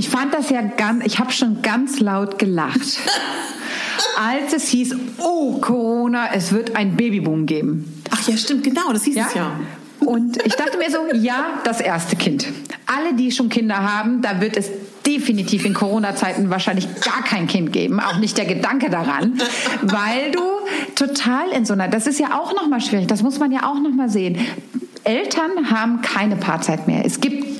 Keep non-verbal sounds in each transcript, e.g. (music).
Ich fand das ja ganz, ich habe schon ganz laut gelacht. (laughs) als es hieß, oh Corona, es wird ein Babyboom geben. Ach ja, stimmt, genau, das hieß ja? es ja. Und ich dachte mir so, ja, das erste Kind. Alle, die schon Kinder haben, da wird es definitiv in Corona-Zeiten wahrscheinlich gar kein Kind geben, auch nicht der Gedanke daran, weil du total in so einer, das ist ja auch nochmal schwierig, das muss man ja auch nochmal sehen. Eltern haben keine Paarzeit mehr. Es gibt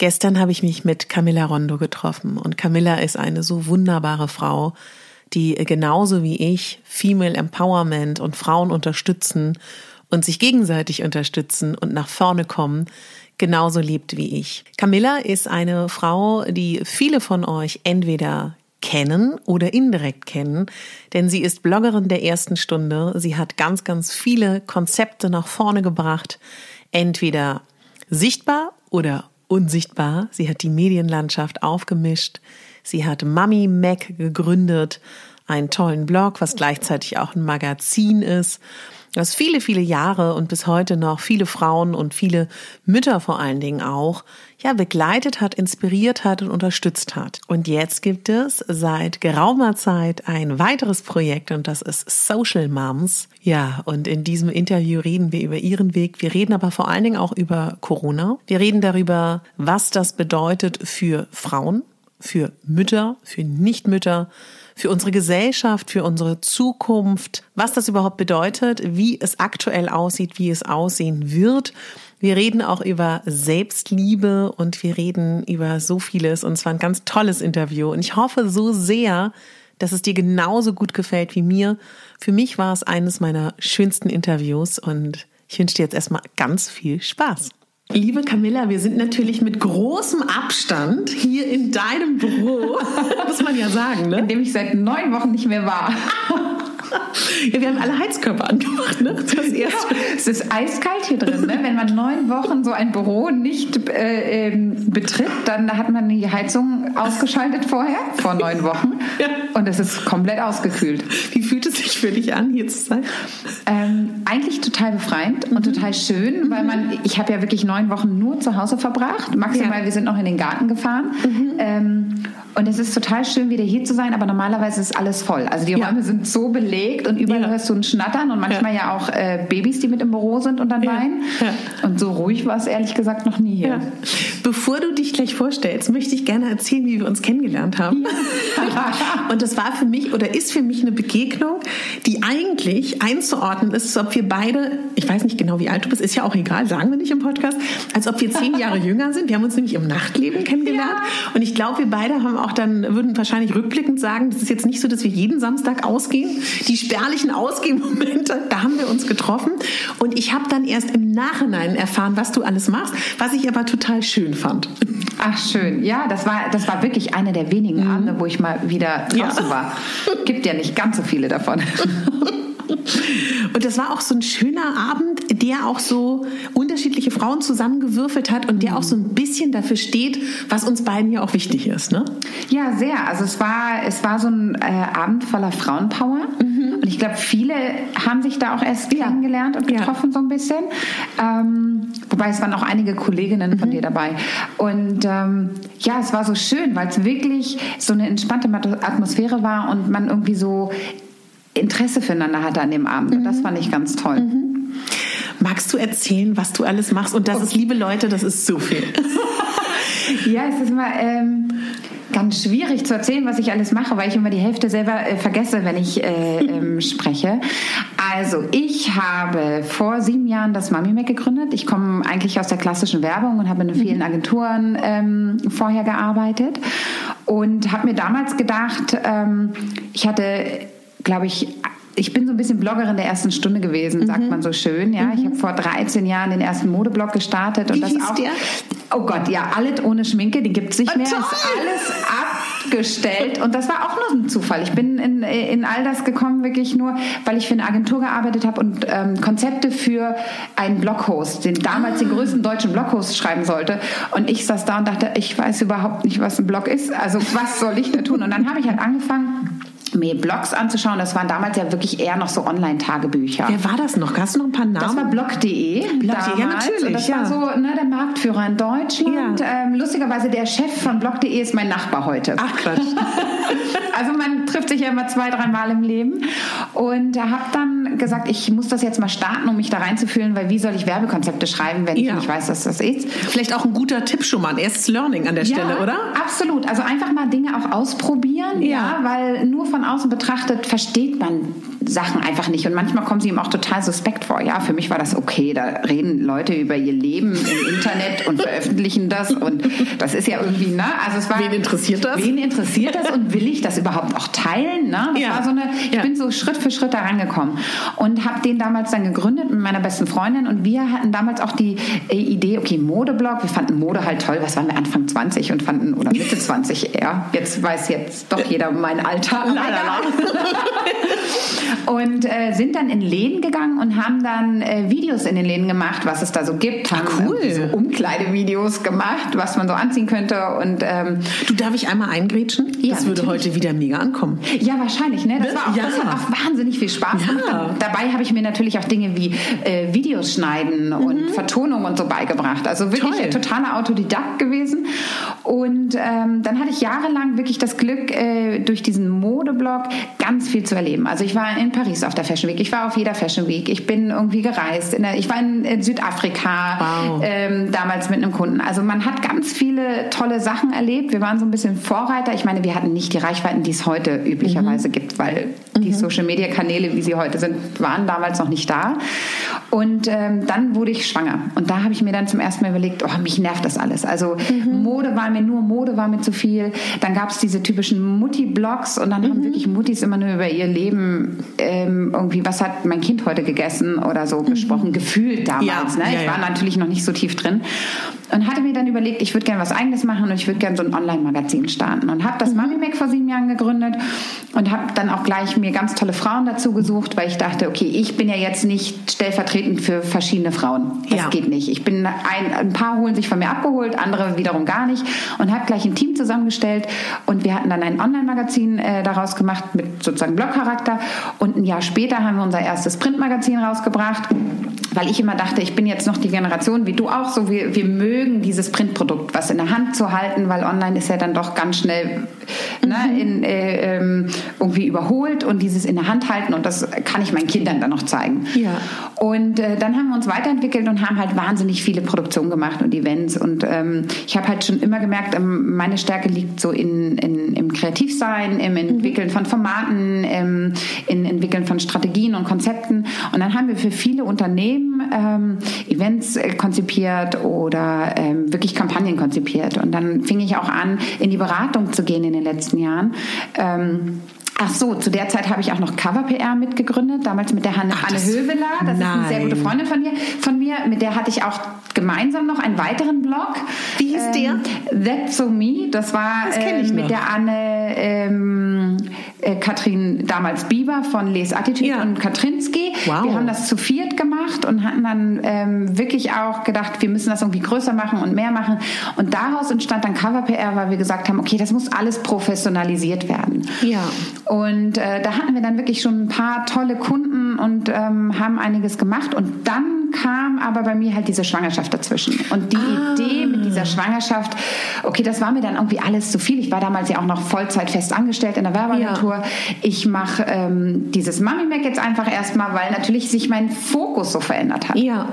Gestern habe ich mich mit Camilla Rondo getroffen und Camilla ist eine so wunderbare Frau, die genauso wie ich Female Empowerment und Frauen unterstützen und sich gegenseitig unterstützen und nach vorne kommen, genauso lebt wie ich. Camilla ist eine Frau, die viele von euch entweder kennen oder indirekt kennen, denn sie ist Bloggerin der ersten Stunde. Sie hat ganz, ganz viele Konzepte nach vorne gebracht, entweder sichtbar oder unsichtbar. Sie hat die Medienlandschaft aufgemischt. Sie hat Mummy Mac gegründet, einen tollen Blog, was gleichzeitig auch ein Magazin ist was viele, viele Jahre und bis heute noch viele Frauen und viele Mütter vor allen Dingen auch, ja, begleitet hat, inspiriert hat und unterstützt hat. Und jetzt gibt es seit geraumer Zeit ein weiteres Projekt und das ist Social Moms. Ja, und in diesem Interview reden wir über ihren Weg. Wir reden aber vor allen Dingen auch über Corona. Wir reden darüber, was das bedeutet für Frauen, für Mütter, für Nichtmütter, für unsere Gesellschaft, für unsere Zukunft, was das überhaupt bedeutet, wie es aktuell aussieht, wie es aussehen wird. Wir reden auch über Selbstliebe und wir reden über so vieles und es war ein ganz tolles Interview und ich hoffe so sehr, dass es dir genauso gut gefällt wie mir. Für mich war es eines meiner schönsten Interviews und ich wünsche dir jetzt erstmal ganz viel Spaß. Liebe Camilla, wir sind natürlich mit großem Abstand hier in deinem Büro, (laughs) muss man ja sagen, ne? In dem ich seit neun Wochen nicht mehr war. (laughs) Ja, wir haben alle Heizkörper angemacht, ne? Das ja, es ist eiskalt hier drin, ne? Wenn man neun Wochen so ein Büro nicht äh, ähm, betritt, dann hat man die Heizung ausgeschaltet vorher, vor neun Wochen. Ja. Und es ist komplett ausgekühlt. Wie fühlt es sich für dich an, hier zu sein? Ähm, eigentlich total befreiend mhm. und total schön, mhm. weil man, ich habe ja wirklich neun Wochen nur zu Hause verbracht. Maximal, ja. wir sind noch in den Garten gefahren. Mhm. Ähm, und es ist total schön, wieder hier zu sein, aber normalerweise ist alles voll. Also die Räume sind so belegt und überall ja. hörst du ein Schnattern und manchmal ja, ja auch äh, Babys, die mit im Büro sind und dann weinen. Und so ruhig war es ehrlich gesagt noch nie hier. Bevor du dich gleich vorstellst, möchte ich gerne erzählen, wie wir uns kennengelernt haben. (laughs) und das war für mich oder ist für mich eine Begegnung, die eigentlich einzuordnen ist, als ob wir beide, ich weiß nicht genau, wie alt du bist, ist ja auch egal, sagen wir nicht im Podcast, als ob wir zehn Jahre (laughs) jünger sind. Wir haben uns nämlich im Nachtleben kennengelernt. Und ich glaube, wir beide haben auch dann, würden wahrscheinlich rückblickend sagen, das ist jetzt nicht so, dass wir jeden Samstag ausgehen. Die spärlichen Ausgehmomente, da haben wir uns getroffen. Und ich habe dann erst im Nachhinein erfahren, was du alles machst, was ich aber total schön fand. Ach schön, ja, das war, das war wirklich eine der wenigen mhm. Abende, wo ich mal wieder draußen ja. war. Gibt ja nicht ganz so viele davon. (laughs) Und das war auch so ein schöner Abend, der auch so unterschiedliche Frauen zusammengewürfelt hat und der auch so ein bisschen dafür steht, was uns beiden ja auch wichtig ist, ne? Ja, sehr. Also es war, es war so ein äh, Abend voller Frauenpower. Mhm. Und ich glaube, viele haben sich da auch erst ja. kennengelernt und getroffen ja. so ein bisschen. Ähm, wobei es waren auch einige Kolleginnen von mhm. dir dabei. Und ähm, ja, es war so schön, weil es wirklich so eine entspannte Atmosphäre war und man irgendwie so Interesse füreinander hatte an dem Abend. Und das mhm. fand ich ganz toll. Mhm. Magst du erzählen, was du alles machst? Und das okay. ist, liebe Leute, das ist so viel. (laughs) ja, es ist immer ähm, ganz schwierig zu erzählen, was ich alles mache, weil ich immer die Hälfte selber äh, vergesse, wenn ich äh, (laughs) ähm, spreche. Also, ich habe vor sieben Jahren das Mami Mac gegründet. Ich komme eigentlich aus der klassischen Werbung und habe in vielen mhm. Agenturen ähm, vorher gearbeitet und habe mir damals gedacht, ähm, ich hatte glaube ich, ich bin so ein bisschen Bloggerin der ersten Stunde gewesen, sagt mhm. man so schön. Ja, mhm. ich habe vor 13 Jahren den ersten Modeblog gestartet und Wie das hieß auch. Der? Oh Gott, ja, alles ohne Schminke, die gibt es nicht oh, mehr. Toll. Ist alles abgestellt und das war auch nur ein Zufall. Ich bin in, in all das gekommen wirklich nur, weil ich für eine Agentur gearbeitet habe und ähm, Konzepte für einen Bloghost, den damals ah. den größten deutschen Bloghost schreiben sollte. Und ich saß da und dachte, ich weiß überhaupt nicht, was ein Blog ist. Also was soll ich da tun? Und dann habe ich halt angefangen mir Blogs anzuschauen. Das waren damals ja wirklich eher noch so Online-Tagebücher. Wer war das noch? Hast du noch ein paar Namen? Das war blog.de. Blog ja, natürlich. Und das ja. war so ne, der Marktführer in Deutschland. Ja. Ähm, lustigerweise der Chef von blog.de ist mein Nachbar heute. Ach Quatsch. (laughs) also man trifft sich ja immer zwei, dreimal im Leben. Und da habe dann gesagt, ich muss das jetzt mal starten, um mich da reinzufühlen, weil wie soll ich Werbekonzepte schreiben, wenn ich nicht weiß, dass das ist. Vielleicht auch ein guter Tipp schon mal, ein erstes Learning an der Stelle, oder? Absolut. Also einfach mal Dinge auch ausprobieren, ja, weil nur von außen betrachtet versteht man Sachen einfach nicht. Und manchmal kommen sie ihm auch total suspekt vor. Ja, für mich war das okay. Da reden Leute über ihr Leben im (laughs) Internet und veröffentlichen das. Und das ist ja irgendwie, ne? Also es war. Wen interessiert das? Wen interessiert das und will ich das überhaupt auch teilen? Ne? Das ja. war so eine, ich ja. bin so Schritt für Schritt da rangekommen und habe den damals dann gegründet mit meiner besten Freundin. Und wir hatten damals auch die äh, Idee, okay, Modeblog. Wir fanden Mode halt toll. Was waren wir Anfang 20 und fanden, oder Mitte (laughs) 20 eher. Jetzt weiß jetzt doch jeder mein Alter. Leider. (laughs) und äh, sind dann in Läden gegangen und haben dann äh, Videos in den Läden gemacht, was es da so gibt. Haben Ach, cool. so Umkleidevideos gemacht, was man so anziehen könnte. Und ähm, du darf ich einmal eingrätschen? Ja, das würde natürlich. heute wieder mega ankommen. Ja, wahrscheinlich. Ne? Das, ne? war auch, ja. das hat auch wahnsinnig viel Spaß ja. gemacht. dabei habe ich mir natürlich auch Dinge wie äh, Videos schneiden mhm. und Vertonung und so beigebracht. Also wirklich Toll. ein totaler Autodidakt gewesen. Und ähm, dann hatte ich jahrelang wirklich das Glück, äh, durch diesen Modeblog ganz viel zu erleben. Also ich war in Paris auf der Fashion Week, ich war auf jeder Fashion Week, ich bin irgendwie gereist, der, ich war in, Südafrika wow. ähm, damals mit einem Kunden. Also man hat ganz viele tolle Sachen erlebt. Wir waren so ein bisschen Vorreiter. Ich meine, wir hatten nicht die Reichweiten, die es heute üblicherweise mhm. gibt, weil mhm. die Social-Media-Kanäle, wie sie heute sind, waren damals noch nicht da. Und ähm, dann wurde ich schwanger. Und da habe ich mir dann zum ersten Mal überlegt, oh, mich nervt das alles. Also mhm. Mode war mir nur, Mode war mir zu viel. Dann gab es diese typischen Mutti-Blogs und dann haben mhm. wirklich Muttis immer nur über ihr Leben ähm, irgendwie, was hat mein Kind heute gegessen oder so mhm. gesprochen, gefühlt damals. Ja, ne? Ich ja, war natürlich noch nicht so tief drin und hatte mir dann überlegt, ich würde gerne was Eigenes machen und ich würde gerne so ein Online-Magazin starten und habe das mhm. Mami Mac vor sieben Jahren gegründet und habe dann auch gleich mir ganz tolle Frauen dazu gesucht, weil ich dachte, okay, ich bin ja jetzt nicht stellvertretend für verschiedene Frauen. Das ja. geht nicht. Ich bin ein, ein paar holen sich von mir abgeholt, andere wiederum gar nicht und habe gleich ein Team zusammengestellt und wir hatten dann ein Online-Magazin äh, daraus gemacht mit sozusagen Blogcharakter und ein Jahr später haben wir unser erstes Printmagazin rausgebracht, weil ich immer dachte, ich bin jetzt noch die Generation wie du auch so, wir, wir mögen dieses Printprodukt, was in der Hand zu halten, weil online ist ja dann doch ganz schnell ne, mhm. in, äh, ähm, irgendwie überholt und dieses in der Hand halten und das kann ich meinen Kindern dann noch zeigen. Ja. Und äh, dann haben wir uns weiterentwickelt und haben halt wahnsinnig viele Produktionen gemacht und Events und ähm, ich habe halt schon immer gemerkt, ähm, meine Stärke liegt so in, in, im Kreativsein, im Entwickeln mhm. von Formaten, im in Entwickeln von Strategien und Konzepten und dann haben wir für viele Unternehmen ähm, Events äh, konzipiert oder ähm, wirklich Kampagnen konzipiert. Und dann fing ich auch an, in die Beratung zu gehen in den letzten Jahren. Ähm, Ach so, zu der Zeit habe ich auch noch Cover PR mitgegründet, damals mit der Hanne, Ach, Anne Höveler. Das nein. ist eine sehr gute Freundin von mir, von mir. Mit der hatte ich auch gemeinsam noch einen weiteren Blog. Wie hieß ähm, der? That's So Me. Das war das äh, mit noch. der Anne ähm, äh, Katrin damals Bieber von Les Attitude ja. und Katrinski. Wow. Wir haben das zu viert gemacht dann ähm, wirklich auch gedacht, wir müssen das irgendwie größer machen und mehr machen. Und daraus entstand dann Cover PR, weil wir gesagt haben, okay, das muss alles professionalisiert werden. Ja. Und äh, da hatten wir dann wirklich schon ein paar tolle Kunden und ähm, haben einiges gemacht. Und dann kam aber bei mir halt diese Schwangerschaft dazwischen. Und die ah. Idee mit dieser Schwangerschaft, okay, das war mir dann irgendwie alles zu viel. Ich war damals ja auch noch Vollzeit fest angestellt in der Werbeagentur. Ja. Ich mache ähm, dieses Mami Mac jetzt einfach erstmal, weil natürlich sich mein Fokus so verändert hat. Ja.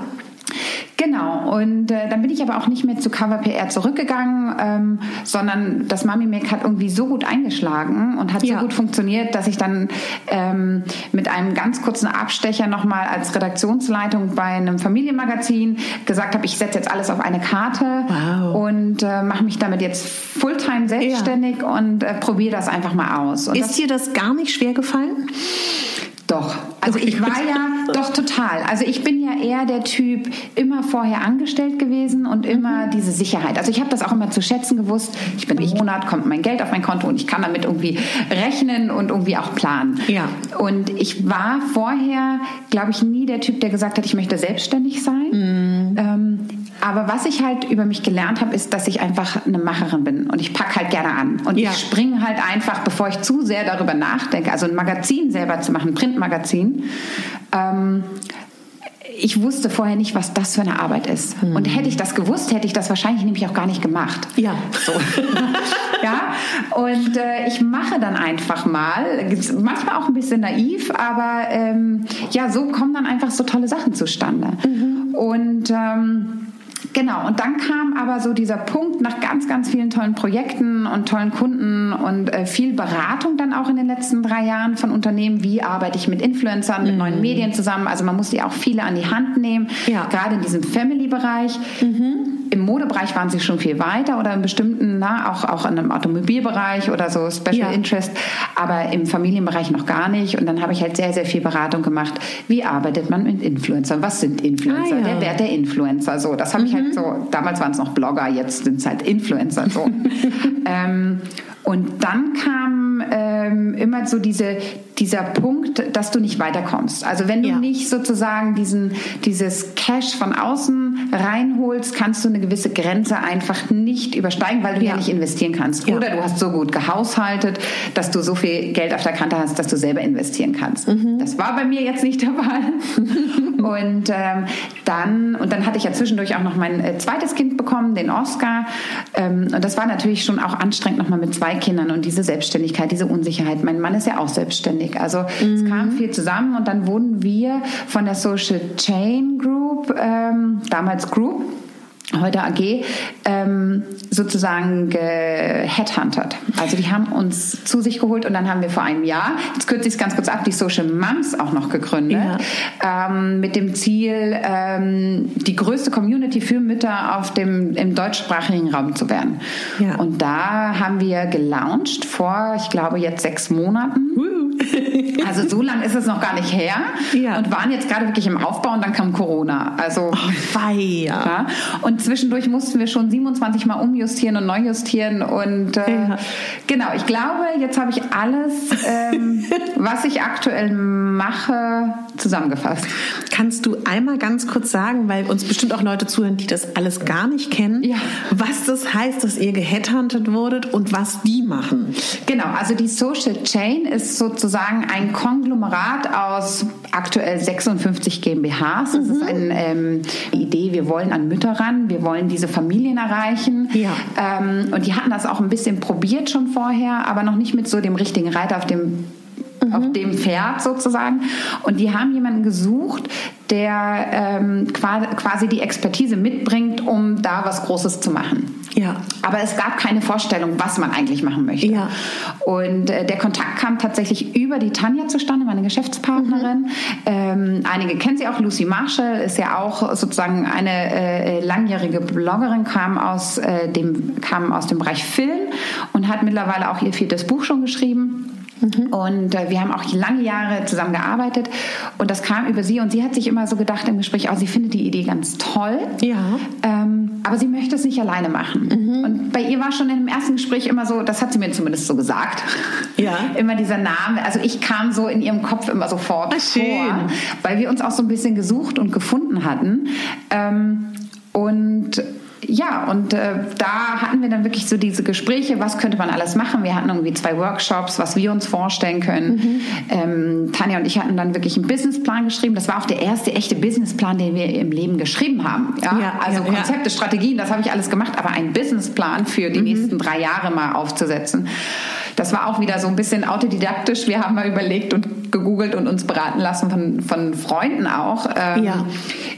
Genau, und äh, dann bin ich aber auch nicht mehr zu Cover PR zurückgegangen, ähm, sondern das Mami Make hat irgendwie so gut eingeschlagen und hat ja. so gut funktioniert, dass ich dann ähm, mit einem ganz kurzen Abstecher nochmal als Redaktionsleitung bei einem Familienmagazin gesagt habe, ich setze jetzt alles auf eine Karte wow. und äh, mache mich damit jetzt Fulltime selbstständig ja. und äh, probiere das einfach mal aus. Und Ist dir das gar nicht schwer gefallen? Doch. Also ich war ja doch total. Also ich bin ja eher der Typ immer vorher angestellt gewesen und immer mhm. diese Sicherheit. Also ich habe das auch immer zu schätzen gewusst. Ich bin im Monat kommt mein Geld auf mein Konto und ich kann damit irgendwie rechnen und irgendwie auch planen. Ja. Und ich war vorher, glaube ich, nie der Typ, der gesagt hat, ich möchte selbstständig sein. Mhm. Ähm, aber was ich halt über mich gelernt habe, ist, dass ich einfach eine Macherin bin und ich packe halt gerne an. Und ja. ich springe halt einfach, bevor ich zu sehr darüber nachdenke, also ein Magazin selber zu machen, ein Printmagazin. Ähm, ich wusste vorher nicht, was das für eine Arbeit ist. Mhm. Und hätte ich das gewusst, hätte ich das wahrscheinlich nämlich auch gar nicht gemacht. Ja. So. (laughs) ja. Und äh, ich mache dann einfach mal, manchmal auch ein bisschen naiv, aber ähm, ja, so kommen dann einfach so tolle Sachen zustande. Mhm. Und ähm, Genau, und dann kam aber so dieser Punkt nach ganz, ganz vielen tollen Projekten und tollen Kunden und äh, viel Beratung dann auch in den letzten drei Jahren von Unternehmen. Wie arbeite ich mit Influencern, mit mhm. neuen Medien zusammen? Also man musste ja auch viele an die Hand nehmen, ja. gerade in diesem Family-Bereich. Mhm. Im Modebereich waren sie schon viel weiter oder in bestimmten, na, auch, auch in einem Automobilbereich oder so Special ja. Interest, aber im Familienbereich noch gar nicht. Und dann habe ich halt sehr, sehr viel Beratung gemacht. Wie arbeitet man mit Influencern? Was sind Influencer? Ah, ja. Der Wert der Influencer? So, das habe mhm. ich halt so, damals waren es noch Blogger, jetzt sind es halt Influencer. So. (laughs) ähm, und dann kam ähm, immer so diese, dieser Punkt, dass du nicht weiterkommst. Also wenn du ja. nicht sozusagen diesen, dieses Cash von außen reinholst, kannst du eine gewisse Grenze einfach nicht übersteigen, weil du ja, ja nicht investieren kannst. Ja. Oder du hast so gut gehaushaltet, dass du so viel Geld auf der Kante hast, dass du selber investieren kannst. Mhm. Das war bei mir jetzt nicht der Fall. (laughs) und ähm, dann und dann hatte ich ja zwischendurch auch noch mein äh, zweites Kind bekommen, den Oscar. Ähm, und das war natürlich schon auch anstrengend nochmal mit zwei Kindern und diese Selbstständigkeit, diese Unsicherheit. Mein Mann ist ja auch selbstständig. Also mhm. es kam viel zusammen und dann wurden wir von der Social Chain Group, ähm, damals Group, heute AG, ähm, sozusagen geheadhuntert. Also die haben uns zu sich geholt und dann haben wir vor einem Jahr, jetzt kürze ich es ganz kurz ab, die Social Moms auch noch gegründet, ja. ähm, mit dem Ziel, ähm, die größte Community für Mütter auf dem, im deutschsprachigen Raum zu werden. Ja. Und da haben wir gelauncht vor, ich glaube, jetzt sechs Monaten. Uh. (laughs) Also so lange ist es noch gar nicht her ja. und waren jetzt gerade wirklich im Aufbau und dann kam Corona. Also oh, ja. Und zwischendurch mussten wir schon 27 Mal umjustieren und neu justieren und äh, ja. genau. Ich glaube, jetzt habe ich alles, ähm, (laughs) was ich aktuell mache, zusammengefasst. Kannst du einmal ganz kurz sagen, weil uns bestimmt auch Leute zuhören, die das alles gar nicht kennen, ja. was das heißt, dass ihr geheadhuntet wurdet und was die machen? Genau. Also die Social Chain ist sozusagen ein Konglomerat aus aktuell 56 GmbHs. Das mhm. ist eine ähm, Idee, wir wollen an Mütter ran, wir wollen diese Familien erreichen. Ja. Ähm, und die hatten das auch ein bisschen probiert schon vorher, aber noch nicht mit so dem richtigen Reiter auf dem mhm. auf dem Pferd sozusagen. Und die haben jemanden gesucht, der ähm, quasi die Expertise mitbringt, um da was Großes zu machen. Ja. Aber es gab keine Vorstellung, was man eigentlich machen möchte. Ja. Und äh, der Kontakt kam tatsächlich über die Tanja zustande, meine Geschäftspartnerin. Mhm. Ähm, einige kennen sie auch. Lucy Marshall ist ja auch sozusagen eine äh, langjährige Bloggerin, kam aus, äh, dem, kam aus dem Bereich Film und hat mittlerweile auch ihr viertes Buch schon geschrieben. Mhm. Und äh, wir haben auch lange Jahre zusammen gearbeitet und das kam über sie und sie hat sich immer so gedacht im Gespräch, oh, sie findet die Idee ganz toll. Ja. Ähm, aber sie möchte es nicht alleine machen. Mhm. Und bei ihr war schon im ersten Gespräch immer so, das hat sie mir zumindest so gesagt. Ja. (laughs) immer dieser Name. Also ich kam so in ihrem Kopf immer sofort Ach, schön. vor, weil wir uns auch so ein bisschen gesucht und gefunden hatten. Ähm, und ja, und äh, da hatten wir dann wirklich so diese Gespräche, was könnte man alles machen. Wir hatten irgendwie zwei Workshops, was wir uns vorstellen können. Mhm. Ähm, Tanja und ich hatten dann wirklich einen Businessplan geschrieben. Das war auch der erste echte Businessplan, den wir im Leben geschrieben haben. Ja? Ja, also ja, Konzepte, ja. Strategien, das habe ich alles gemacht, aber einen Businessplan für die nächsten drei Jahre mal aufzusetzen. Das war auch wieder so ein bisschen autodidaktisch. Wir haben mal überlegt und gegoogelt und uns beraten lassen von, von Freunden auch. Ähm, Ja.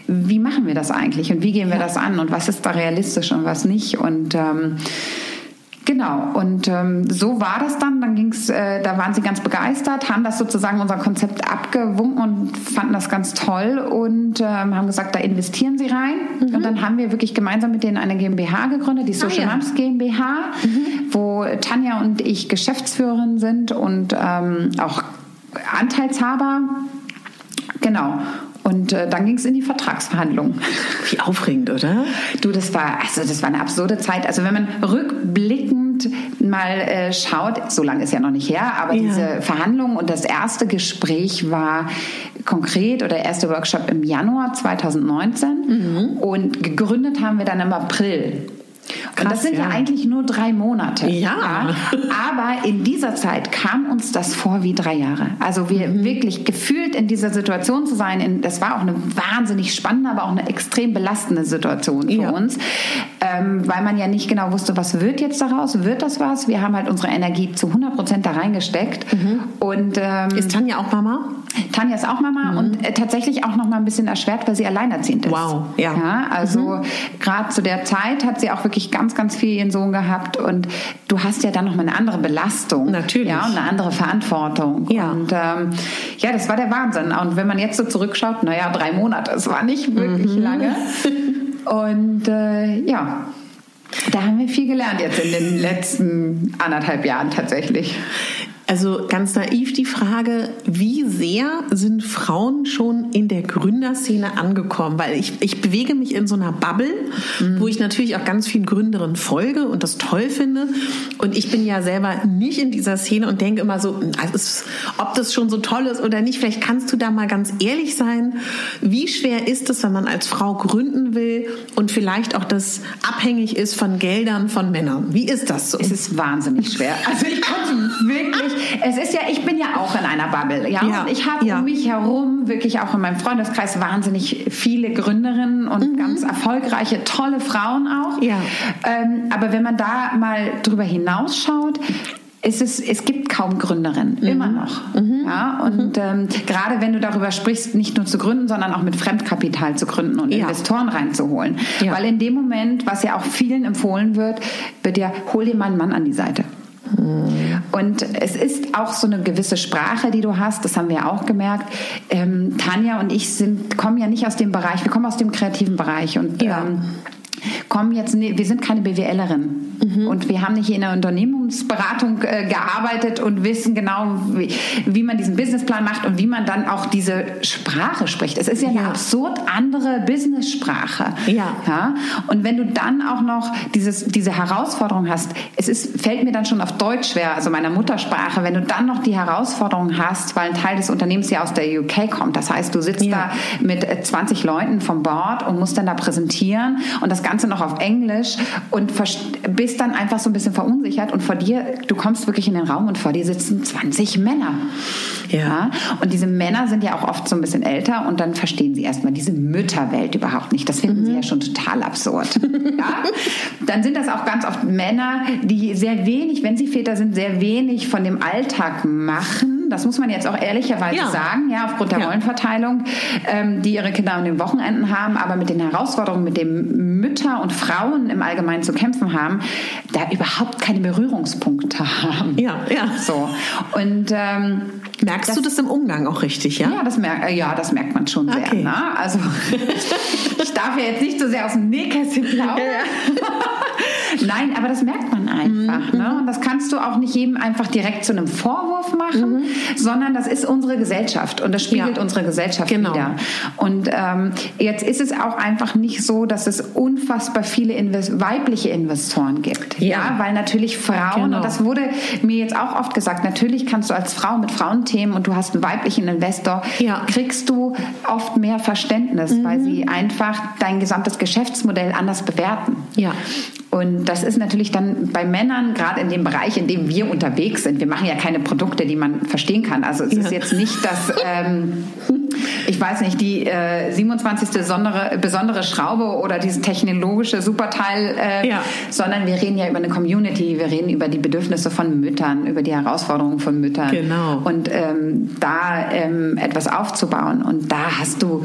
Wie machen wir das eigentlich und wie gehen wir das an und was ist da realistisch und was nicht? Und ähm, Genau, und ähm, so war das dann. Dann ging's, äh, da waren sie ganz begeistert, haben das sozusagen unser Konzept abgewunken und fanden das ganz toll und ähm, haben gesagt, da investieren sie rein. Und dann haben wir wirklich gemeinsam mit denen eine GmbH gegründet, die Social ja. Moms GmbH, wo Tanja und ich Geschäftsführerin sind und ähm, auch Anteilshaber. Genau. Und äh, dann ging es in die Vertragsverhandlungen. (laughs) Wie aufregend, oder? Du, das war, also das war eine absurde Zeit. Also wenn man rückblickend mal äh, schaut, so lange ist ja noch nicht her, aber Ja. diese Verhandlungen und das erste Gespräch war konkret oder der erste Workshop im Januar 2019 und gegründet haben wir dann im April. Und Krass, das sind ja. ja. eigentlich nur drei Monate. Ja. Aber in dieser Zeit kam uns das vor wie drei Jahre. Also wir wirklich gefühlt in dieser Situation zu sein, in, das war auch eine wahnsinnig spannende, aber auch eine extrem belastende Situation für Ja. uns, ähm, weil man ja nicht genau wusste, was wird jetzt daraus, wird das was? Wir haben halt unsere Energie zu 100 Prozent da reingesteckt und ähm, Ist Tanja auch Mama? Tanja ist auch Mama und äh, tatsächlich auch noch mal ein bisschen erschwert, weil sie alleinerziehend ist. Wow, ja. ja also gerade zu der Zeit hat sie auch wirklich ganz, ganz viel ihren Sohn gehabt und du hast ja dann noch mal eine andere Belastung. Natürlich. Ja, und eine andere Verantwortung. Ja. Und ähm, ja, das war der Wahnsinn. Und wenn man jetzt so zurückschaut, naja, drei Monate, es war nicht wirklich lange. Und äh, ja, da haben wir viel gelernt jetzt in den letzten anderthalb Jahren tatsächlich. Also ganz naiv die Frage, wie sehr sind Frauen schon in der Gründerszene angekommen? Weil ich, ich bewege mich in so einer Bubble, wo ich natürlich auch ganz vielen Gründerinnen folge und das toll finde. Und ich bin ja selber nicht in dieser Szene und denke immer so, also es, ob das schon so toll ist oder nicht. Vielleicht kannst du da mal ganz ehrlich sein. Wie schwer ist es, wenn man als Frau gründen will und vielleicht auch das abhängig ist von Geldern von Männern? Wie ist das so? Es ist wahnsinnig schwer. (laughs) Also ich konnte wirklich, es ist ja, ich bin ja auch in einer Bubble, ja. Ja, Und ich habe ja. um mich herum wirklich auch in meinem Freundeskreis wahnsinnig viele Gründerinnen und ganz erfolgreiche, tolle Frauen auch. Mhm. Ja. Ähm, aber wenn man da mal drüber hinausschaut, es, ist, es gibt kaum Gründerinnen, Mhm. immer noch. Ja, und ähm, gerade wenn du darüber sprichst, nicht nur zu gründen, sondern auch mit Fremdkapital zu gründen und Ja. Investoren reinzuholen. Ja. Weil in dem Moment, was ja auch vielen empfohlen wird, wird ja, hol dir mal einen Mann an die Seite. Und es ist auch so eine gewisse Sprache, die du hast, das haben wir auch gemerkt. Ähm, Tanja und ich sind, kommen ja nicht aus dem Bereich, wir kommen aus dem kreativen Bereich und Ja. ähm, kommen jetzt, ne- wir sind keine BWLerin und wir haben nicht in der Unternehmensberatung äh, gearbeitet und wissen genau, wie, wie man diesen Businessplan macht und wie man dann auch diese Sprache spricht. Es ist ja eine Ja. absurd andere Business-Sprache. Ja. Ja? Und wenn du dann auch noch dieses, diese Herausforderung hast, es ist, fällt mir dann schon auf Deutsch schwer, also meiner Muttersprache, wenn du dann noch die Herausforderung hast, weil ein Teil des Unternehmens ja aus der UK kommt. Das heißt, du sitzt Ja. da mit äh, 20 Leuten vom Board und musst dann da präsentieren und das Ganze noch auf Englisch und verst- bist dann einfach so ein bisschen verunsichert und vor dir, du kommst wirklich in den Raum und vor dir sitzen 20 Männer. Ja. Und diese Männer sind ja auch oft so ein bisschen älter und dann verstehen sie erstmal diese Mütterwelt überhaupt nicht. Das finden sie ja schon total absurd. (laughs) ja? Dann sind das auch ganz oft Männer, die sehr wenig, wenn sie Väter sind, sehr wenig von dem Alltag machen. Das muss man jetzt auch ehrlicherweise Ja. sagen, ja, aufgrund der Ja. Rollenverteilung, ähm, die ihre Kinder an den Wochenenden haben, aber mit den Herausforderungen, mit denen Mütter und Frauen im Allgemeinen zu kämpfen haben, da überhaupt keine Berührungspunkte haben. Ja, ja. So. Und ähm, Merkst du das im Umgang auch richtig, ja? ja, das merkt, äh, ja, das merkt man schon sehr. Okay. Ne? Also (laughs) ich darf ja jetzt nicht so sehr aus dem Nähkästchen plaudern. (laughs) Nein, aber das merkt man einfach. einfach. Ne? Und das kannst du auch nicht jedem einfach direkt zu einem Vorwurf machen, sondern das ist unsere Gesellschaft und das spiegelt Ja. unsere Gesellschaft Genau. wieder. Und ähm, jetzt ist es auch einfach nicht so, dass es unfassbar viele Invest weibliche Investoren gibt. Ja. weil natürlich Frauen, Genau. und das wurde mir jetzt auch oft gesagt, natürlich kannst du als Frau mit Frauenthemen und du hast einen weiblichen Investor, Ja. Mhm. kriegst du oft mehr Verständnis, weil sie einfach dein gesamtes Geschäftsmodell anders bewerten. Ja. Und das ist natürlich dann bei Männern, gerade in dem Bereich, in dem wir unterwegs sind. Wir machen ja keine Produkte, die man verstehen kann. Also es ist Ja. jetzt nicht das, (laughs) ähm, ich weiß nicht, die äh, 27. Besondere, besondere Schraube oder dieses technologische Superteil, äh, Ja. sondern wir reden ja über eine Community, wir reden über die Bedürfnisse von Müttern, über die Herausforderungen von Müttern. Genau. Und ähm, da ähm, etwas aufzubauen. Und da hast du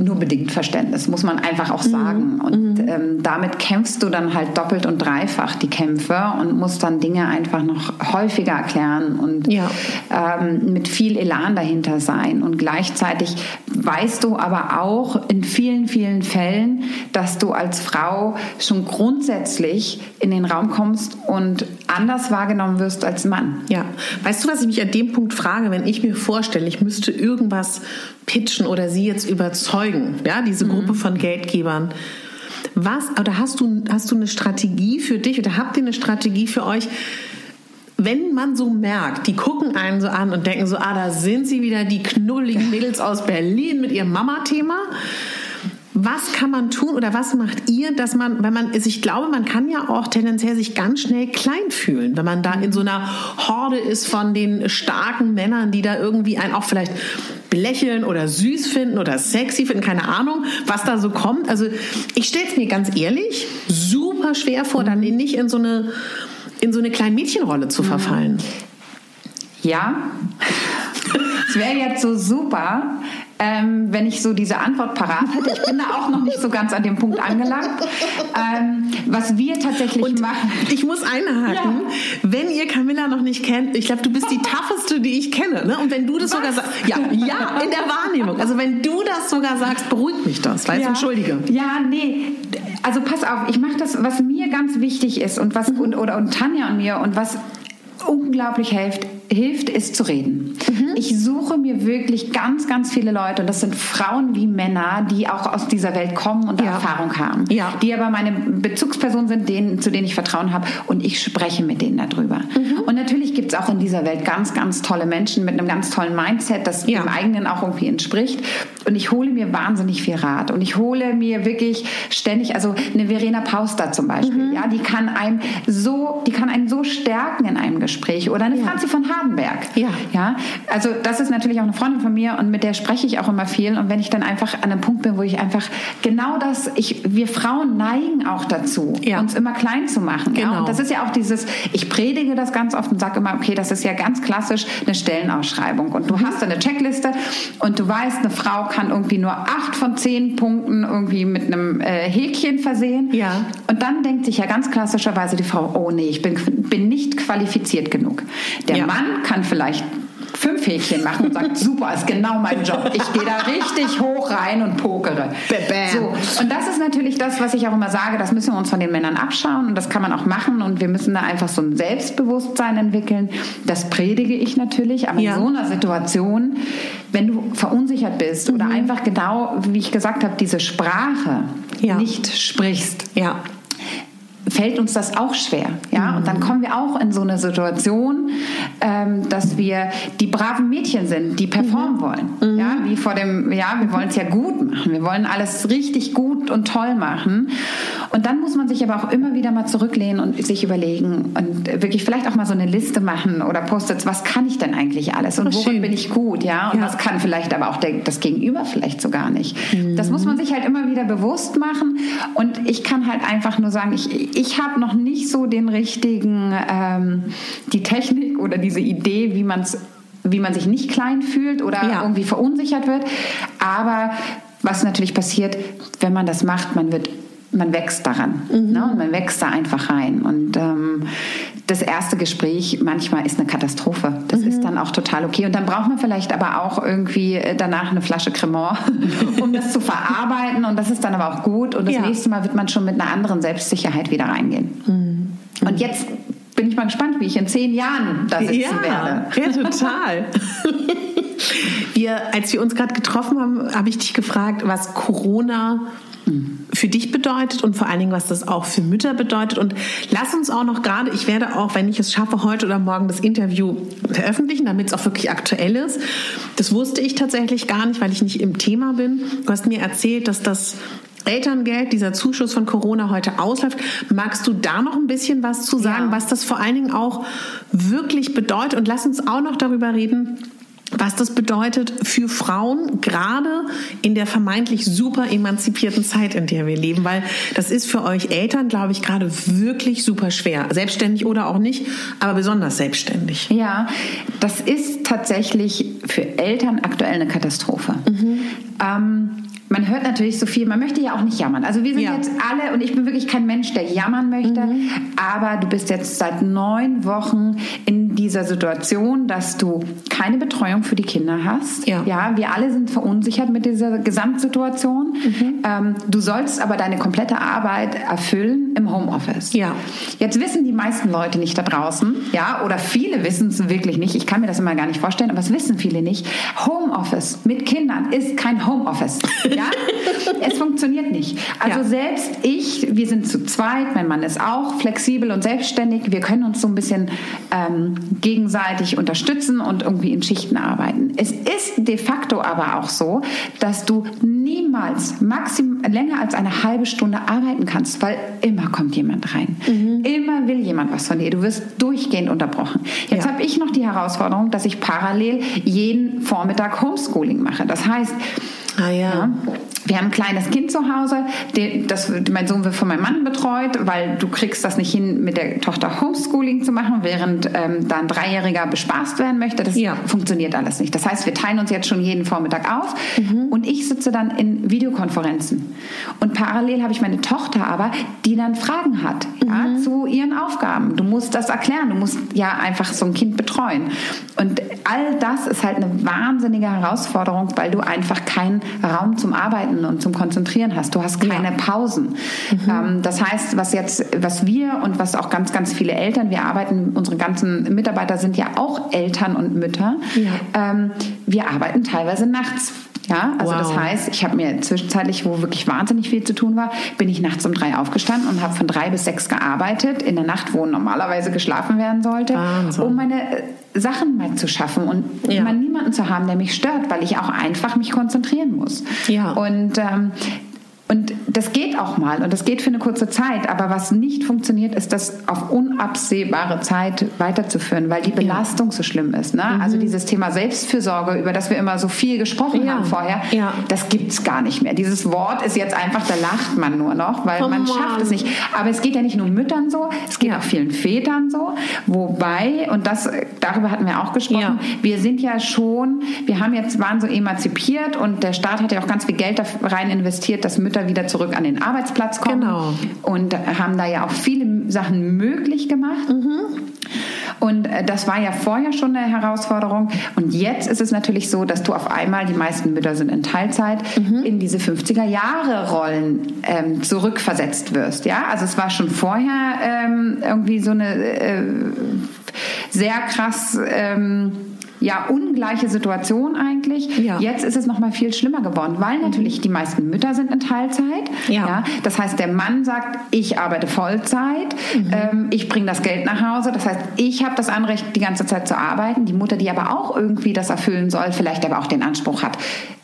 nur bedingt Verständnis, muss man einfach auch Mhm. sagen. Und ähm, damit kämpfst du dann halt doppelt und dreifach die Kämpfe und musst dann Dinge einfach noch häufiger erklären und Ja. ähm, mit viel Elan dahinter sein. Und gleichzeitig weißt du aber auch in vielen, vielen Fällen, dass du als Frau schon grundsätzlich in den Raum kommst und anders wahrgenommen wirst als Mann. Ja, weißt du, was ich mich an dem Punkt frage, wenn ich mir vorstelle, ich müsste irgendwas pitchen oder sie jetzt überzeugen, ja, diese Gruppe von Geldgebern. Was, oder hast du, hast du eine Strategie für dich oder habt ihr eine Strategie für euch, wenn man so merkt, die gucken einen so an und denken so, ah, da sind sie wieder, die knuddeligen (laughs) Mädels aus Berlin mit ihrem Mama-Thema. Was kann man tun oder was macht ihr, dass man, wenn man, also ich glaube, man kann ja auch tendenziell sich ganz schnell klein fühlen, wenn man da in so einer Horde ist von den starken Männern, die da irgendwie einen auch vielleicht belächeln oder süß finden oder sexy finden, keine Ahnung, was da so kommt. Also ich stelle es mir ganz ehrlich super schwer vor, dann nicht in so eine in so eine kleine Mädchenrolle zu verfallen. Ja, (laughs) es wäre jetzt so super, ähm, wenn ich so diese Antwort parat hätte. Ich bin da auch noch nicht so ganz an dem Punkt angelangt. Ähm, was wir tatsächlich Und machen. ich muss einhaken, Ja. wenn ihr Camilla noch nicht kennt, ich glaube, du bist die tougheste, die ich kenne. Ne? Und wenn du das sogar sagst, ja, ja, in der Wahrnehmung. Also wenn du das sogar sagst, beruhigt mich das. Weißt du, entschuldige. Ja, nee. Also pass auf, ich mache das, was mir ganz wichtig ist und was und, oder und Tanja und mir und was unglaublich hilft, hilft, ist zu reden. Mhm. Ich suche mir wirklich ganz, ganz viele Leute, und das sind Frauen wie Männer, die auch aus dieser Welt kommen und Ja. Erfahrung haben, Ja. die aber meine Bezugspersonen sind, denen, zu denen ich Vertrauen habe und ich spreche mit denen darüber. Mhm. Und natürlich gibt es auch in dieser Welt ganz, ganz tolle Menschen mit einem ganz tollen Mindset, das Ja. dem eigenen auch irgendwie entspricht. Und ich hole mir wahnsinnig viel Rat und ich hole mir wirklich ständig, also eine Verena Pauster zum Beispiel, Mhm. ja, die kann einem so, die kann einen so stärken in einem Gespräch oder eine Franzi von Hardenberg. Ja. ja. Also das ist natürlich auch eine Freundin von mir und mit der spreche ich auch immer viel. Und wenn ich dann einfach an einem Punkt bin, wo ich einfach genau das, ich, wir Frauen neigen auch dazu, Ja. uns immer klein zu machen. Ja? Genau. Und das ist ja auch dieses, ich predige das ganz oft und sage immer, okay, das ist ja ganz klassisch eine Stellenausschreibung. Und du Mhm. hast eine Checkliste und du weißt, eine Frau kann irgendwie nur acht von zehn Punkten irgendwie mit einem äh, Häkchen versehen. Ja. Und dann denkt sich ja ganz klassischerweise die Frau, oh nee, ich bin, bin nicht qualifiziert genug. Der Ja. Mann kann vielleicht fünf Häkchen machen und sagt, super, ist genau mein Job. Ich gehe da richtig hoch rein und pokere. So. Und das ist natürlich das, was ich auch immer sage, das müssen wir uns von den Männern abschauen und das kann man auch machen und wir müssen da einfach so ein Selbstbewusstsein entwickeln. Das predige ich natürlich, aber Ja. in so einer Situation, wenn du verunsichert bist oder einfach genau, wie ich gesagt habe, diese Sprache Ja. nicht sprichst, Ja. Fällt uns das auch schwer. Ja? Und dann kommen wir auch in so eine Situation, ähm, dass wir die braven Mädchen sind, die performen wollen. Ja? Wie vor dem, ja, wir wollen es ja gut machen. Wir wollen alles richtig gut und toll machen. Und dann muss man sich aber auch immer wieder mal zurücklehnen und sich überlegen und wirklich vielleicht auch mal so eine Liste machen oder Post-its, was kann ich denn eigentlich alles und worin schön. bin ich gut, ja? Und Ja. was kann vielleicht aber auch der, das Gegenüber vielleicht so gar nicht. Das muss man sich halt immer wieder bewusst machen. Und ich kann halt einfach nur sagen, ich, ich habe noch nicht so den richtigen, ähm, die Technik oder diese Idee, wie man es wie man sich nicht klein fühlt oder Ja. irgendwie verunsichert wird. Aber was natürlich passiert, wenn man das macht, man wird man wächst daran ne? und man wächst da einfach rein und ähm, das erste Gespräch manchmal ist eine Katastrophe das ist dann auch total okay. Und dann braucht man vielleicht aber auch irgendwie äh, danach eine Flasche Cremant (laughs) um das zu verarbeiten. Und das ist dann aber auch gut. Und das Ja. nächste Mal wird man schon mit einer anderen Selbstsicherheit wieder reingehen. Und jetzt bin ich mal gespannt, wie ich in zehn Jahren da sitzen ja, werde. Ja, total. (laughs) wir, als wir uns gerade getroffen haben, habe ich dich gefragt, was Corona für dich bedeutet und vor allen Dingen, was das auch für Mütter bedeutet. Und lass uns auch noch gerade, ich werde auch, wenn ich es schaffe, heute oder morgen das Interview veröffentlichen, damit es auch wirklich aktuell ist. Das wusste ich tatsächlich gar nicht, weil ich nicht im Thema bin. Du hast mir erzählt, dass das Elterngeld, dieser Zuschuss von Corona heute ausläuft. Magst du da noch ein bisschen was zu sagen, ja. was das vor allen Dingen auch wirklich bedeutet? Und lass uns auch noch darüber reden, was das bedeutet für Frauen, gerade in der vermeintlich super emanzipierten Zeit, in der wir leben, weil das ist für euch Eltern, glaube ich, gerade wirklich super schwer. Selbstständig oder auch nicht, aber besonders selbstständig. Ja, das ist tatsächlich für Eltern aktuell eine Katastrophe. Mhm. Ähm, man hört natürlich so viel, man möchte ja auch nicht jammern. Also wir sind ja. jetzt alle, und ich bin wirklich kein Mensch, der jammern möchte, mhm. aber du bist jetzt seit neun Wochen in dieser Situation, dass du keine Betreuung für die Kinder hast. Ja, ja wir alle sind verunsichert mit dieser Gesamtsituation. Mhm. Ähm, du sollst aber deine komplette Arbeit erfüllen im Homeoffice. Ja. Jetzt wissen die meisten Leute nicht da draußen, ja, oder viele wissen es wirklich nicht. Ich kann mir das immer gar nicht vorstellen, aber es wissen viele nicht. Homeoffice mit Kindern ist kein Homeoffice. Ja? (laughs) es funktioniert nicht. Also ja. selbst ich, wir sind zu zweit, mein Mann ist auch flexibel und selbstständig. Wir können uns so ein bisschen ähm, gegenseitig unterstützen und irgendwie in Schichten arbeiten. Es ist de facto aber auch so, dass du niemals maxim länger als eine halbe Stunde arbeiten kannst, weil immer kommt jemand rein. Mhm. Immer will jemand was von dir. Du wirst durchgehend unterbrochen. Jetzt ja. habe ich noch die Herausforderung, dass ich parallel jeden Vormittag Homeschooling mache. Das heißt, 系啊 Wir haben ein kleines Kind zu Hause, das mein Sohn wird von meinem Mann betreut, weil du kriegst das nicht hin, mit der Tochter Homeschooling zu machen, während ähm, da ein Dreijähriger bespaßt werden möchte. Das ja. funktioniert alles nicht. Das heißt, wir teilen uns jetzt schon jeden Vormittag auf mhm. und ich sitze dann in Videokonferenzen. Und parallel habe ich meine Tochter aber, die dann Fragen hat mhm. ja, zu ihren Aufgaben. Du musst das erklären, du musst ja einfach so ein Kind betreuen. Und all das ist halt eine wahnsinnige Herausforderung, weil du einfach keinen Raum zum Arbeiten und zum Konzentrieren hast. Du hast keine ja. Pausen. Mhm. Ähm, das heißt, was jetzt, was wir und was auch ganz, ganz viele Eltern, wir arbeiten, unsere ganzen Mitarbeiter sind ja auch Eltern und Mütter. Ja. Ähm, wir arbeiten teilweise nachts ja, also wow. das heißt, ich habe mir zwischenzeitlich, wo wirklich wahnsinnig viel zu tun war, bin ich nachts um drei aufgestanden und habe von drei bis sechs gearbeitet, in der Nacht, wo normalerweise geschlafen werden sollte, Wahnsinn. um meine äh, Sachen mal zu schaffen und ja. mal niemanden zu haben, der mich stört, weil ich auch einfach mich konzentrieren muss. Ja. Und ähm, und das geht auch mal und das geht für eine kurze Zeit. Aber was nicht funktioniert, ist das auf unabsehbare Zeit weiterzuführen, weil die Belastung ja. so schlimm ist. Ne? Mhm. Also dieses Thema Selbstfürsorge, über das wir immer so viel gesprochen ja. haben vorher, ja. das gibt's gar nicht mehr. Dieses Wort ist jetzt einfach, da lacht man nur noch, weil oh man Mann. schafft es nicht. Aber es geht ja nicht nur Müttern so, es geht auch vielen Vätern so. Wobei, und das, darüber hatten wir auch gesprochen, wir sind ja schon, wir haben jetzt, waren so emanzipiert und der Staat hat ja auch ganz viel Geld da rein investiert, dass Mütter Mütter wieder zurück an den Arbeitsplatz kommen. Genau. Und haben da ja auch viele Sachen möglich gemacht. Mhm. Und äh, das war ja vorher schon eine Herausforderung. Und jetzt ist es natürlich so, dass du auf einmal, die meisten Mütter sind in Teilzeit, mhm. in diese 50er-Jahre-Rollen ähm, zurückversetzt wirst. Ja, also es war schon vorher ähm, irgendwie so eine äh, sehr krass. Ähm, ja ungleiche Situation eigentlich. Ja. Jetzt ist es noch mal viel schlimmer geworden, weil mhm. natürlich die meisten Mütter sind in Teilzeit. Ja. ja. Das heißt, der Mann sagt, ich arbeite Vollzeit, mhm. ähm, ich bringe das Geld nach Hause. Das heißt, ich habe das Anrecht, die ganze Zeit zu arbeiten. Die Mutter, die aber auch irgendwie das erfüllen soll, vielleicht aber auch den Anspruch hat,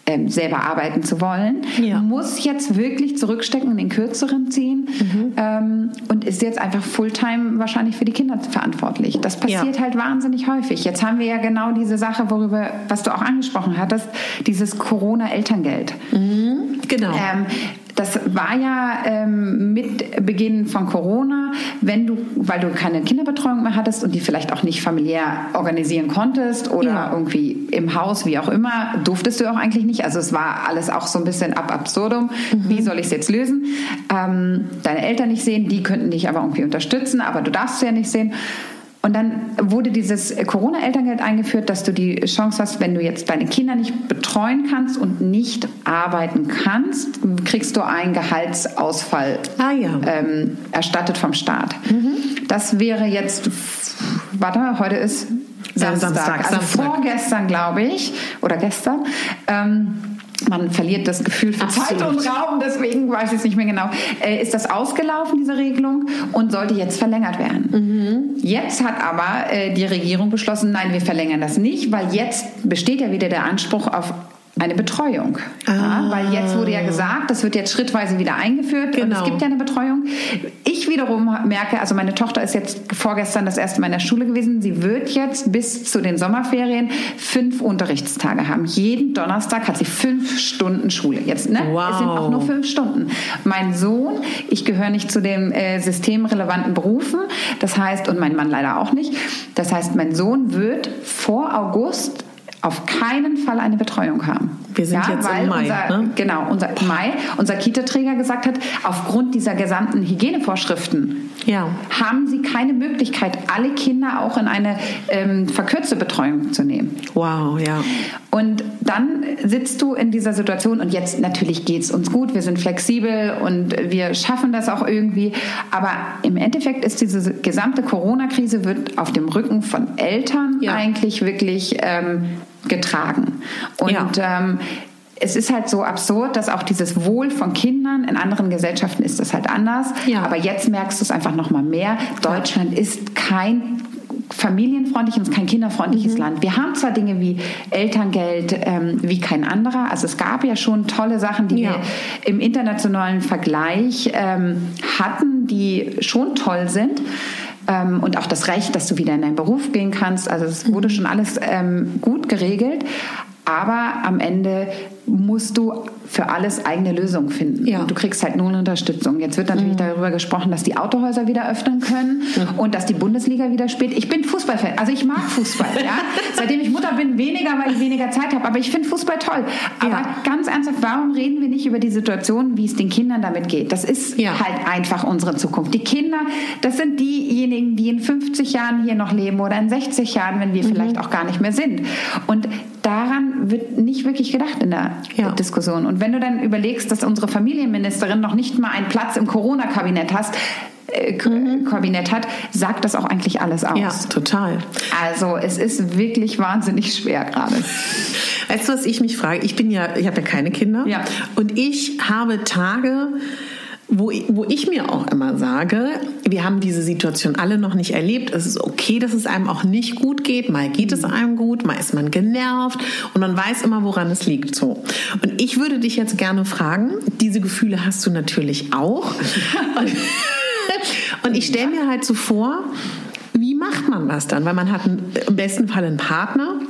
ähm, selber arbeiten zu wollen, ja. muss jetzt wirklich zurückstecken und den Kürzeren ziehen mhm. ähm, und ist jetzt einfach Fulltime wahrscheinlich für die Kinder verantwortlich. Das passiert ja. halt wahnsinnig häufig. Jetzt haben wir ja genau diese Sache, worüber, was du auch angesprochen hattest, dieses Corona-Elterngeld. Mhm. Genau. Ähm, das war ja ähm, mit Beginn von Corona, wenn du, weil du keine Kinderbetreuung mehr hattest und die vielleicht auch nicht familiär organisieren konntest oder ja. irgendwie im Haus, wie auch immer, durftest du auch eigentlich nicht. Also es war alles auch so ein bisschen ab absurdum. Mhm. Wie soll ich es jetzt lösen? Ähm, deine Eltern nicht sehen, die könnten dich aber irgendwie unterstützen, aber du darfst sie ja nicht sehen. Und dann wurde dieses Corona-Elterngeld eingeführt, dass du die Chance hast, wenn du jetzt deine Kinder nicht betreuen kannst und nicht arbeiten kannst, kriegst du einen Gehaltsausfall ah, ja. ähm, erstattet vom Staat. Mhm. Das wäre jetzt, warte, heute ist Samstag, Samstag also Samstag. vorgestern, glaube ich, oder gestern. Ähm, man verliert das Gefühl für Absolut. Zeit und Raum, deswegen weiß ich es nicht mehr genau. Äh, ist das ausgelaufen, diese Regelung, und sollte jetzt verlängert werden? Mhm. Jetzt hat aber äh, die Regierung beschlossen, nein, wir verlängern das nicht, weil jetzt besteht ja wieder der Anspruch auf eine Betreuung. Ah. Ja, weil jetzt wurde ja gesagt, das wird jetzt schrittweise wieder eingeführt genau. und es genau. gibt ja eine Betreuung. Ich wiederum merke, also meine Tochter ist jetzt vorgestern das erste Mal in der Schule gewesen. Sie wird jetzt bis zu den Sommerferien fünf Unterrichtstage haben. Jeden Donnerstag hat sie fünf Stunden Schule. Jetzt, ne? Wow. Es sind auch nur fünf Stunden. Mein Sohn, ich gehöre nicht zu den äh, systemrelevanten Berufen, das heißt, und mein Mann leider auch nicht. Das heißt, mein Sohn wird vor August auf keinen Fall eine Betreuung haben. Wir sind ja, jetzt im Mai. Unser, ne? Genau, unser Mai, unser Kita-Träger gesagt hat, aufgrund dieser gesamten Hygienevorschriften ja. haben sie keine Möglichkeit, alle Kinder auch in eine ähm, verkürzte Betreuung zu nehmen. Wow, ja. Und dann sitzt du in dieser Situation und jetzt natürlich geht es uns gut, wir sind flexibel und wir schaffen das auch irgendwie. Aber im Endeffekt ist diese gesamte Corona-Krise wird auf dem Rücken von Eltern ja. eigentlich wirklich ähm, getragen. Und ja. ähm, es ist halt so absurd, dass auch dieses Wohl von Kindern in anderen Gesellschaften ist das halt anders. Ja. Aber jetzt merkst du es einfach noch mal mehr. Deutschland ja. ist kein familienfreundliches, kein kinderfreundliches mhm. Land. Wir haben zwar Dinge wie Elterngeld ähm, wie kein anderer. Also es gab ja schon tolle Sachen, die ja. wir im internationalen Vergleich ähm, hatten, die schon toll sind ähm, und auch das Recht, dass du wieder in deinen Beruf gehen kannst. Also es wurde mhm. schon alles ähm, gut geregelt. Aber am Ende musst du für alles eigene Lösungen finden. Ja. Du kriegst halt nur eine Unterstützung. Jetzt wird natürlich mhm. darüber gesprochen, dass die Autohäuser wieder öffnen können mhm. und dass die Bundesliga wieder spielt. Ich bin Fußballfan, also ich mag Fußball. ja? (laughs) Seitdem ich Mutter bin, weniger, weil ich weniger Zeit habe. Aber ich finde Fußball toll. Aber ja. ganz ernsthaft, warum reden wir nicht über die Situation, wie es den Kindern damit geht? Das ist ja. halt einfach unsere Zukunft. Die Kinder, das sind diejenigen, die in 50 Jahren hier noch leben oder in 60 Jahren, wenn wir mhm. vielleicht auch gar nicht mehr sind. Und daran wird nicht wirklich gedacht in der ja. Diskussion. Und wenn du dann überlegst, dass unsere Familienministerin noch nicht mal einen Platz im Corona-Kabinett hast, äh, mhm. Kabinett hat, sagt das auch eigentlich alles aus. Ja, total. Also es ist wirklich wahnsinnig schwer gerade. (laughs) Weißt du, was ich mich frage? Ich bin ja, ich habe ja keine Kinder. Ja. Und ich habe Tage, wo, wo ich mir auch immer sage, wir haben diese Situation alle noch nicht erlebt. Es ist okay, dass es einem auch nicht gut geht. Mal geht es einem gut, mal ist man genervt und man weiß immer, woran es liegt. So. Und ich würde dich jetzt gerne fragen, diese Gefühle hast du natürlich auch. Und, (laughs) und ich stelle mir halt so vor, wie macht man das dann? Weil man hat im besten Fall einen Partner,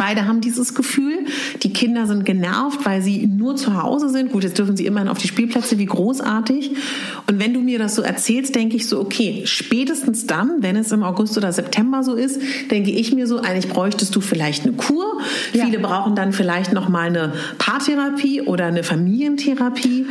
Beide haben dieses Gefühl. Die Kinder sind genervt, weil sie nur zu Hause sind. Gut, jetzt dürfen sie immerhin auf die Spielplätze, wie großartig. Und wenn du mir das so erzählst, denke ich so, okay, spätestens dann, wenn es im August oder September so ist, denke ich mir so, eigentlich bräuchtest du vielleicht eine Kur. Ja. Viele brauchen dann vielleicht noch mal eine Paartherapie oder eine Familientherapie.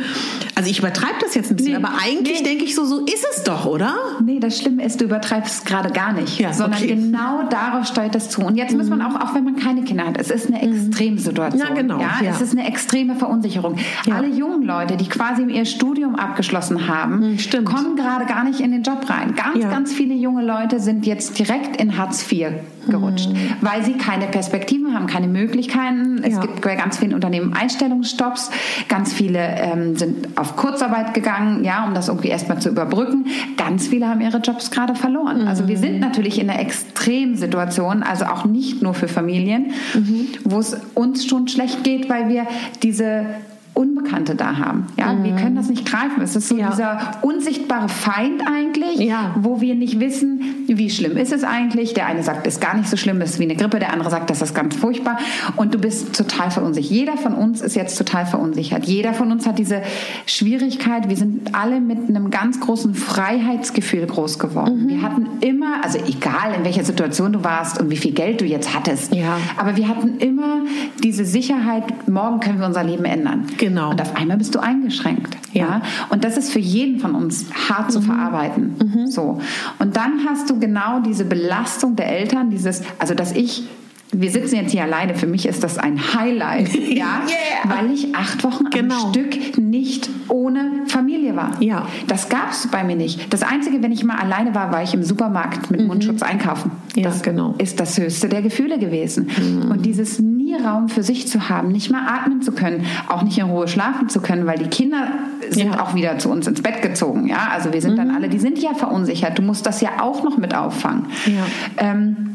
Also ich übertreibe das jetzt ein bisschen, nee, aber eigentlich nee. denke ich so, so ist es doch, oder? Nee, das Schlimme ist, du übertreibst gerade gar nicht, ja, sondern okay. genau darauf steuert das zu. Und jetzt mhm. muss man auch, auch wenn man keine Kinder hat. Es ist eine mhm. Extremsituation. Ja, genau. Ja? ja. Es ist eine extreme Verunsicherung. Ja. Alle jungen Leute, die quasi ihr Studium abgeschlossen haben, mhm, kommen gerade gar nicht in den Job rein. Ganz, ganz viele junge Leute sind jetzt direkt in Hartz IV gerutscht, mhm. weil sie keine Perspektiven haben, keine Möglichkeiten. Es gibt bei ganz vielen Unternehmen Einstellungsstopps. Ganz viele ähm, sind auf Kurzarbeit gegangen, ja, um das irgendwie erstmal zu überbrücken. Ganz viele haben ihre Jobs gerade verloren. Also wir mhm. sind natürlich in einer Extremsituation, also auch nicht nur für Familien, mhm. wo es uns schon schlecht geht, weil wir diese Unbekannte da haben. Ja, mhm. wir können das nicht greifen. Es ist so ja. dieser unsichtbare Feind eigentlich, ja. wo wir nicht wissen, wie schlimm ist es eigentlich. Der eine sagt, es ist gar nicht so schlimm, es ist wie eine Grippe. Der andere sagt, das ist ganz furchtbar. Und du bist total verunsichert. Jeder von uns ist jetzt total verunsichert. Jeder von uns hat diese Schwierigkeit. Wir sind alle mit einem ganz großen Freiheitsgefühl groß geworden. Mhm. Wir hatten immer, also egal in welcher Situation du warst und wie viel Geld du jetzt hattest, ja. aber wir hatten immer diese Sicherheit, morgen können wir unser Leben ändern. Genau. Und auf einmal bist du eingeschränkt. Ja. ja? Und das ist für jeden von uns hart mhm. zu verarbeiten. Mhm. So. Und dann hast du genau diese Belastung der Eltern, dieses, also dass ich wir sitzen jetzt hier alleine. Für mich ist das ein Highlight, (laughs) ja, yeah. weil ich acht Wochen genau. am Stück nicht ohne Familie war. Ja. Das gab es bei mir nicht. Das Einzige, wenn ich mal alleine war, war ich im Supermarkt mit mhm. Mundschutz einkaufen. Ja, das genau. ist das höchste der Gefühle gewesen. Mhm. Und dieses nie Raum für sich zu haben, nicht mal atmen zu können, auch nicht in Ruhe schlafen zu können, weil die Kinder sind ja. auch wieder zu uns ins Bett gezogen. Ja, also wir sind mhm. dann alle, die sind ja verunsichert. Du musst das ja auch noch mit auffangen. Ja. Ähm,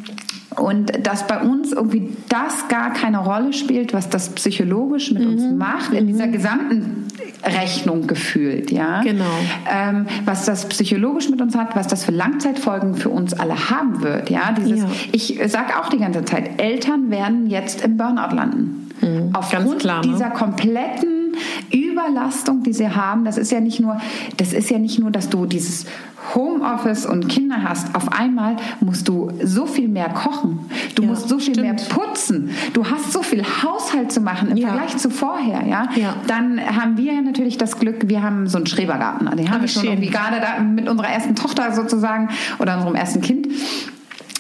und dass bei uns irgendwie das gar keine Rolle spielt, was das psychologisch mit mhm. uns macht, in dieser mhm. gesamten Rechnung gefühlt, ja. Genau. Ähm, was das psychologisch mit uns hat, was das für Langzeitfolgen für uns alle haben wird, ja. Dieses, ja. Ich sage auch die ganze Zeit, Eltern werden jetzt im Burnout landen. Mhm. Aufgrund klar, ne? dieser kompletten Überlastung, die sie haben, das ist ja nicht nur, das ist ja nicht nur, dass du dieses Homeoffice und Kinder hast, auf einmal musst du so viel mehr kochen. Du ja, musst so viel stimmt. mehr putzen. Du hast so viel Haushalt zu machen im ja. Vergleich zu vorher. Ja? ja? Dann haben wir natürlich das Glück, wir haben so einen Schrebergarten. Den haben wir schon irgendwie gerade da mit unserer ersten Tochter sozusagen oder unserem ersten Kind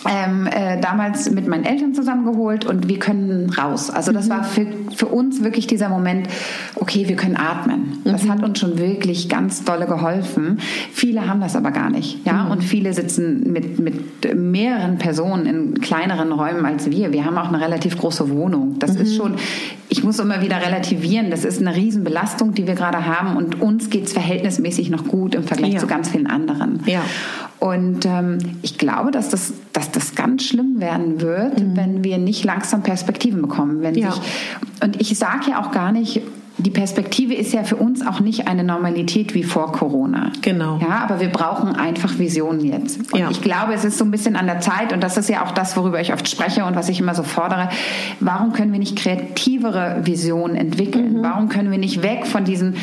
ähm, äh, damals mit meinen Eltern zusammengeholt und wir können raus. Also das mhm. war für, für uns wirklich dieser Moment, okay, wir können atmen. Das mhm. hat uns schon wirklich ganz dolle geholfen. Viele haben das aber gar nicht. Ja? Mhm. Und viele sitzen mit, mit mehreren Personen in kleineren Räumen als wir. Wir haben auch eine relativ große Wohnung. Das ist mhm. schon, ich muss immer wieder relativieren, das ist eine Riesenbelastung, die wir gerade haben und uns geht es verhältnismäßig noch gut im Vergleich ja. zu ganz vielen anderen. Ja. Und ähm, ich glaube, dass das, dass das ganz schlimm werden wird, mhm. wenn wir nicht langsam Perspektiven bekommen. Wenn ja. sich, und ich sage ja auch gar nicht, die Perspektive ist ja für uns auch nicht eine Normalität wie vor Corona. Genau. Ja, aber wir brauchen einfach Visionen jetzt. Und ja. ich glaube, es ist so ein bisschen an der Zeit, und das ist ja auch das, worüber ich oft spreche und was ich immer so fordere. Warum können wir nicht kreativere Visionen entwickeln? Mhm. Warum können wir nicht weg von diesen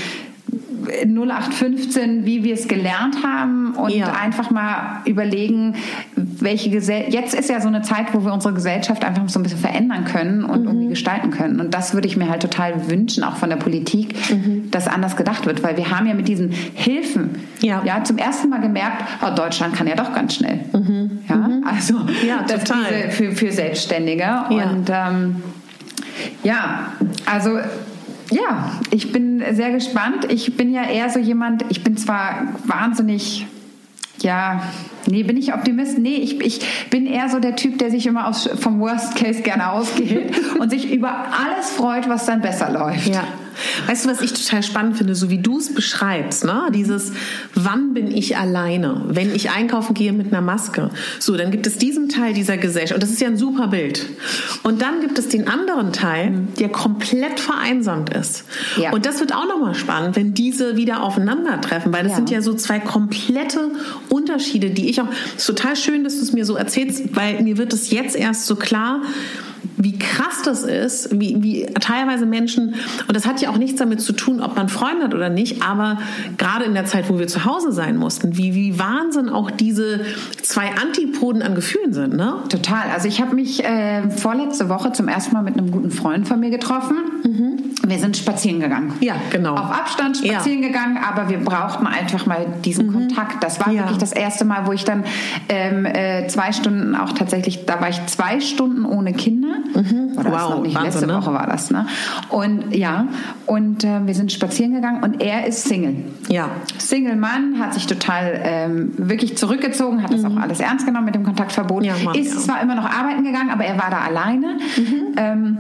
0815, wie wir es gelernt haben und ja. einfach mal überlegen, welche Gesellschaft. Jetzt ist ja so eine Zeit, wo wir unsere Gesellschaft einfach so ein bisschen verändern können und mhm. irgendwie gestalten können. Und das würde ich mir halt total wünschen, auch von der Politik, mhm. dass anders gedacht wird, weil wir haben ja mit diesen Hilfen ja, ja zum ersten Mal gemerkt, oh, Deutschland kann ja doch ganz schnell. Mhm. Ja, mhm. also ja, total. Für, für Selbstständige. Und ähm, ja, also ja, ich bin sehr gespannt. Ich bin ja eher so jemand, ich bin zwar wahnsinnig, ja, nee, bin ich Optimist? Nee, ich, ich bin eher so der Typ, der sich immer aus, vom Worst Case gerne ausgeht und sich über alles freut, was dann besser läuft. Ja. Weißt du, was ich total spannend finde, so wie du es beschreibst, ne? Dieses, wann bin ich alleine? Wenn ich einkaufen gehe mit einer Maske. So, dann gibt es diesen Teil dieser Gesellschaft. Und das ist ja ein super Bild. Und dann gibt es den anderen Teil, der komplett vereinsamt ist. Ja. Und das wird auch nochmal spannend, wenn diese wieder aufeinandertreffen, weil das ja. sind ja so zwei komplette Unterschiede, die ich auch, es ist total schön, dass du es mir so erzählst, weil mir wird es jetzt erst so klar, wie krass das ist, wie, wie teilweise Menschen, und das hat ja auch nichts damit zu tun, ob man Freunde hat oder nicht, aber gerade in der Zeit, wo wir zu Hause sein mussten, wie, wie Wahnsinn auch diese zwei Antipoden an Gefühlen sind, ne? Total. Also ich habe mich äh, vorletzte Woche zum ersten Mal mit einem guten Freund von mir getroffen. Mhm. Wir sind spazieren gegangen. Ja, genau. Auf Abstand spazieren ja. gegangen, aber wir brauchten einfach mal diesen mhm. Kontakt. Das war ja. wirklich das erste Mal, wo ich dann ähm, äh, zwei Stunden auch tatsächlich, da war ich zwei Stunden ohne Kinder. Mhm. Oder wow, noch nicht, Wahnsinn, letzte ne? Woche war das. Ne? Und ja, und äh, wir sind spazieren gegangen und er ist Single. Ja. Single-Mann, hat sich total ähm, wirklich zurückgezogen, hat das mhm. auch alles ernst genommen mit dem Kontaktverbot. Ja, Mann, ist ja. zwar immer noch arbeiten gegangen, aber er war da alleine. Mhm. Ähm,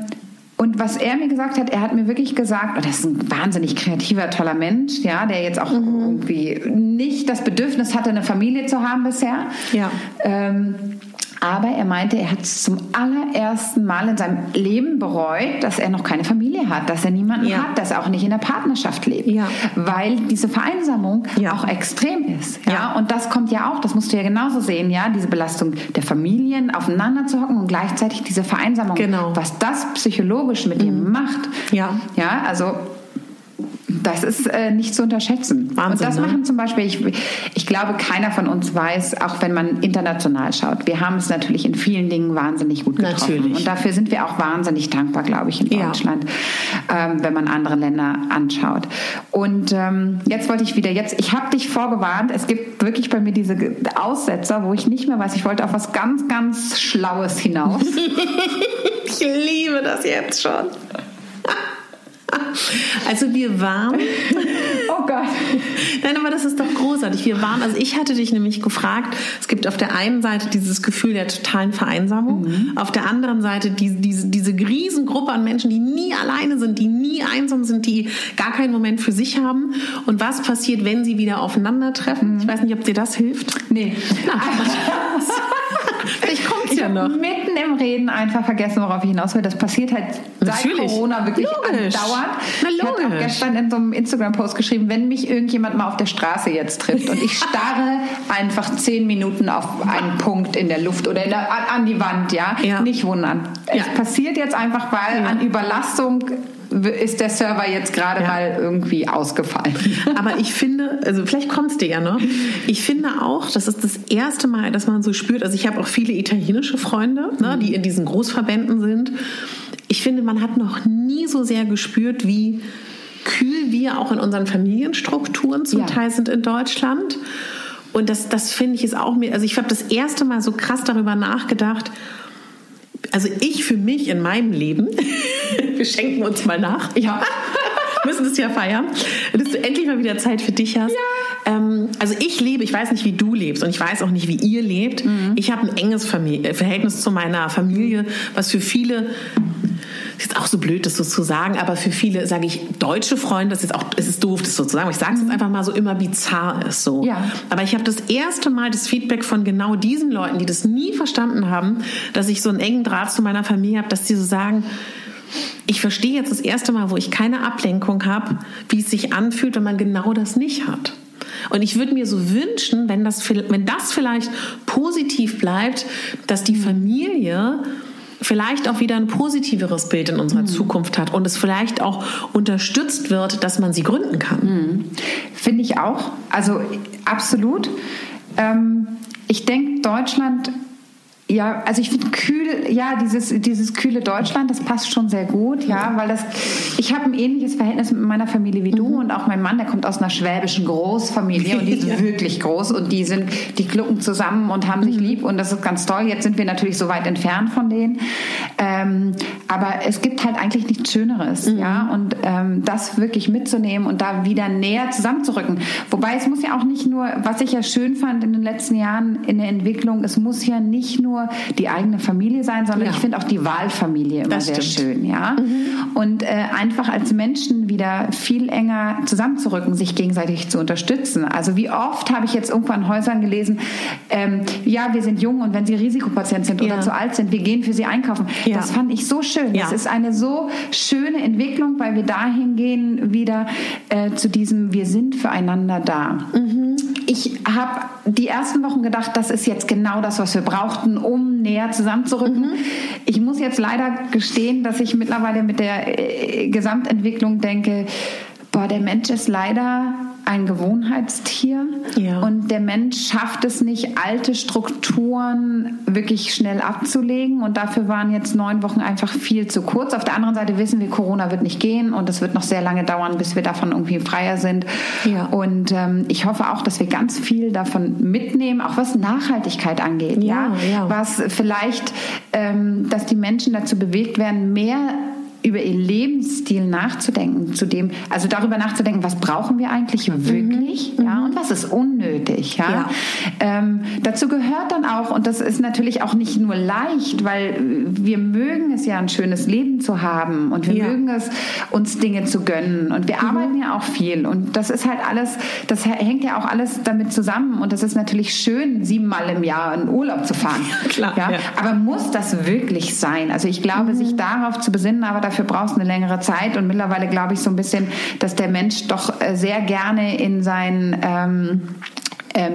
und was er mir gesagt hat, er hat mir wirklich gesagt, und das ist ein wahnsinnig kreativer, toller Mensch, ja, der jetzt auch mhm. irgendwie nicht das Bedürfnis hatte, eine Familie zu haben bisher. Ja. Ähm, aber er meinte, er hat es zum allerersten Mal in seinem Leben bereut, dass er noch keine Familie hat, dass er niemanden ja. hat, dass er auch nicht in der Partnerschaft lebt. Ja. Weil diese Vereinsamung ja. auch extrem ist. Ja? Und das kommt ja auch, das musst du ja genauso sehen, ja, diese Belastung der Familien, aufeinander zu hocken und gleichzeitig diese Vereinsamung. Genau. Was das psychologisch mit mhm. ihm macht. Ja. Ja, also Das ist äh, nicht zu unterschätzen. Wahnsinn, und das ne? machen zum Beispiel, ich, ich glaube, keiner von uns weiß, auch wenn man international schaut, wir haben es natürlich in vielen Dingen wahnsinnig gut getroffen. Natürlich. Und dafür sind wir auch wahnsinnig dankbar, glaube ich, in Deutschland, ja. ähm, wenn man andere Länder anschaut. Und ähm, jetzt wollte ich wieder, jetzt, ich habe dich vorgewarnt, es gibt wirklich bei mir diese Aussetzer, wo ich nicht mehr weiß, ich wollte auf was ganz, ganz Schlaues hinaus. (laughs) ich liebe das jetzt schon. (laughs) Also wir waren. Oh Gott. Nein, aber das ist doch großartig. Wir waren, also ich hatte dich nämlich gefragt, es gibt auf der einen Seite dieses Gefühl der totalen Vereinsamung, mhm. auf der anderen Seite diese, diese, diese Riesengruppe an Menschen, die nie alleine sind, die nie einsam sind, die gar keinen Moment für sich haben. Und was passiert, wenn sie wieder aufeinandertreffen? Mhm. Ich weiß nicht, ob dir das hilft. Nee. Na, (laughs) ich komme ja noch. mitten im Reden einfach vergessen, worauf ich hinaus will. Das passiert halt seit Corona wirklich logisch. andauernd. Na, logisch. Ich habe gestern in so einem Instagram-Post geschrieben, wenn mich irgendjemand mal auf der Straße jetzt trifft und ich starre (laughs) einfach zehn Minuten auf einen Punkt in der Luft oder der, an die Wand, ja, ja. nicht wundern. Ja. Es passiert jetzt einfach, weil ja. an Überlastung ist der Server jetzt gerade ja. mal irgendwie ausgefallen. (laughs) Aber ich finde, also vielleicht kommt es dir ja noch. Ich finde auch, das ist das erste Mal, dass man so spürt. Also ich habe auch viele italienische Freunde, ne, die in diesen Großverbänden sind. Ich finde, man hat noch nie so sehr gespürt, wie kühl wir auch in unseren Familienstrukturen zum ja. Teil sind in Deutschland. Und das, das finde ich ist auch mir, also ich habe das erste Mal so krass darüber nachgedacht, also ich für mich in meinem Leben, wir schenken uns mal nach, ja, müssen es ja feiern, dass du endlich mal wieder Zeit für dich hast. Ja. Ähm, also ich lebe, ich weiß nicht, wie du lebst und ich weiß auch nicht, wie ihr lebt. Mhm. Ich habe ein enges Familie, Verhältnis zu meiner Familie, was für viele ist jetzt auch so blöd, das so zu sagen, aber für viele, sage ich, deutsche Freunde, das ist auch, es ist doof, das so zu sagen, ich sage es jetzt mhm. einfach mal so, immer bizarr ist so. Ja. Aber ich habe das erste Mal das Feedback von genau diesen Leuten, die das nie verstanden haben, dass ich so einen engen Draht zu meiner Familie habe, dass die so sagen, ich verstehe jetzt das erste Mal, wo ich keine Ablenkung habe, wie es sich anfühlt, wenn man genau das nicht hat. Und ich würde mir so wünschen, wenn das, wenn das vielleicht positiv bleibt, dass die Familie vielleicht auch wieder ein positiveres Bild in unserer mhm. Zukunft hat und es vielleicht auch unterstützt wird, dass man sie gründen kann. Mhm. Finde ich auch. Also absolut. Ähm, ich denke, Deutschland ja, also ich finde kühl, ja, dieses, dieses kühle Deutschland, das passt schon sehr gut, ja, weil das, ich habe ein ähnliches Verhältnis mit meiner Familie wie du mhm. und auch mein Mann, der kommt aus einer schwäbischen Großfamilie und die ist (laughs) ja. wirklich groß und die sind, die glucken zusammen und haben sich mhm. lieb und das ist ganz toll. Jetzt sind wir natürlich so weit entfernt von denen, ähm, aber es gibt halt eigentlich nichts Schöneres, mhm. ja, und ähm, das wirklich mitzunehmen und da wieder näher zusammenzurücken. Wobei es muss ja auch nicht nur, was ich ja schön fand in den letzten Jahren in der Entwicklung, es muss ja nicht nur nur die eigene Familie sein, sondern ja. ich finde auch die Wahlfamilie immer sehr schön, ja. Mhm. Und äh, einfach als Menschen wieder viel enger zusammenzurücken, sich gegenseitig zu unterstützen. Also wie oft habe ich jetzt irgendwann in Häusern gelesen, ähm, ja, wir sind jung und wenn sie Risikopatient sind ja. oder zu alt sind, wir gehen für sie einkaufen. Ja. Das fand ich so schön. Das ist eine so schöne Entwicklung, weil wir dahin gehen wieder äh, zu diesem, wir sind füreinander da. Mhm. Ich habe die ersten Wochen gedacht, das ist jetzt genau das, was wir brauchten, um näher zusammenzurücken. Mhm. Ich muss jetzt leider gestehen, dass ich mittlerweile mit der äh, Gesamtentwicklung denke, boah, der Mensch ist leider ein Gewohnheitstier ja. und der Mensch schafft es nicht, alte Strukturen wirklich schnell abzulegen und dafür waren jetzt neun Wochen einfach viel zu kurz. Auf der anderen Seite wissen wir, Corona wird nicht gehen und es wird noch sehr lange dauern, bis wir davon irgendwie freier sind. Ja. Und ähm, ich hoffe auch, dass wir ganz viel davon mitnehmen, auch was Nachhaltigkeit angeht. Ja, ja? was vielleicht, ähm, dass die Menschen dazu bewegt werden, mehr über ihr Lebensstil nachzudenken, zu dem, also darüber nachzudenken, was brauchen wir eigentlich wirklich, mhm. ja. Und was ist unnötig, ja. ja. Ähm, dazu gehört dann auch, und das ist natürlich auch nicht nur leicht, weil wir mögen es ja, ein schönes Leben zu haben und wir ja. mögen es, uns Dinge zu gönnen und wir mhm. arbeiten ja auch viel und das ist halt alles, das hängt ja auch alles damit zusammen und das ist natürlich schön, siebenmal im Jahr in Urlaub zu fahren, (laughs) Klar, ja? aber muss das wirklich sein? Also ich glaube, mhm. sich darauf zu besinnen, aber dafür brauchst du eine längere Zeit. Und mittlerweile glaube ich so ein bisschen, dass der Mensch doch äh, sehr gerne in seinen ähm, äh,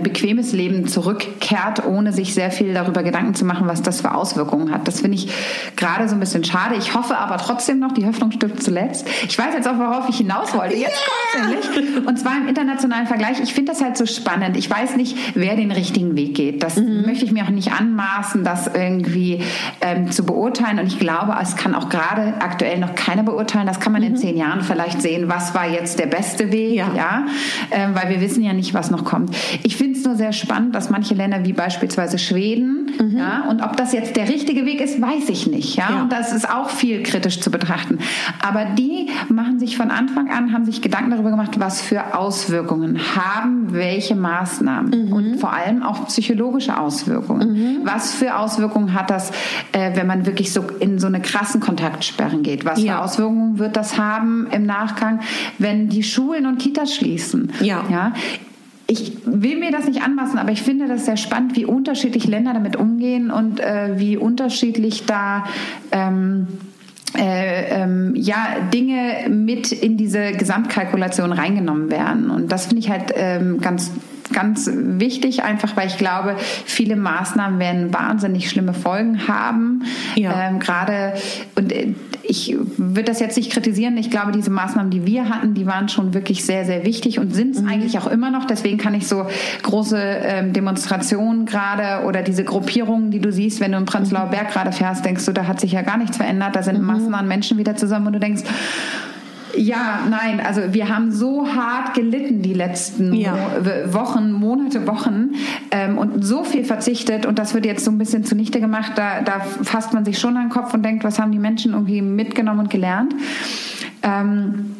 bequemes Leben zurückkehrt, ohne sich sehr viel darüber Gedanken zu machen, was das für Auswirkungen hat. Das finde ich gerade so ein bisschen schade. Ich hoffe aber trotzdem noch, die Hoffnung stirbt zuletzt. Ich weiß jetzt auch, worauf ich hinaus wollte. Jetzt yeah! kommt's endlich. Und zwar im internationalen Vergleich. Ich finde das halt so spannend. Ich weiß nicht, wer den richtigen Weg geht. Das mhm. möchte ich mir auch nicht anmaßen, das irgendwie ähm, zu beurteilen. Und ich glaube, es kann auch gerade aktuell noch keiner beurteilen. Das kann man mhm. in zehn Jahren vielleicht sehen, was war jetzt der beste Weg, ja, ja? Ähm, weil wir wissen ja nicht, was noch kommt. Ich finde es nur sehr spannend, dass manche Länder wie beispielsweise Schweden, mhm. ja, und ob das jetzt der richtige Weg ist, weiß ich nicht, ja? ja. Und das ist auch viel kritisch zu betrachten. Aber die machen sich von Anfang an, haben sich Gedanken darüber gemacht, was für Auswirkungen haben welche Maßnahmen mhm. und vor allem auch psychologische Auswirkungen. Mhm. Was für Auswirkungen hat das, äh, wenn man wirklich so in so eine krassen Kontaktsperren geht? Was ja. für Auswirkungen wird das haben im Nachgang, wenn die Schulen und Kitas schließen? Ja. ja? Ich will mir das nicht anmaßen, aber ich finde das sehr spannend, wie unterschiedlich Länder damit umgehen und äh, wie unterschiedlich da ähm, äh, ähm, ja, Dinge mit in diese Gesamtkalkulation reingenommen werden. Und das finde ich halt ähm, ganz ganz wichtig, einfach weil ich glaube, viele Maßnahmen werden wahnsinnig schlimme Folgen haben. Ja. Ähm, Gerade und äh, ich würde das jetzt nicht kritisieren. Ich glaube, diese Maßnahmen, die wir hatten, die waren schon wirklich sehr, sehr wichtig und sind es mhm. eigentlich auch immer noch. Deswegen kann ich so große ähm, Demonstrationen gerade oder diese Gruppierungen, die du siehst, wenn du im Prenzlauer Berg gerade fährst, denkst du, da hat sich ja gar nichts verändert. Da sind mhm. Massen an Menschen wieder zusammen und du denkst, ja, nein, also wir haben so hart gelitten die letzten ja. Wochen, Monate, Wochen ähm, und so viel verzichtet und das wird jetzt so ein bisschen zunichte gemacht. Da, da fasst man sich schon an den Kopf und denkt, was haben die Menschen irgendwie mitgenommen und gelernt. Ähm,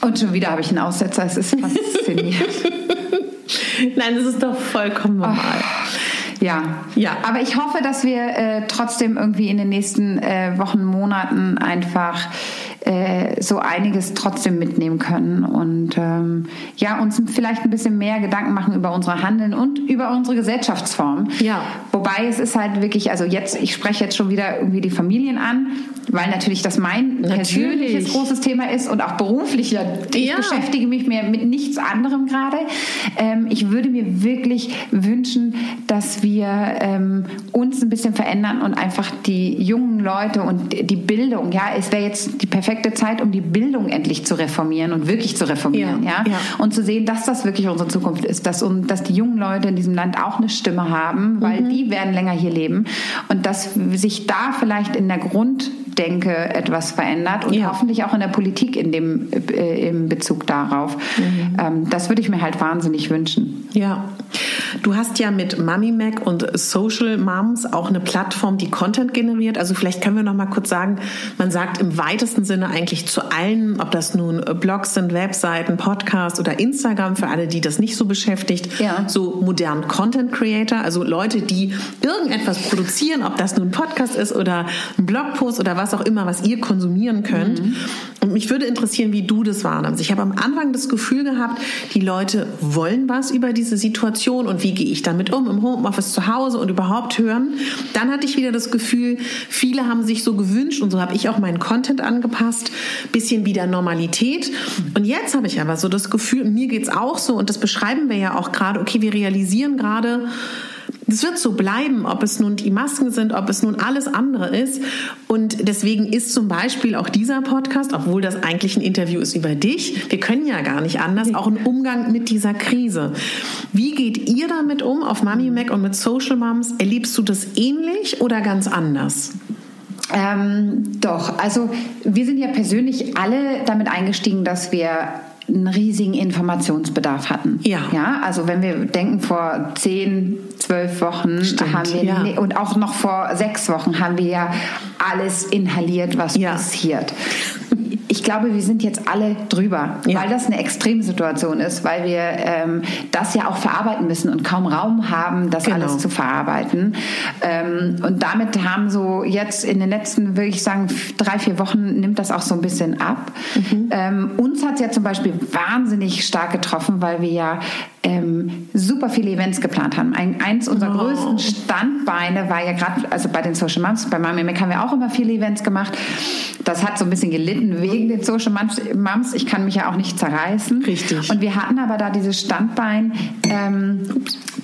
und schon wieder habe ich einen Aussetzer, es ist faszinierend. (laughs) Nein, das ist doch vollkommen normal. Oh, ja, ja. Aber ich hoffe, dass wir äh, trotzdem irgendwie in den nächsten äh, Wochen, Monaten einfach äh, so einiges trotzdem mitnehmen können und ähm, ja uns vielleicht ein bisschen mehr Gedanken machen über unser Handeln und über unsere Gesellschaftsform. Ja. Wobei es ist halt wirklich, also jetzt, ich spreche jetzt schon wieder irgendwie die Familien an, weil natürlich das mein natürlich. persönliches großes Thema ist und auch beruflich. Ja, ich ja. beschäftige mich mehr mit nichts anderem gerade. Ähm, ich würde mir wirklich wünschen, dass wir ähm, uns ein bisschen verändern und einfach die jungen Leute und die Bildung, ja, es wäre jetzt die perfekte Zeit, um die Bildung endlich zu reformieren und wirklich zu reformieren, ja, ja? ja. und zu sehen, dass das wirklich unsere Zukunft ist, dass, um, dass die jungen Leute in diesem Land auch eine Stimme haben, weil mhm. die werden länger hier leben und dass sich da vielleicht in der Grunddenke etwas verändert und ja. hoffentlich auch in der Politik in dem äh, im Bezug darauf. Mhm. Ähm, das würde ich mir halt wahnsinnig wünschen. Ja, du hast ja mit Mami Mac und Social Moms auch eine Plattform, die Content generiert. Also vielleicht können wir noch mal kurz sagen, man sagt im weitesten Sinne Sinne eigentlich zu allen, ob das nun Blogs sind, Webseiten, Podcasts oder Instagram, für alle, die das nicht so beschäftigt, ja. so modern Content Creator, also Leute, die irgendetwas produzieren, ob das nun ein Podcast ist oder ein Blogpost oder was auch immer, was ihr konsumieren könnt. Mhm. Und mich würde interessieren, wie du das wahrnimmst. Ich habe am Anfang das Gefühl gehabt, die Leute wollen was über diese Situation und wie gehe ich damit um im Homeoffice zu Hause und überhaupt hören. Dann hatte ich wieder das Gefühl, viele haben sich so gewünscht und so habe ich auch meinen Content angepasst bisschen wieder Normalität. Und jetzt habe ich aber so das Gefühl, mir geht es auch so, und das beschreiben wir ja auch gerade, okay, wir realisieren gerade, es wird so bleiben, ob es nun die Masken sind, ob es nun alles andere ist. Und deswegen ist zum Beispiel auch dieser Podcast, obwohl das eigentlich ein Interview ist über dich, wir können ja gar nicht anders, auch ein Umgang mit dieser Krise. Wie geht ihr damit um auf Mami Mac und mit Social Moms? Erlebst du das ähnlich oder ganz anders? Ähm, doch, also wir sind ja persönlich alle damit eingestiegen, dass wir einen riesigen Informationsbedarf hatten. Ja. ja. Also wenn wir denken, vor zehn, zwölf Wochen Stimmt, haben wir ja. und auch noch vor sechs Wochen haben wir ja alles inhaliert, was ja. passiert ich glaube, wir sind jetzt alle drüber, ja. weil das eine Extremsituation ist, weil wir ähm, das ja auch verarbeiten müssen und kaum Raum haben, das genau. alles zu verarbeiten. Ähm, und damit haben so jetzt in den letzten, würde ich sagen, drei, vier Wochen nimmt das auch so ein bisschen ab. Mhm. Ähm, uns hat es ja zum Beispiel wahnsinnig stark getroffen, weil wir ja ähm, super viele Events geplant haben. Ein, eins unserer Oh. größten Standbeine war ja gerade, also bei den Social Moms, bei Mami Mac haben wir auch immer viele Events gemacht. Das hat so ein bisschen gelitten wegen den Social Moms. Ich kann mich ja auch nicht zerreißen. Richtig. Und wir hatten aber da dieses Standbein, ähm,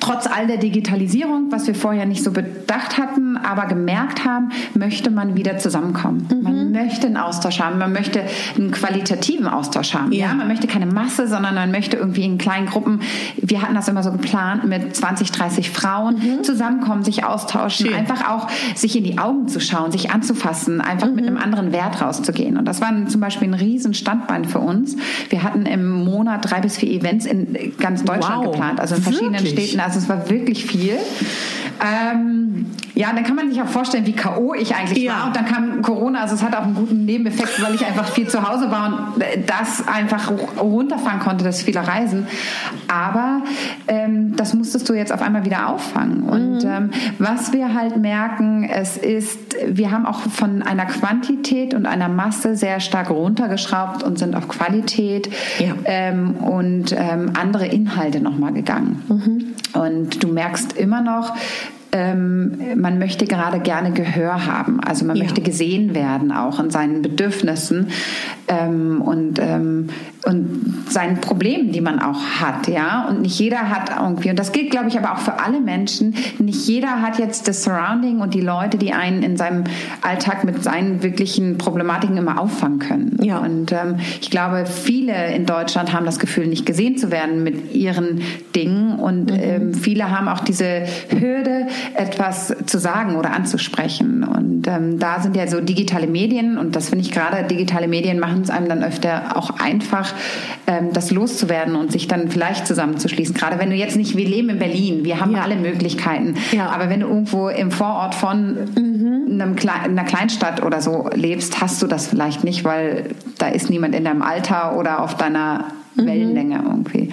trotz all der Digitalisierung, was wir vorher nicht so bedacht hatten, aber gemerkt haben, möchte man wieder zusammenkommen. Man möchte einen Austausch haben, man möchte einen qualitativen Austausch haben. Ja. Ja. man möchte keine Masse, sondern man möchte irgendwie in kleinen Gruppen, wir hatten das immer so geplant, mit 20, 30 Frauen zusammenkommen, sich austauschen, Schön. einfach auch sich in die Augen zu schauen, sich anzufassen, einfach mit einem anderen Wert rauszugehen. Und das war zum Beispiel ein riesen Standbein für uns. Wir hatten im Monat drei bis vier Events in ganz Deutschland Wow. geplant, also in verschiedenen Wirklich? Städten. Also es war wirklich viel. Ähm, ja, dann kann man sich auch vorstellen, wie K.O. ich eigentlich Ja. war. Und dann kam Corona, also es hat auch einen guten Nebeneffekt, weil ich einfach viel zu Hause war und das einfach runterfahren konnte, das viele Reisen. Aber ähm, das musstest du jetzt auf einmal wieder auffangen. Und ähm, was wir halt merken, es ist, wir haben auch von einer Quantität und einer Masse sehr stark runtergeschraubt und sind auf Qualität Ja. ähm, und ähm, andere Inhalte nochmal gegangen. Und du merkst immer noch, ähm, man möchte gerade gerne Gehör haben. Also man Ja. möchte gesehen werden auch in seinen Bedürfnissen ähm, und, ähm, und seinen Problemen, die man auch hat. Ja? Und nicht jeder hat irgendwie, und das gilt, glaube ich, aber auch für alle Menschen, nicht jeder hat jetzt das Surrounding und die Leute, die einen in seinem Alltag mit seinen wirklichen Problematiken immer auffangen können. Ja. Und ähm, ich glaube, viele in Deutschland haben das Gefühl, nicht gesehen zu werden mit ihren Dingen. Und ähm, viele haben auch diese Hürde, etwas zu sagen oder anzusprechen. Und ähm, da sind ja so digitale Medien, und das finde ich gerade, digitale Medien machen es einem dann öfter auch einfach, ähm, das loszuwerden und sich dann vielleicht zusammenzuschließen. Gerade wenn du jetzt nicht, wir leben in Berlin, wir haben Ja. alle Möglichkeiten. Ja. Aber wenn du irgendwo im Vorort von einem Kle einer Kleinstadt oder so lebst, hast du das vielleicht nicht, weil da ist niemand in deinem Alter oder auf deiner Wellenlänge irgendwie.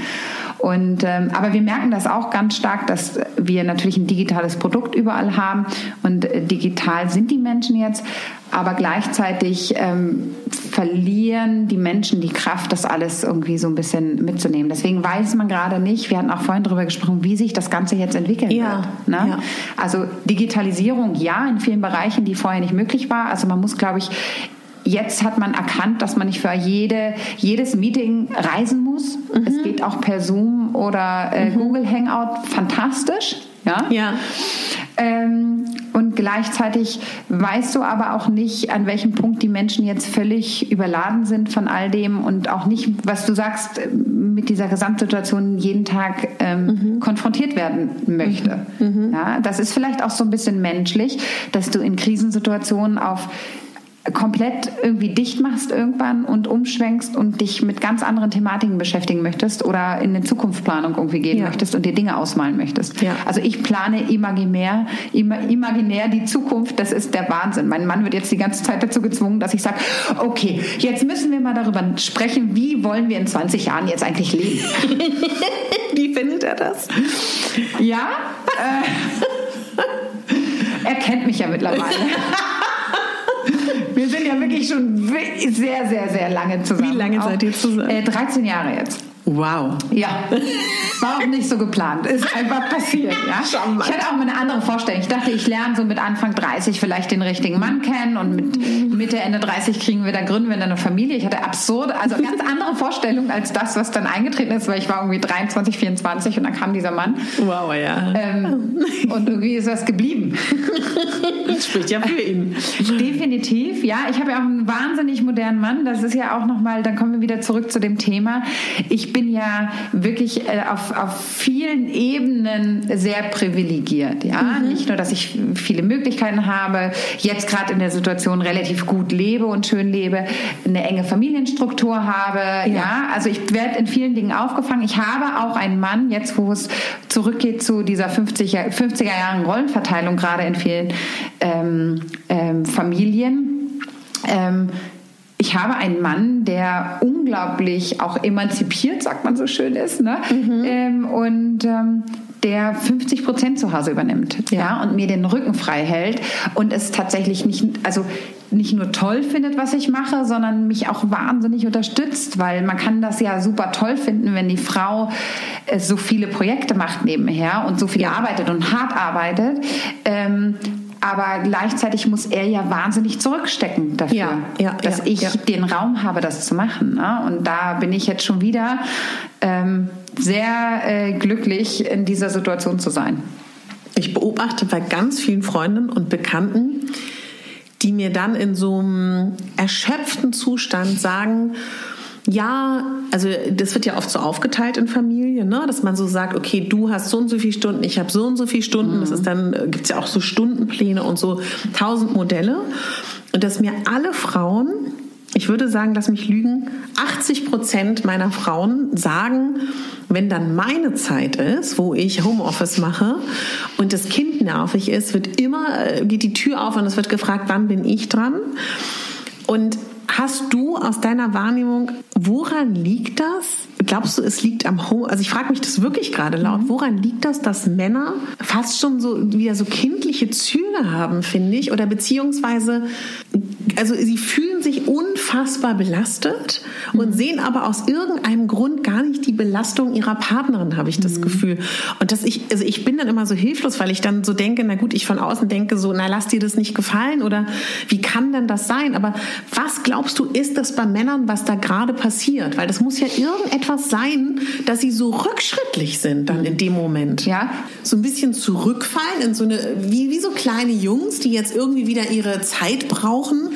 Und, ähm, aber wir merken das auch ganz stark, dass wir natürlich ein digitales Produkt überall haben und äh, digital sind die Menschen jetzt, aber gleichzeitig ähm, verlieren die Menschen die Kraft, das alles irgendwie so ein bisschen mitzunehmen. Deswegen weiß man gerade nicht, wir hatten auch vorhin darüber gesprochen, wie sich das Ganze jetzt entwickeln Ja, wird. Ne? ja. Also Digitalisierung ja in vielen Bereichen, die vorher nicht möglich war. Also man muss, glaube ich, jetzt hat man erkannt, dass man nicht für jede, jedes Meeting reisen muss. Mhm. Es geht auch per Zoom oder äh, Google Hangout fantastisch. Ja. Ja. Ähm, und gleichzeitig weißt du aber auch nicht, an welchem Punkt die Menschen jetzt völlig überladen sind von all dem und auch nicht, was du sagst, äh, mit dieser Gesamtsituation jeden Tag ähm, konfrontiert werden möchte. Ja, das ist vielleicht auch so ein bisschen menschlich, dass du in Krisensituationen auf komplett irgendwie dicht machst irgendwann und umschwenkst und dich mit ganz anderen Thematiken beschäftigen möchtest oder in eine Zukunftsplanung irgendwie gehen Ja. möchtest und dir Dinge ausmalen möchtest. Ja. Also ich plane imaginär, ima, imaginär die Zukunft. Das ist der Wahnsinn. Mein Mann wird jetzt die ganze Zeit dazu gezwungen, dass ich sage, okay, jetzt müssen wir mal darüber sprechen, wie wollen wir in 20 Jahren jetzt eigentlich leben. (laughs) Wie findet er das? Ja, äh, er kennt mich ja mittlerweile. (laughs) Wir sind ja wirklich schon sehr, sehr, sehr lange zusammen. Wie lange seid ihr zusammen? Äh, 13 Jahre jetzt. Wow. Ja, war auch nicht so geplant. Ist einfach passiert. Ja? (laughs) Ich hatte auch mal eine andere Vorstellung. Ich dachte, ich lerne so mit Anfang 30 vielleicht den richtigen Mann kennen und mit Mitte, Ende 30 kriegen wir dann, gründen wir dann eine Familie. Ich hatte absurde, also ganz andere Vorstellungen als das, was dann eingetreten ist, weil ich war irgendwie 23, 24 und dann kam dieser Mann. Wow, ja. Ähm, und irgendwie ist was geblieben. Das spricht ja für ihn. Definitiv, ja. Ich habe ja auch einen wahnsinnig modernen Mann. Das ist ja auch nochmal, dann kommen wir wieder zurück zu dem Thema. Ich bin ja wirklich äh, auf, auf vielen Ebenen sehr privilegiert, ja. Nicht nur, dass ich viele Möglichkeiten habe, jetzt gerade in der Situation relativ gut lebe und schön lebe, eine enge Familienstruktur habe, ja. Also ich werde in vielen Dingen aufgefangen. Ich habe auch einen Mann, jetzt wo es zurückgeht zu dieser 50er, 50er Jahren Rollenverteilung, gerade in vielen ähm, ähm, Familien. Ähm, ich habe einen Mann, der unglaublich auch emanzipiert, sagt man so schön ist, ne? Ähm, und ähm, der 50 Prozent zu Hause übernimmt, ja. ja, und mir den Rücken frei hält und es tatsächlich nicht, also nicht nur toll findet, was ich mache, sondern mich auch wahnsinnig unterstützt, weil man kann das ja super toll finden, wenn die Frau äh, so viele Projekte macht nebenher und so viel arbeitet und hart arbeitet. Ähm, aber gleichzeitig muss er ja wahnsinnig zurückstecken dafür, ja, ja, dass ja, ich den Raum habe, das zu machen. Ne? Und da bin ich jetzt schon wieder ähm, sehr äh, glücklich, in dieser Situation zu sein. Ich beobachte bei ganz vielen Freundinnen und Bekannten, die mir dann in so einem erschöpften Zustand sagen, ja, also das wird ja oft so aufgeteilt in Familien, ne? dass man so sagt, okay, du hast so und so viele Stunden, ich habe so und so viele Stunden. Mhm. Das ist dann, äh, gibt es ja auch so Stundenpläne und so tausend Modelle. Und dass mir alle Frauen, ich würde sagen, lass mich lügen, 80 Prozent meiner Frauen sagen, wenn dann meine Zeit ist, wo ich Homeoffice mache und das Kind nervig ist, wird immer, äh, geht die Tür auf und es wird gefragt, wann bin ich dran? Und Hast du aus deiner Wahrnehmung, woran liegt das? Glaubst du, es liegt am Home? Also ich frage mich das wirklich gerade laut. Mhm. Woran liegt das, dass Männer fast schon so wieder so kindliche Züge haben, finde ich, oder beziehungsweise also sie fühlen sich unfassbar belastet und mhm. sehen aber aus irgendeinem Grund gar nicht die Belastung ihrer Partnerin, habe ich das mhm. Gefühl. Und dass ich, also ich bin dann immer so hilflos, weil ich dann so denke, na gut, ich von außen denke so, na lass dir das nicht gefallen oder wie kann denn das sein? Aber was glaubst du, ist das bei Männern, was da gerade passiert? Weil das muss ja irgendetwas sein, dass sie so rückschrittlich sind dann in dem Moment. Ja. So ein bisschen zurückfallen in so eine, wie, wie so kleine Jungs, die jetzt irgendwie wieder ihre Zeit brauchen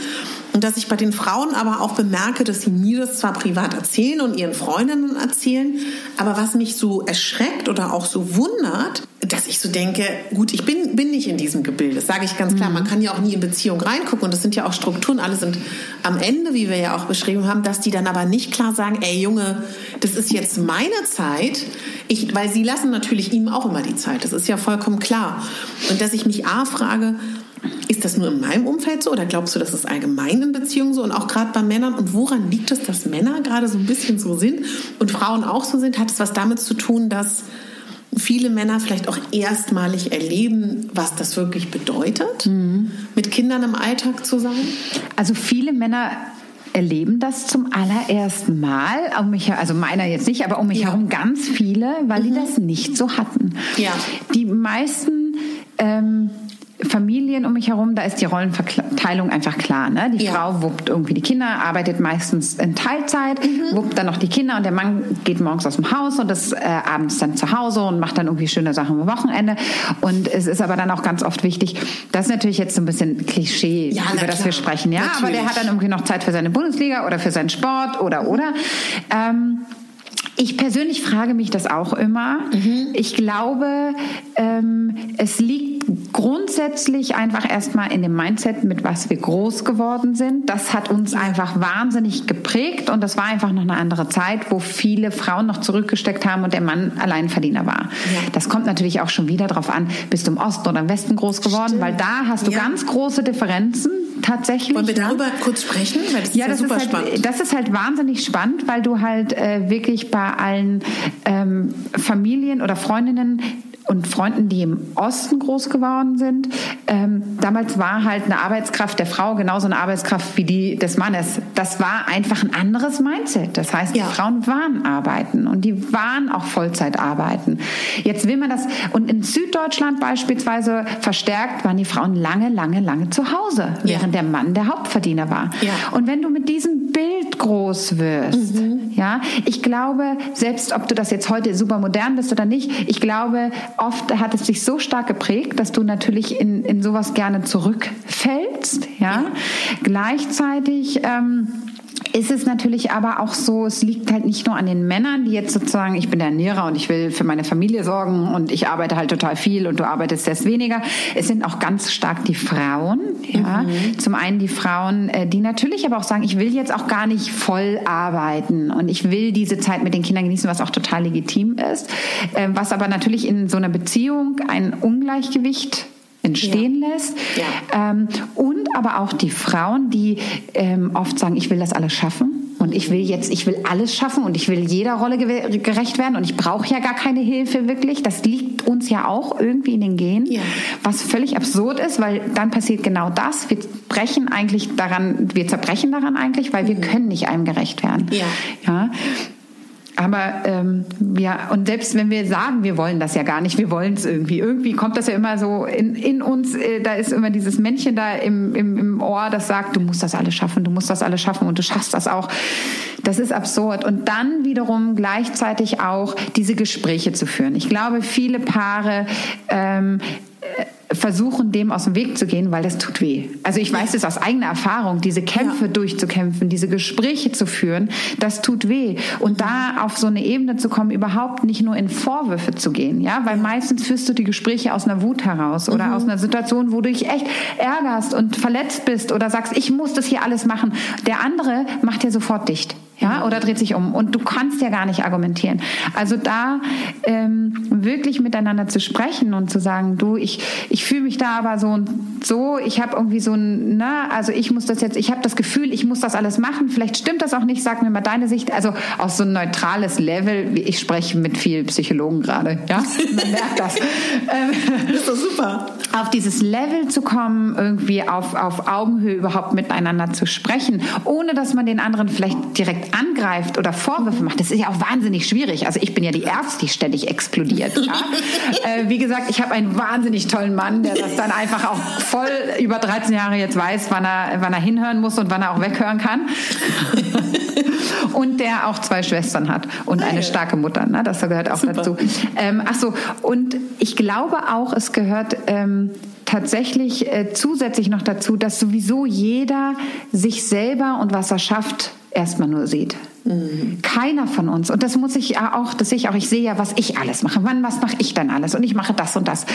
und dass ich bei den Frauen aber auch bemerke, dass sie mir das zwar privat erzählen und ihren Freundinnen erzählen, aber was mich so erschreckt oder auch so wundert, dass ich so denke, gut, ich bin, bin nicht in diesem Gebilde, das sage ich ganz klar. Man mhm. kann ja auch nie in Beziehung reingucken und das sind ja auch Strukturen, alle sind am Ende, wie wir ja auch beschrieben haben, dass die dann aber nicht klar sagen, ey Junge, das ist jetzt meine Zeit, ich, weil sie lassen natürlich ihm auch immer die Zeit, das ist ja vollkommen klar. Und dass ich mich A frage, ist das nur in meinem Umfeld so oder glaubst du, das ist allgemein in Beziehungen so und auch gerade bei Männern? Und woran liegt es, dass Männer gerade so ein bisschen so sind und Frauen auch so sind? Hat es was damit zu tun, dass viele Männer vielleicht auch erstmalig erleben, was das wirklich bedeutet, mhm. mit Kindern im Alltag zu sein? Also viele Männer erleben das zum allerersten Mal. Um mich, also meiner jetzt nicht, aber um mich ja. herum ganz viele, weil mhm. die das nicht so hatten. Ja. Die meisten ähm, Familien um mich herum, da ist die Rollenverteilung einfach klar. Ne? Die ja. Frau wuppt irgendwie die Kinder, arbeitet meistens in Teilzeit, mhm. wuppt dann noch die Kinder und der Mann geht morgens aus dem Haus und ist äh, abends dann zu Hause und macht dann irgendwie schöne Sachen am Wochenende. Und es ist aber dann auch ganz oft wichtig, das ist natürlich jetzt so ein bisschen Klischee, ja, über das klar. wir sprechen, ja, natürlich. aber der hat dann irgendwie noch Zeit für seine Bundesliga oder für seinen Sport oder oder. Ähm, ich persönlich frage mich das auch immer. Mhm. Ich glaube, ähm, es liegt grundsätzlich einfach erstmal in dem Mindset, mit was wir groß geworden sind. Das hat uns einfach wahnsinnig geprägt und das war einfach noch eine andere Zeit, wo viele Frauen noch zurückgesteckt haben und der Mann Alleinverdiener war. Ja. Das kommt natürlich auch schon wieder darauf an, bist du im Osten oder im Westen groß geworden, Stimmt. weil da hast du ja. ganz große Differenzen tatsächlich. Wollen wir darüber ne? kurz sprechen? Weil das ja, ist ja das super ist halt, spannend. Das ist halt wahnsinnig spannend, weil du halt äh, wirklich bei allen ähm, Familien oder Freundinnen und Freunden, die im Osten groß geworden sind. Ähm, damals war halt eine Arbeitskraft der Frau genauso eine Arbeitskraft wie die des Mannes. Das war einfach ein anderes Mindset. Das heißt, ja. die Frauen waren arbeiten und die waren auch Vollzeit arbeiten. Jetzt will man das, und in Süddeutschland beispielsweise verstärkt waren die Frauen lange, lange, lange zu Hause, während ja. der Mann der Hauptverdiener war. Ja. Und wenn du mit diesem Bild groß wirst, mhm. ja, ich glaube, selbst ob du das jetzt heute super modern bist oder nicht, ich glaube, oft hat es sich so stark geprägt, dass du natürlich in, in sowas gerne zurückfällst. Ja? Gleichzeitig ähm, ist es natürlich aber auch so, es liegt halt nicht nur an den Männern, die jetzt sozusagen, ich bin der Ernährer und ich will für meine Familie sorgen und ich arbeite halt total viel und du arbeitest erst weniger. Es sind auch ganz stark die Frauen, ja. Mhm. Zum einen die Frauen, äh, die natürlich aber auch sagen, ich will jetzt auch gar nicht voll arbeiten und ich will diese Zeit mit den Kindern genießen, was auch total legitim ist, ähm, was aber natürlich in so einer Beziehung ein Ungleichgewicht entstehen ja. lässt. Ja. Ähm, und aber auch die Frauen, die ähm, oft sagen, ich will das alles schaffen. Und ich will jetzt, ich will alles schaffen und ich will jeder Rolle gerecht werden und ich brauche ja gar keine Hilfe wirklich. Das liegt uns ja auch irgendwie in den Genen, ja. was völlig absurd ist, weil dann passiert genau das. Wir brechen eigentlich daran, wir zerbrechen daran eigentlich, weil wir mhm. können nicht einem gerecht werden. Ja. ja? Aber ähm, ja, und selbst wenn wir sagen, wir wollen das ja gar nicht, wir wollen es irgendwie. Irgendwie kommt das ja immer so in, in uns, äh, da ist immer dieses Männchen da im, im, im Ohr, das sagt, du musst das alles schaffen, du musst das alles schaffen und du schaffst das auch. Das ist absurd. Und dann wiederum gleichzeitig auch diese Gespräche zu führen. Ich glaube, viele Paare ähm, versuchen, dem aus dem Weg zu gehen, weil das tut weh. Also ich weiß es aus eigener Erfahrung, diese Kämpfe ja. durchzukämpfen, diese Gespräche zu führen, das tut weh. Und da auf so eine Ebene zu kommen, überhaupt nicht nur in Vorwürfe zu gehen, ja, weil meistens führst du die Gespräche aus einer Wut heraus oder mhm. aus einer Situation, wo du dich echt ärgerst und verletzt bist oder sagst, ich muss das hier alles machen. Der andere macht dir sofort dicht ja, oder dreht sich um. Und du kannst ja gar nicht argumentieren. Also da ähm, wirklich miteinander zu sprechen und zu sagen, du, ich, ich fühle mich da aber so und so, ich habe irgendwie so ein, na, also ich muss das jetzt, ich habe das Gefühl, ich muss das alles machen. Vielleicht stimmt das auch nicht, sag mir mal deine Sicht. Also aus so ein neutrales Level, ich spreche mit vielen Psychologen gerade, ja, (laughs) man merkt das. Ähm, das ist doch super. Auf dieses Level zu kommen, irgendwie auf, auf Augenhöhe überhaupt miteinander zu sprechen, ohne dass man den anderen vielleicht direkt angreift oder Vorwürfe macht, das ist ja auch wahnsinnig schwierig. Also ich bin ja die Erste, die ständig explodiert. Ja? (laughs) äh, wie gesagt, ich habe einen wahnsinnig tollen Mann, der das dann einfach auch voll über 13 Jahre jetzt weiß, wann er, wann er hinhören muss und wann er auch weghören kann. und der auch zwei Schwestern hat und eine starke Mutter. Ne? Das gehört auch Super. dazu. Ähm, ach so, und ich glaube auch, es gehört ähm, tatsächlich äh, zusätzlich noch dazu, dass sowieso jeder sich selber und was er schafft erstmal nur sieht. Mhm. Keiner von uns. Und das muss ich auch, das sehe ich auch, ich sehe ja, was ich alles mache. Wann, was mache ich dann alles? Und ich mache das und das.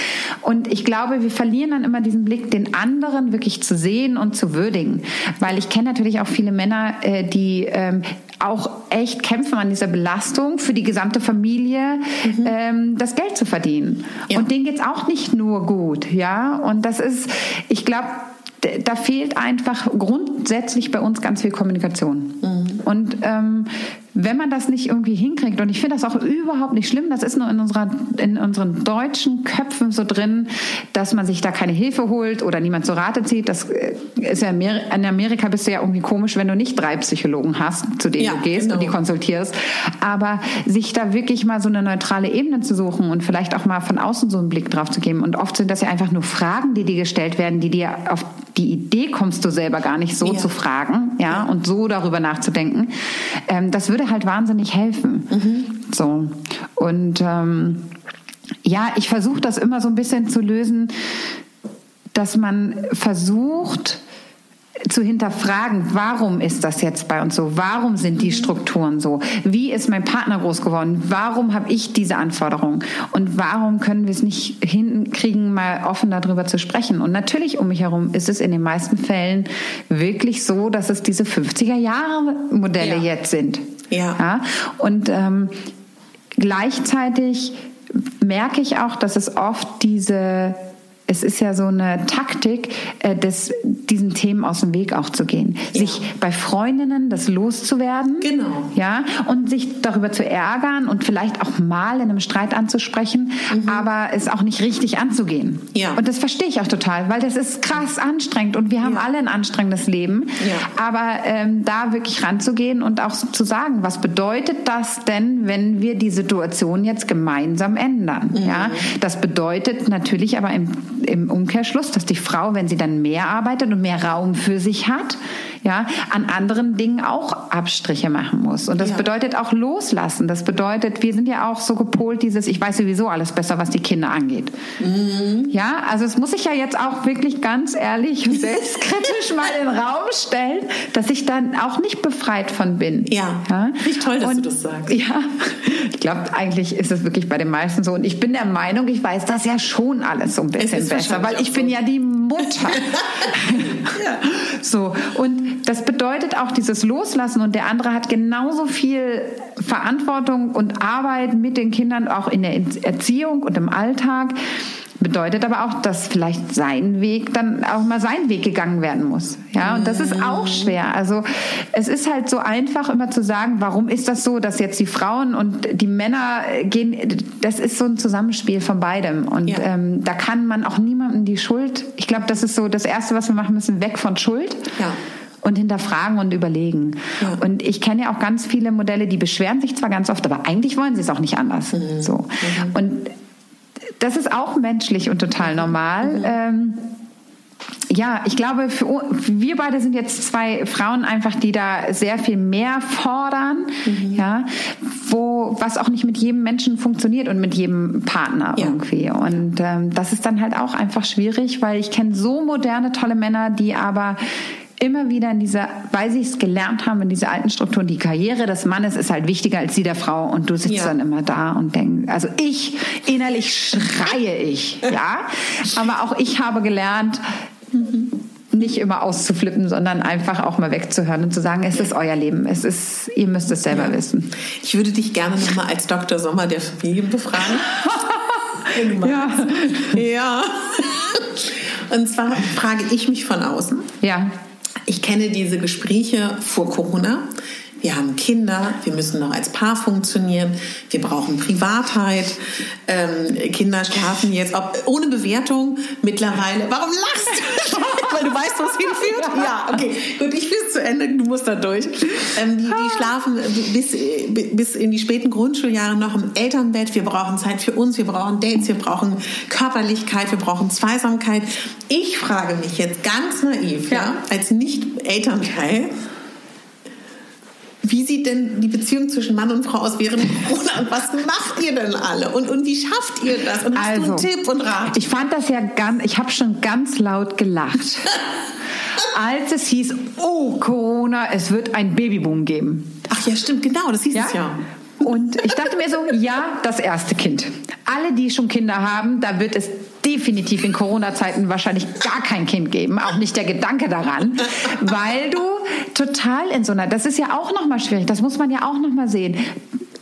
Und ich glaube, wir verlieren dann immer diesen Blick, den anderen wirklich zu sehen und zu würdigen. Weil ich kenne natürlich auch viele Männer, äh, die ähm, auch echt kämpfen an dieser Belastung für die gesamte Familie, mhm. ähm, das Geld zu verdienen. Ja. Und denen geht es auch nicht nur gut, ja. Und das ist, ich glaube, da fehlt einfach grundsätzlich bei uns ganz viel Kommunikation. Mhm. Und ähm, wenn man das nicht irgendwie hinkriegt, und ich finde das auch überhaupt nicht schlimm, das ist nur in, unserer, in unseren deutschen Köpfen so drin, dass man sich da keine Hilfe holt oder niemand zur Rate zieht. Das äh, ist ja in Amerika bist du ja irgendwie komisch, wenn du nicht drei Psychologen hast, zu denen ja, du gehst genau. und die konsultierst. Aber sich da wirklich mal so eine neutrale Ebene zu suchen und vielleicht auch mal von außen so einen Blick drauf zu geben. Und oft sind das ja einfach nur Fragen, die dir gestellt werden, die dir auf die Idee kommst du selber gar nicht so ja. zu fragen, ja, ja, und so darüber nachzudenken. Ähm, das würde halt wahnsinnig helfen. Mhm. So. Und ähm, ja, ich versuche das immer so ein bisschen zu lösen, dass man versucht, zu hinterfragen, warum ist das jetzt bei uns so? Warum sind die mhm. Strukturen so? Wie ist mein Partner groß geworden? Warum habe ich diese Anforderungen? Und warum können wir es nicht hinkriegen, mal offen darüber zu sprechen? Und natürlich um mich herum ist es in den meisten Fällen wirklich so, dass es diese 50er Jahre Modelle ja. jetzt sind. Ja. ja? Und ähm, gleichzeitig merke ich auch, dass es oft diese es ist ja so eine Taktik, äh, des, diesen Themen aus dem Weg auch zu gehen. Ja. Sich bei Freundinnen das loszuwerden. Genau. Ja, und sich darüber zu ärgern und vielleicht auch mal in einem Streit anzusprechen, mhm. aber es auch nicht richtig anzugehen. Ja. Und das verstehe ich auch total, weil das ist krass anstrengend und wir haben ja. alle ein anstrengendes Leben. Ja. Aber ähm, da wirklich ranzugehen und auch zu sagen, was bedeutet das denn, wenn wir die Situation jetzt gemeinsam ändern? Mhm. Ja, das bedeutet natürlich aber im im Umkehrschluss, dass die Frau, wenn sie dann mehr arbeitet und mehr Raum für sich hat, ja, an anderen Dingen auch Abstriche machen muss. Und das ja. bedeutet auch loslassen. Das bedeutet, wir sind ja auch so gepolt, dieses, ich weiß sowieso alles besser, was die Kinder angeht. Mhm. Ja, also es muss ich ja jetzt auch wirklich ganz ehrlich und selbstkritisch (laughs) mal in den Raum stellen, dass ich dann auch nicht befreit von bin. Ja. ja? Nicht toll, dass und, du das sagst. Ja, ich glaube, eigentlich ist es wirklich bei den meisten so. Und ich bin der Meinung, ich weiß das ja schon alles so ein bisschen besser, weil ich so. bin ja die Mutter. (laughs) ja. (laughs) So. Und das bedeutet auch dieses Loslassen und der andere hat genauso viel Verantwortung und Arbeit mit den Kindern, auch in der Erziehung und im Alltag. Bedeutet aber auch, dass vielleicht sein Weg dann auch mal sein Weg gegangen werden muss. Ja, und das ist auch schwer. Also es ist halt so einfach immer zu sagen, warum ist das so, dass jetzt die Frauen und die Männer gehen, das ist so ein Zusammenspiel von beidem. Und ja. ähm, da kann man auch niemandem die Schuld, ich glaube, das ist so das Erste, was wir machen müssen, weg von Schuld. Ja und hinterfragen und überlegen. Ja. Und ich kenne ja auch ganz viele Modelle, die beschweren sich zwar ganz oft, aber eigentlich wollen sie es auch nicht anders. Mhm. So. Mhm. Und das ist auch menschlich und total normal. Mhm. Ähm, ja, ich glaube, für, wir beide sind jetzt zwei Frauen einfach, die da sehr viel mehr fordern, mhm. ja, wo was auch nicht mit jedem Menschen funktioniert und mit jedem Partner ja. irgendwie. Und ähm, das ist dann halt auch einfach schwierig, weil ich kenne so moderne tolle Männer, die aber immer wieder in dieser, weil sie es gelernt haben, in dieser alten Struktur, die Karriere des Mannes ist halt wichtiger als die der Frau und du sitzt ja. dann immer da und denkst, also ich, innerlich schreie ich, ja, (laughs) aber auch ich habe gelernt, nicht immer auszuflippen, sondern einfach auch mal wegzuhören und zu sagen, es ist euer Leben, es ist, ihr müsst es selber ja. wissen. Ich würde dich gerne nochmal als Dr. Sommer der Familien befragen. (laughs) ja. ja. Und zwar frage ich mich von außen. Ja. Ich kenne diese Gespräche vor Corona. Wir haben Kinder, wir müssen noch als Paar funktionieren, wir brauchen Privatheit. Ähm, Kinder schlafen jetzt ob, ohne Bewertung mittlerweile. Warum lachst du? (laughs) Weil du weißt, wo es hinführt? Ja, okay. Gut, ich es zu Ende, du musst da durch. Ähm, die, die schlafen bis, bis in die späten Grundschuljahre noch im Elternbett. Wir brauchen Zeit für uns, wir brauchen Dates, wir brauchen Körperlichkeit, wir brauchen Zweisamkeit. Ich frage mich jetzt ganz naiv, ja, ja als Nicht-Elternteil, wie sieht denn die Beziehung zwischen Mann und Frau aus während (laughs) Corona und was macht ihr denn alle und, und wie schafft ihr das und hast also, du einen also, Tipp und Rat? Ich fand das ja ganz, ich habe schon ganz laut gelacht. (laughs) als es hieß, oh Corona, es wird ein Babyboom geben. Ach ja, stimmt, genau, das hieß ja? es ja. Und ich dachte mir so, ja, das erste Kind. Alle, die schon Kinder haben, da wird es definitiv in Corona-Zeiten wahrscheinlich gar kein Kind geben, auch nicht der Gedanke daran, weil du total in so einer, das ist ja auch nochmal schwierig, das muss man ja auch nochmal sehen.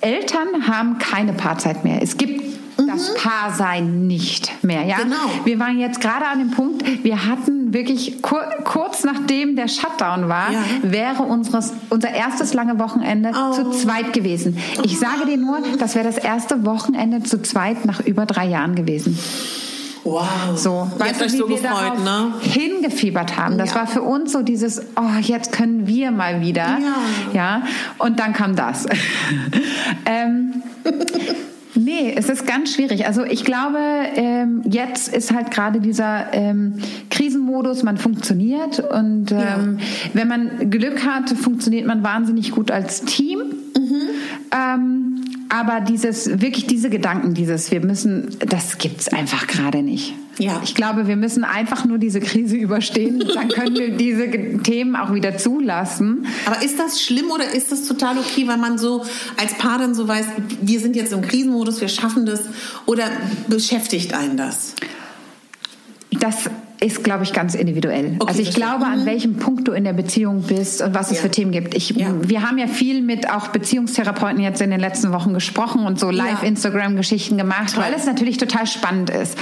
Eltern haben keine Paarzeit mehr. Es gibt das mhm. Paarsein nicht mehr. Ja? Genau. Wir waren jetzt gerade an dem Punkt, wir hatten wirklich kur kurz nachdem der Shutdown war, ja. wäre unseres, unser erstes lange Wochenende oh. zu zweit gewesen. Ich sage dir nur, das wäre das erste Wochenende zu zweit nach über drei Jahren gewesen. Wow. So, weißt du, wie so wir gefreut, ne? hingefiebert haben. Das ja. war für uns so dieses, oh, jetzt können wir mal wieder. Ja. ja? Und dann kam das. (laughs) ähm, Nee, es ist ganz schwierig. Also ich glaube, ähm, jetzt ist halt gerade dieser ähm, Krisenmodus, man funktioniert und ähm, ja. wenn man Glück hat, funktioniert man wahnsinnig gut als Team. Mhm. Ähm, aber dieses, wirklich diese Gedanken, dieses, wir müssen, das gibt's einfach gerade nicht. Ja. Ich glaube, wir müssen einfach nur diese Krise überstehen. (laughs) Dann können wir diese Themen auch wieder zulassen. Aber ist das schlimm oder ist das total okay, weil man so als Paar dann so weiß, wir sind jetzt im Krisenmodus, wir schaffen das? Oder beschäftigt einen das? Das ist, glaube ich, ganz individuell. Okay, also ich glaube, an mhm. welchem Punkt du in der Beziehung bist und was es ja. für Themen gibt. Ich, ja. Wir haben ja viel mit auch Beziehungstherapeuten jetzt in den letzten Wochen gesprochen und so Live-Instagram-Geschichten gemacht, Toll. weil es natürlich total spannend ist.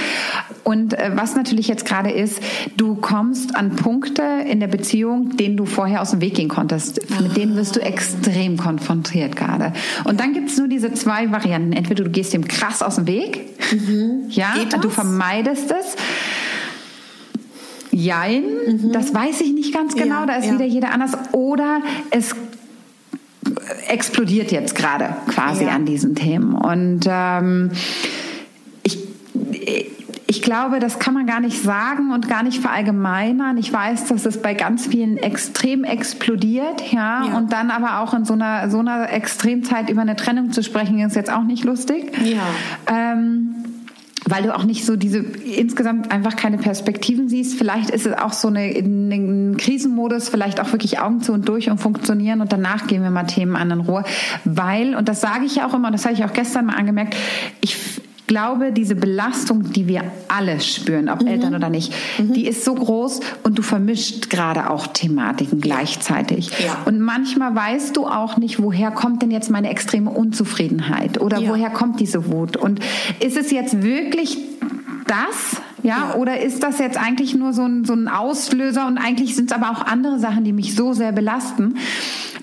Und äh, was natürlich jetzt gerade ist, du kommst an Punkte in der Beziehung, denen du vorher aus dem Weg gehen konntest. Ah. Mit denen wirst du extrem konfrontiert gerade. Und dann gibt es nur diese zwei Varianten. Entweder du gehst dem krass aus dem Weg, mhm. ja, du vermeidest es Jein, mhm. das weiß ich nicht ganz genau, ja, da ist ja. wieder jeder anders. Oder es explodiert jetzt gerade quasi ja. an diesen Themen. Und ähm, ich, ich glaube, das kann man gar nicht sagen und gar nicht verallgemeinern. Ich weiß, dass es bei ganz vielen extrem explodiert, ja, ja. und dann aber auch in so einer so einer Extremzeit über eine Trennung zu sprechen, ist jetzt auch nicht lustig. Ja. Ähm, weil du auch nicht so diese insgesamt einfach keine Perspektiven siehst. Vielleicht ist es auch so eine, ein Krisenmodus, vielleicht auch wirklich Augen zu und durch und funktionieren und danach gehen wir mal Themen an in Ruhe. Weil, und das sage ich ja auch immer, das habe ich auch gestern mal angemerkt, ich glaube, diese Belastung, die wir alle spüren, ob mhm. Eltern oder nicht, mhm. die ist so groß und du vermischt gerade auch Thematiken gleichzeitig. Ja. Und manchmal weißt du auch nicht, woher kommt denn jetzt meine extreme Unzufriedenheit oder ja. woher kommt diese Wut? Und ist es jetzt wirklich das? Ja, ja, oder ist das jetzt eigentlich nur so ein, so ein Auslöser und eigentlich sind es aber auch andere Sachen, die mich so sehr belasten?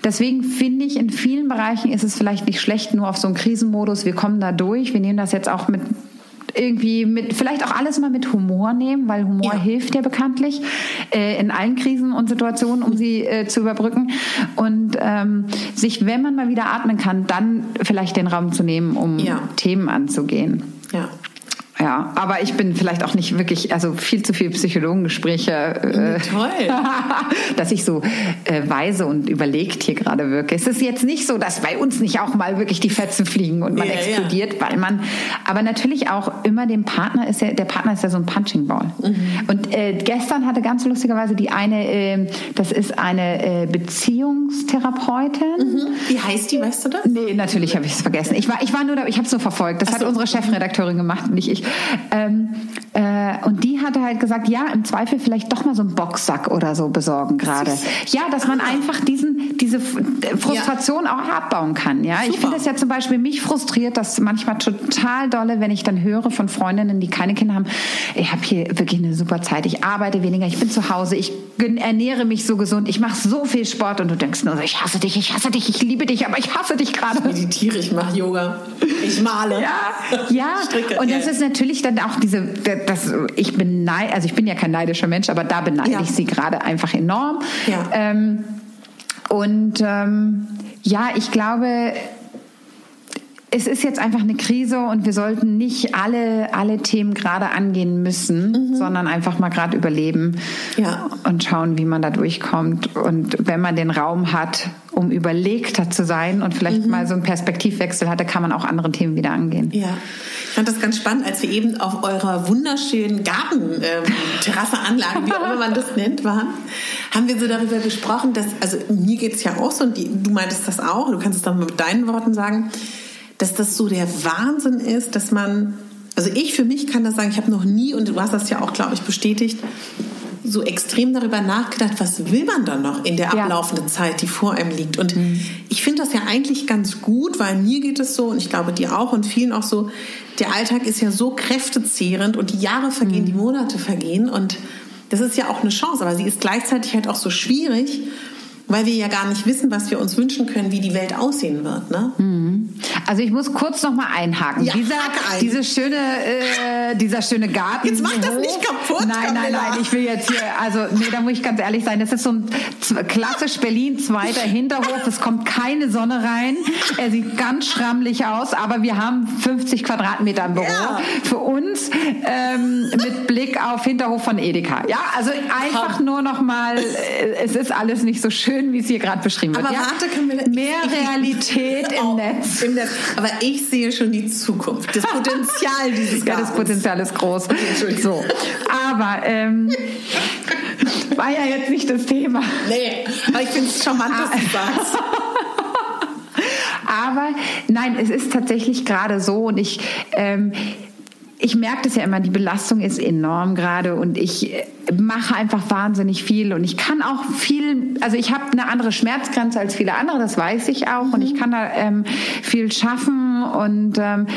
Deswegen finde ich, in vielen Bereichen ist es vielleicht nicht schlecht, nur auf so einen Krisenmodus, wir kommen da durch, wir nehmen das jetzt auch mit irgendwie mit, vielleicht auch alles mal mit Humor nehmen, weil Humor ja. hilft ja bekanntlich äh, in allen Krisen und Situationen, um sie äh, zu überbrücken. Und ähm, sich, wenn man mal wieder atmen kann, dann vielleicht den Raum zu nehmen, um ja. Themen anzugehen. Ja. Ja, aber ich bin vielleicht auch nicht wirklich, also viel zu viel Psychologengespräche, äh, Toll. (laughs) dass ich so äh, weise und überlegt hier gerade wirke. Es ist jetzt nicht so, dass bei uns nicht auch mal wirklich die Fetzen fliegen und man ja, explodiert, ja. weil man, aber natürlich auch immer dem Partner ist ja, der Partner ist ja so ein Punching Ball. Mhm. Und äh, gestern hatte ganz lustigerweise die eine, äh, das ist eine äh, Beziehungstherapeutin. Mhm. Wie heißt die, weißt du das? Nee, natürlich habe ich es vergessen. Ich war, ich war nur da, ich habe es nur verfolgt. Das Ach hat unsere Chefredakteurin gemacht, nicht ich. Ähm, äh, und die hatte halt gesagt, ja, im Zweifel vielleicht doch mal so einen Boxsack oder so besorgen gerade. Ja, dass man einfach diesen, diese Frustration ja. auch abbauen kann. Ja, Super. ich finde es ja zum Beispiel mich frustriert, dass manchmal total dolle, wenn ich dann höre von Freundinnen, die keine Kinder haben, ich habe hier wirklich eine super Zeit, ich arbeite weniger, ich bin zu Hause, ich ernähre mich so gesund, ich mache so viel Sport und du denkst nur so, ich hasse dich, ich hasse dich, ich liebe dich, aber ich hasse dich gerade. Ich meditiere, ich mache Yoga, ich male. Ja, ja. (laughs) Stricke. und das ist natürlich dann auch diese, das, ich bin neid, also ich bin ja kein neidischer Mensch, aber da beneide ja. ich sie gerade einfach enorm. Ja. Ähm, und ähm, ja, ich glaube, es ist jetzt einfach eine Krise und wir sollten nicht alle, alle Themen gerade angehen müssen, mhm. sondern einfach mal gerade überleben ja. und schauen, wie man da durchkommt. Und wenn man den Raum hat, um überlegter zu sein und vielleicht mhm. mal so einen Perspektivwechsel hat, da kann man auch andere Themen wieder angehen. Ja, ich fand das ganz spannend, als wir eben auf eurer wunderschönen Garten-Terrasse-Anlage, ähm, (laughs) wie auch immer man das nennt, waren, haben wir so darüber gesprochen, dass, also mir geht es ja auch so, und die, du meintest das auch, du kannst es dann mal mit deinen Worten sagen, dass das so der Wahnsinn ist, dass man, also ich für mich kann das sagen, ich habe noch nie, und du hast das ja auch, glaube ich, bestätigt, so extrem darüber nachgedacht, was will man dann noch in der ablaufenden ja. Zeit, die vor einem liegt. Und mhm. ich finde das ja eigentlich ganz gut, weil mir geht es so, und ich glaube dir auch und vielen auch so, der Alltag ist ja so kräftezehrend und die Jahre vergehen, mhm. die Monate vergehen und das ist ja auch eine Chance, aber sie ist gleichzeitig halt auch so schwierig weil wir ja gar nicht wissen, was wir uns wünschen können, wie die Welt aussehen wird. Ne? Mhm. Also ich muss kurz noch mal einhaken. Ja, dieser, ein. diese schöne, äh, dieser schöne Garten. Jetzt mach das nicht kaputt. Nein, nein, nein. Ich will jetzt hier, also nee, da muss ich ganz ehrlich sein. Das ist so ein klassisch Berlin zweiter Hinterhof. Es kommt keine Sonne rein. Er sieht ganz schrammlich aus, aber wir haben 50 Quadratmeter im Büro ja. für uns ähm, mit Blick auf Hinterhof von Edeka. Ja, also einfach nur noch mal. Äh, es ist alles nicht so schön schön, wie es hier gerade beschrieben wird. Aber ja? warte, Camilla, mehr ich, Realität im, Netz. im, Netz. Aber ich sehe schon die Zukunft, das Potenzial (laughs) dieses Ja, das Potenzial ist groß. So, aber ähm, war ja jetzt nicht das Thema. Nee, aber ich finde es charmant, dass du ah. sagst. (laughs) aber nein, es ist tatsächlich gerade so und ich ähm, ich merke das ja immer, die Belastung ist enorm gerade und ich äh, mache einfach wahnsinnig viel und ich kann auch viel, also ich habe eine andere Schmerzgrenze als viele andere, das weiß ich auch mhm. und ich kann da ähm, viel schaffen und ähm,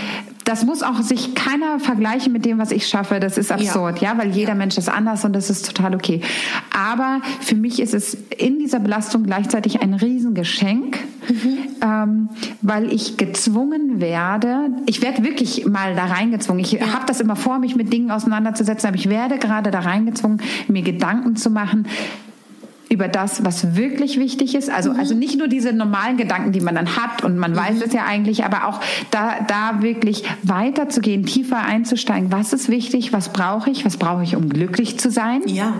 das muss auch sich keiner vergleichen mit dem, was ich schaffe. Das ist absurd, ja, ja weil jeder ja. Mensch ist anders und das ist total okay. Aber für mich ist es in dieser Belastung gleichzeitig ein Riesengeschenk, mhm. ähm, weil ich gezwungen werde, ich werde wirklich mal da reingezwungen. Ich ja. habe das immer vor, mich mit Dingen auseinanderzusetzen, aber ich werde gerade da reingezwungen, mir Gedanken zu machen, über das, was wirklich wichtig ist. Also, mhm. also nicht nur diese normalen Gedanken, die man dann hat und man mhm. weiß es ja eigentlich, aber auch da, da wirklich weiterzugehen, tiefer einzusteigen. Was ist wichtig? Was brauche ich? Was brauche ich, um glücklich zu sein? Ja.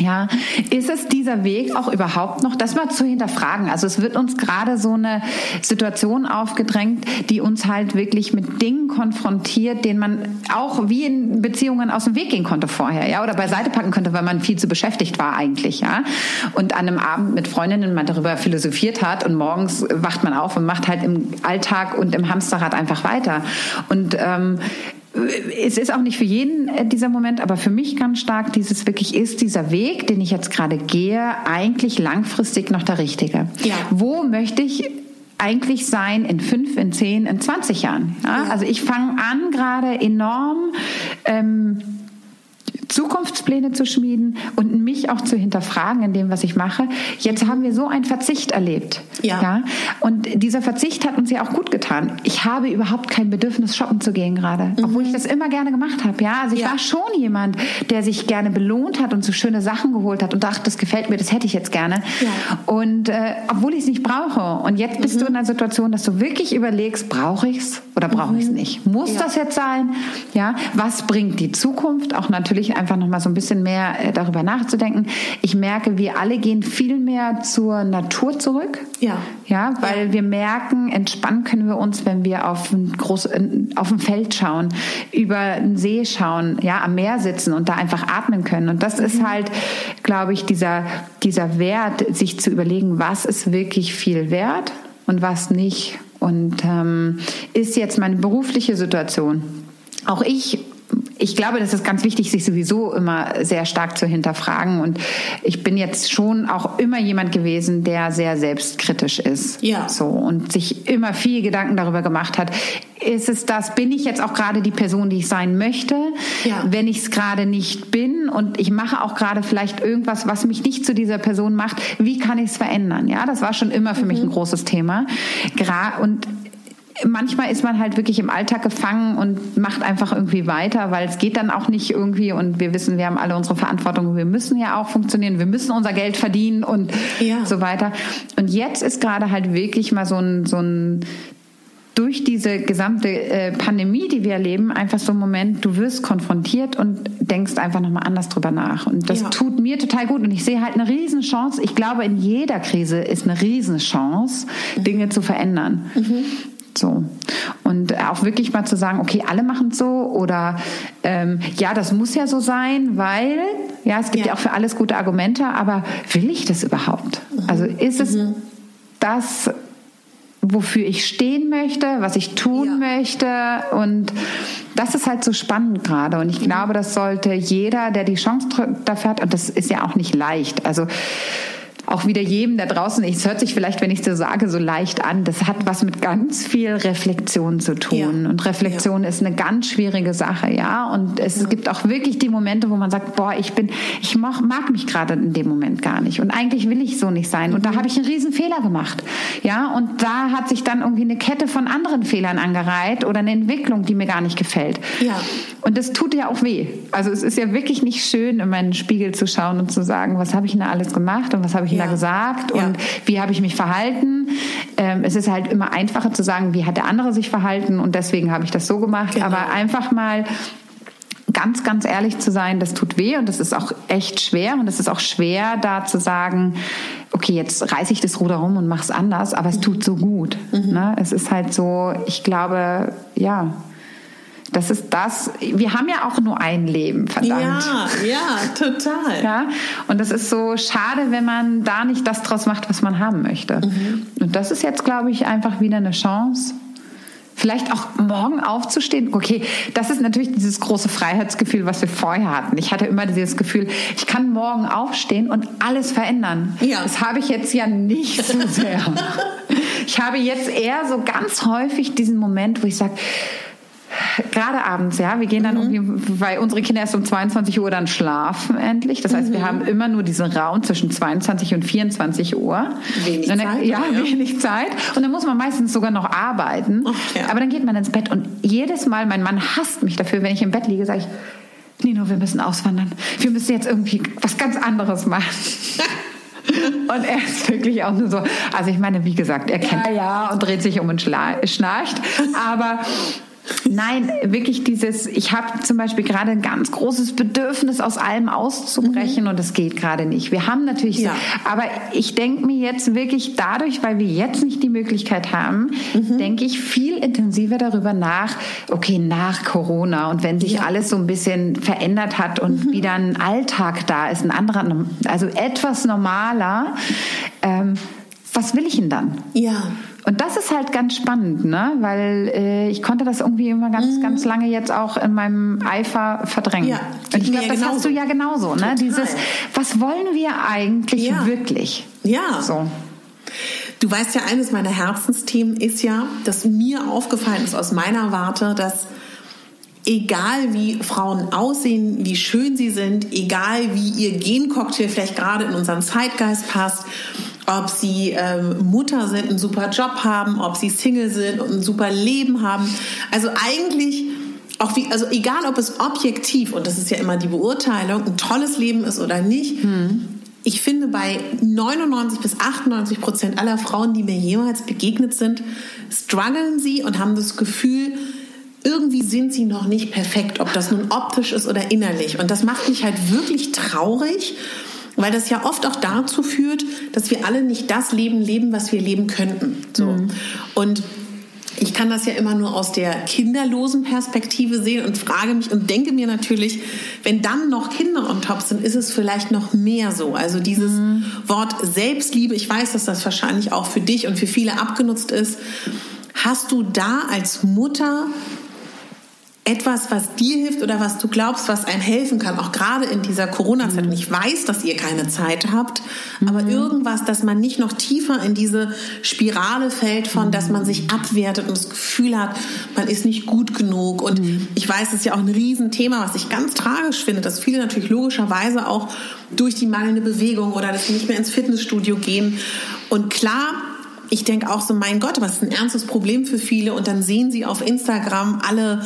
Ja, ist es dieser Weg auch überhaupt noch, das mal zu hinterfragen? Also es wird uns gerade so eine Situation aufgedrängt, die uns halt wirklich mit Dingen konfrontiert, denen man auch wie in Beziehungen aus dem Weg gehen konnte vorher, ja, oder beiseite packen könnte, weil man viel zu beschäftigt war eigentlich, ja. Und an einem Abend mit Freundinnen man darüber philosophiert hat und morgens wacht man auf und macht halt im Alltag und im Hamsterrad einfach weiter. Und ähm, es ist auch nicht für jeden äh, dieser Moment, aber für mich ganz stark dieses wirklich ist dieser Weg, den ich jetzt gerade gehe, eigentlich langfristig noch der richtige. Ja. Wo möchte ich eigentlich sein in fünf, in zehn, in 20 Jahren. Ja? Ja. Also ich fange an, gerade enorm ähm, Zukunftspläne zu schmieden und mich auch zu hinterfragen in dem, was ich mache. Jetzt haben wir so einen Verzicht erlebt. Ja. ja. Und dieser Verzicht hat uns ja auch gut getan. Ich habe überhaupt kein Bedürfnis, shoppen zu gehen gerade, mhm. obwohl ich das immer gerne gemacht habe. Ja, also ich ja. war schon jemand, der sich gerne belohnt hat und so schöne Sachen geholt hat und dachte, das gefällt mir, das hätte ich jetzt gerne. Ja. Und äh, obwohl ich es nicht brauche. Und jetzt bist mhm. du in einer Situation, dass du wirklich überlegst, brauche ich es oder brauche mhm. ich es nicht? Muss das jetzt sein? Ja. Was bringt die Zukunft? Auch natürlich einfach noch mal so ein bisschen mehr äh, darüber nachzudenken. Ich merke, wir alle gehen viel mehr zur Natur zurück. Ja. Ja, weil ja. wir merken, entspannen können wir uns, wenn wir auf ein groß, auf ein Feld schauen, über einen See schauen, ja, am Meer sitzen und da einfach atmen können. Und das mhm. ist halt, glaube ich, dieser, dieser Wert, sich zu überlegen, was ist wirklich viel wert und was nicht. Und ähm, ist jetzt meine berufliche Situation. Auch ich ich glaube, das ist ganz wichtig, sich sowieso immer sehr stark zu hinterfragen. Und ich bin jetzt schon auch immer jemand gewesen, der sehr selbstkritisch ist. Ja. So und sich immer viel Gedanken darüber gemacht hat. Ist es das? Bin ich jetzt auch gerade die Person, die ich sein möchte? Ja. Wenn ich es gerade nicht bin und ich mache auch gerade vielleicht irgendwas, was mich nicht zu dieser Person macht, wie kann ich es verändern? Ja, das war schon immer für mhm. mich ein großes Thema. Und manchmal ist man halt wirklich im Alltag gefangen und macht einfach irgendwie weiter, weil es geht dann auch nicht irgendwie und wir wissen, wir haben alle unsere Verantwortung, wir müssen ja auch funktionieren, wir müssen unser Geld verdienen und ja. so weiter. Und jetzt ist gerade halt wirklich mal so ein, so ein durch diese gesamte äh, Pandemie, die wir erleben, einfach so ein Moment, du wirst konfrontiert und denkst einfach nochmal anders drüber nach. Und das ja. tut mir total gut. Und ich sehe halt eine Riesenchance. Ich glaube, in jeder Krise ist eine Riesenchance, Dinge zu verändern. Mhm. So. Und auch wirklich mal zu sagen, okay, alle machen es so oder ähm, ja, das muss ja so sein, weil, ja, es gibt ja. ja. auch für alles gute Argumente, aber will ich das überhaupt? Mhm. Also ist es mhm. das, wofür ich stehen möchte, was ich tun ja. möchte und das ist halt so spannend gerade und ich mhm. glaube, das sollte jeder, der die Chance dafür hat, und das ist ja auch nicht leicht, also auch wieder jedem da draußen, es hört sich vielleicht, wenn ich so sage, so leicht an, das hat was mit ganz viel Reflexion zu tun. Ja. Und Reflexion ja. ist eine ganz schwierige Sache, ja. Und es ja. gibt auch wirklich die Momente, wo man sagt, boah, ich bin, ich mag, mag mich gerade in dem Moment gar nicht. Und eigentlich will ich so nicht sein. Und da mhm. habe ich einen riesen Fehler gemacht. Ja, und da hat sich dann irgendwie eine Kette von anderen Fehlern angereiht oder eine Entwicklung, die mir gar nicht gefällt. Ja. Und das tut ja auch weh. Also es ist ja wirklich nicht schön, in meinen Spiegel zu schauen und zu sagen, was habe ich denn da alles gemacht und was habe ich ja. da gesagt und ja. wie habe ich mich verhalten. Ähm, es ist halt immer einfacher zu sagen, wie hat der andere sich verhalten und deswegen habe ich das so gemacht. Genau. Aber einfach mal ganz, ganz ehrlich zu sein, das tut weh und das ist auch echt schwer und es ist auch schwer, da zu sagen, okay, jetzt reiße ich das Ruder rum und mache es anders, aber es tut so gut. Mhm. Ne? Es ist halt so, ich glaube, ja, das ist das. Wir haben ja auch nur ein Leben, verdammt. Ja, ja, total. Ja, und das ist so schade, wenn man da nicht das draus macht, was man haben möchte. Mhm. Und das ist jetzt, glaube ich, einfach wieder eine Chance. Vielleicht auch morgen aufzustehen. Okay, das ist natürlich dieses große Freiheitsgefühl, was wir vorher hatten. Ich hatte immer dieses Gefühl, ich kann morgen aufstehen und alles verändern. Ja. Das habe ich jetzt ja nicht so sehr. (laughs) ich habe jetzt eher so ganz häufig diesen Moment, wo ich sage, gerade abends, ja. Wir gehen dann mhm. irgendwie, weil unsere Kinder erst um 22 Uhr dann schlafen endlich. Das heißt, mhm. wir haben immer nur diesen Raum zwischen 22 und 24 Uhr. Wenig dann, Zeit. Ja, ja, wenig Zeit. Und dann muss man meistens sogar noch arbeiten. Ja. Aber dann geht man ins Bett und jedes Mal, mein Mann hasst mich dafür, wenn ich im Bett liege, sage ich, Nino, wir müssen auswandern. Wir müssen jetzt irgendwie was ganz anderes machen. (laughs) Und er ist wirklich auch nur so, also ich meine, wie gesagt, er kennt ja, ja und dreht sich um und schnarcht, aber Nein, wirklich dieses, ich habe zum Beispiel gerade ein ganz großes Bedürfnis, aus allem auszubrechen mhm. und es geht gerade nicht. Wir haben natürlich, ja. aber ich denke mir jetzt wirklich dadurch, weil wir jetzt nicht die Möglichkeit haben, mhm. denke ich viel intensiver darüber nach, okay, nach Corona und wenn sich ja. alles so ein bisschen verändert hat und mhm. wieder ein Alltag da ist, ein anderer, also etwas normaler, ähm, was will ich denn dann? Ja. Und das ist halt ganz spannend, ne? weil äh, ich konnte das irgendwie immer ganz, mhm. ganz lange jetzt auch in meinem Eifer verdrängen. Ja, und ich glaube, das genauso. hast du ja genauso. Ne? Dieses, was wollen wir eigentlich ja. wirklich? Ja. So. Du weißt ja, eines meiner Herzensthemen ist ja, dass mir aufgefallen ist aus meiner Warte, dass egal wie Frauen aussehen, wie schön sie sind, egal wie ihr Gencocktail vielleicht gerade in unseren Zeitgeist passt, ob sie ähm, Mutter sind, einen super Job haben, ob sie Single sind und ein super Leben haben. Also eigentlich auch wie, also egal ob es objektiv, und das ist ja immer die Beurteilung, ein tolles Leben ist oder nicht, hm. ich finde bei 99 bis 98 Prozent aller Frauen, die mir jemals begegnet sind, strugglen sie und haben das Gefühl, irgendwie sind sie noch nicht perfekt, ob das nun optisch ist oder innerlich. Und das macht mich halt wirklich traurig, weil das ja oft auch dazu führt, dass wir alle nicht das Leben leben, was wir leben könnten. So. Mhm. Und ich kann das ja immer nur aus der kinderlosen Perspektive sehen und frage mich und denke mir natürlich, wenn dann noch Kinder on top sind, ist es vielleicht noch mehr so. Also dieses mhm. Wort Selbstliebe, ich weiß, dass das wahrscheinlich auch für dich und für viele abgenutzt ist. Hast du da als Mutter etwas, was dir hilft oder was du glaubst, was einem helfen kann, auch gerade in dieser Corona-Zeit. Und ich weiß, dass ihr keine Zeit habt, aber mhm. irgendwas, dass man nicht noch tiefer in diese Spirale fällt von, dass man sich abwertet und das Gefühl hat, man ist nicht gut genug. Und mhm. ich weiß, das ist ja auch ein Riesenthema, was ich ganz tragisch finde, dass viele natürlich logischerweise auch durch die mangelnde Bewegung oder dass sie nicht mehr ins Fitnessstudio gehen. Und klar, ich denke auch so, mein Gott, was ist ein ernstes Problem für viele. Und dann sehen sie auf Instagram alle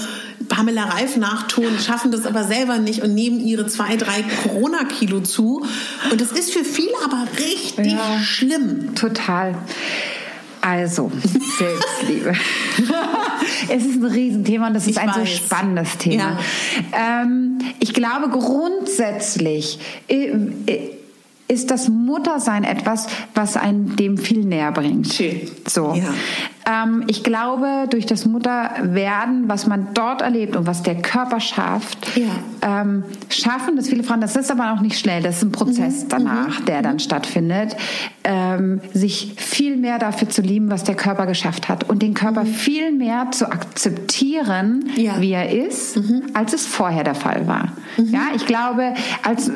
Pamela Reif nachtun, schaffen das aber selber nicht und nehmen ihre zwei, drei Corona-Kilo zu. Und das ist für viele aber richtig ja, schlimm. Total. Also, Selbstliebe. (laughs) es ist ein Riesenthema und das ist ich ein weiß. so spannendes Thema. Ja. Ähm, ich glaube grundsätzlich äh, äh, ist das Muttersein etwas, was einen dem viel näher bringt. Schön. So. Ja. Ähm, ich glaube, durch das Mutterwerden, was man dort erlebt und was der Körper schafft, ja. ähm, schaffen das viele Frauen, das ist aber auch nicht schnell, das ist ein Prozess mhm. danach, mhm. der dann stattfindet, ähm, sich viel mehr dafür zu lieben, was der Körper geschafft hat und den Körper mhm. viel mehr zu akzeptieren, ja. wie er ist, mhm. als es vorher der Fall war. Mhm. Ja, ich glaube, als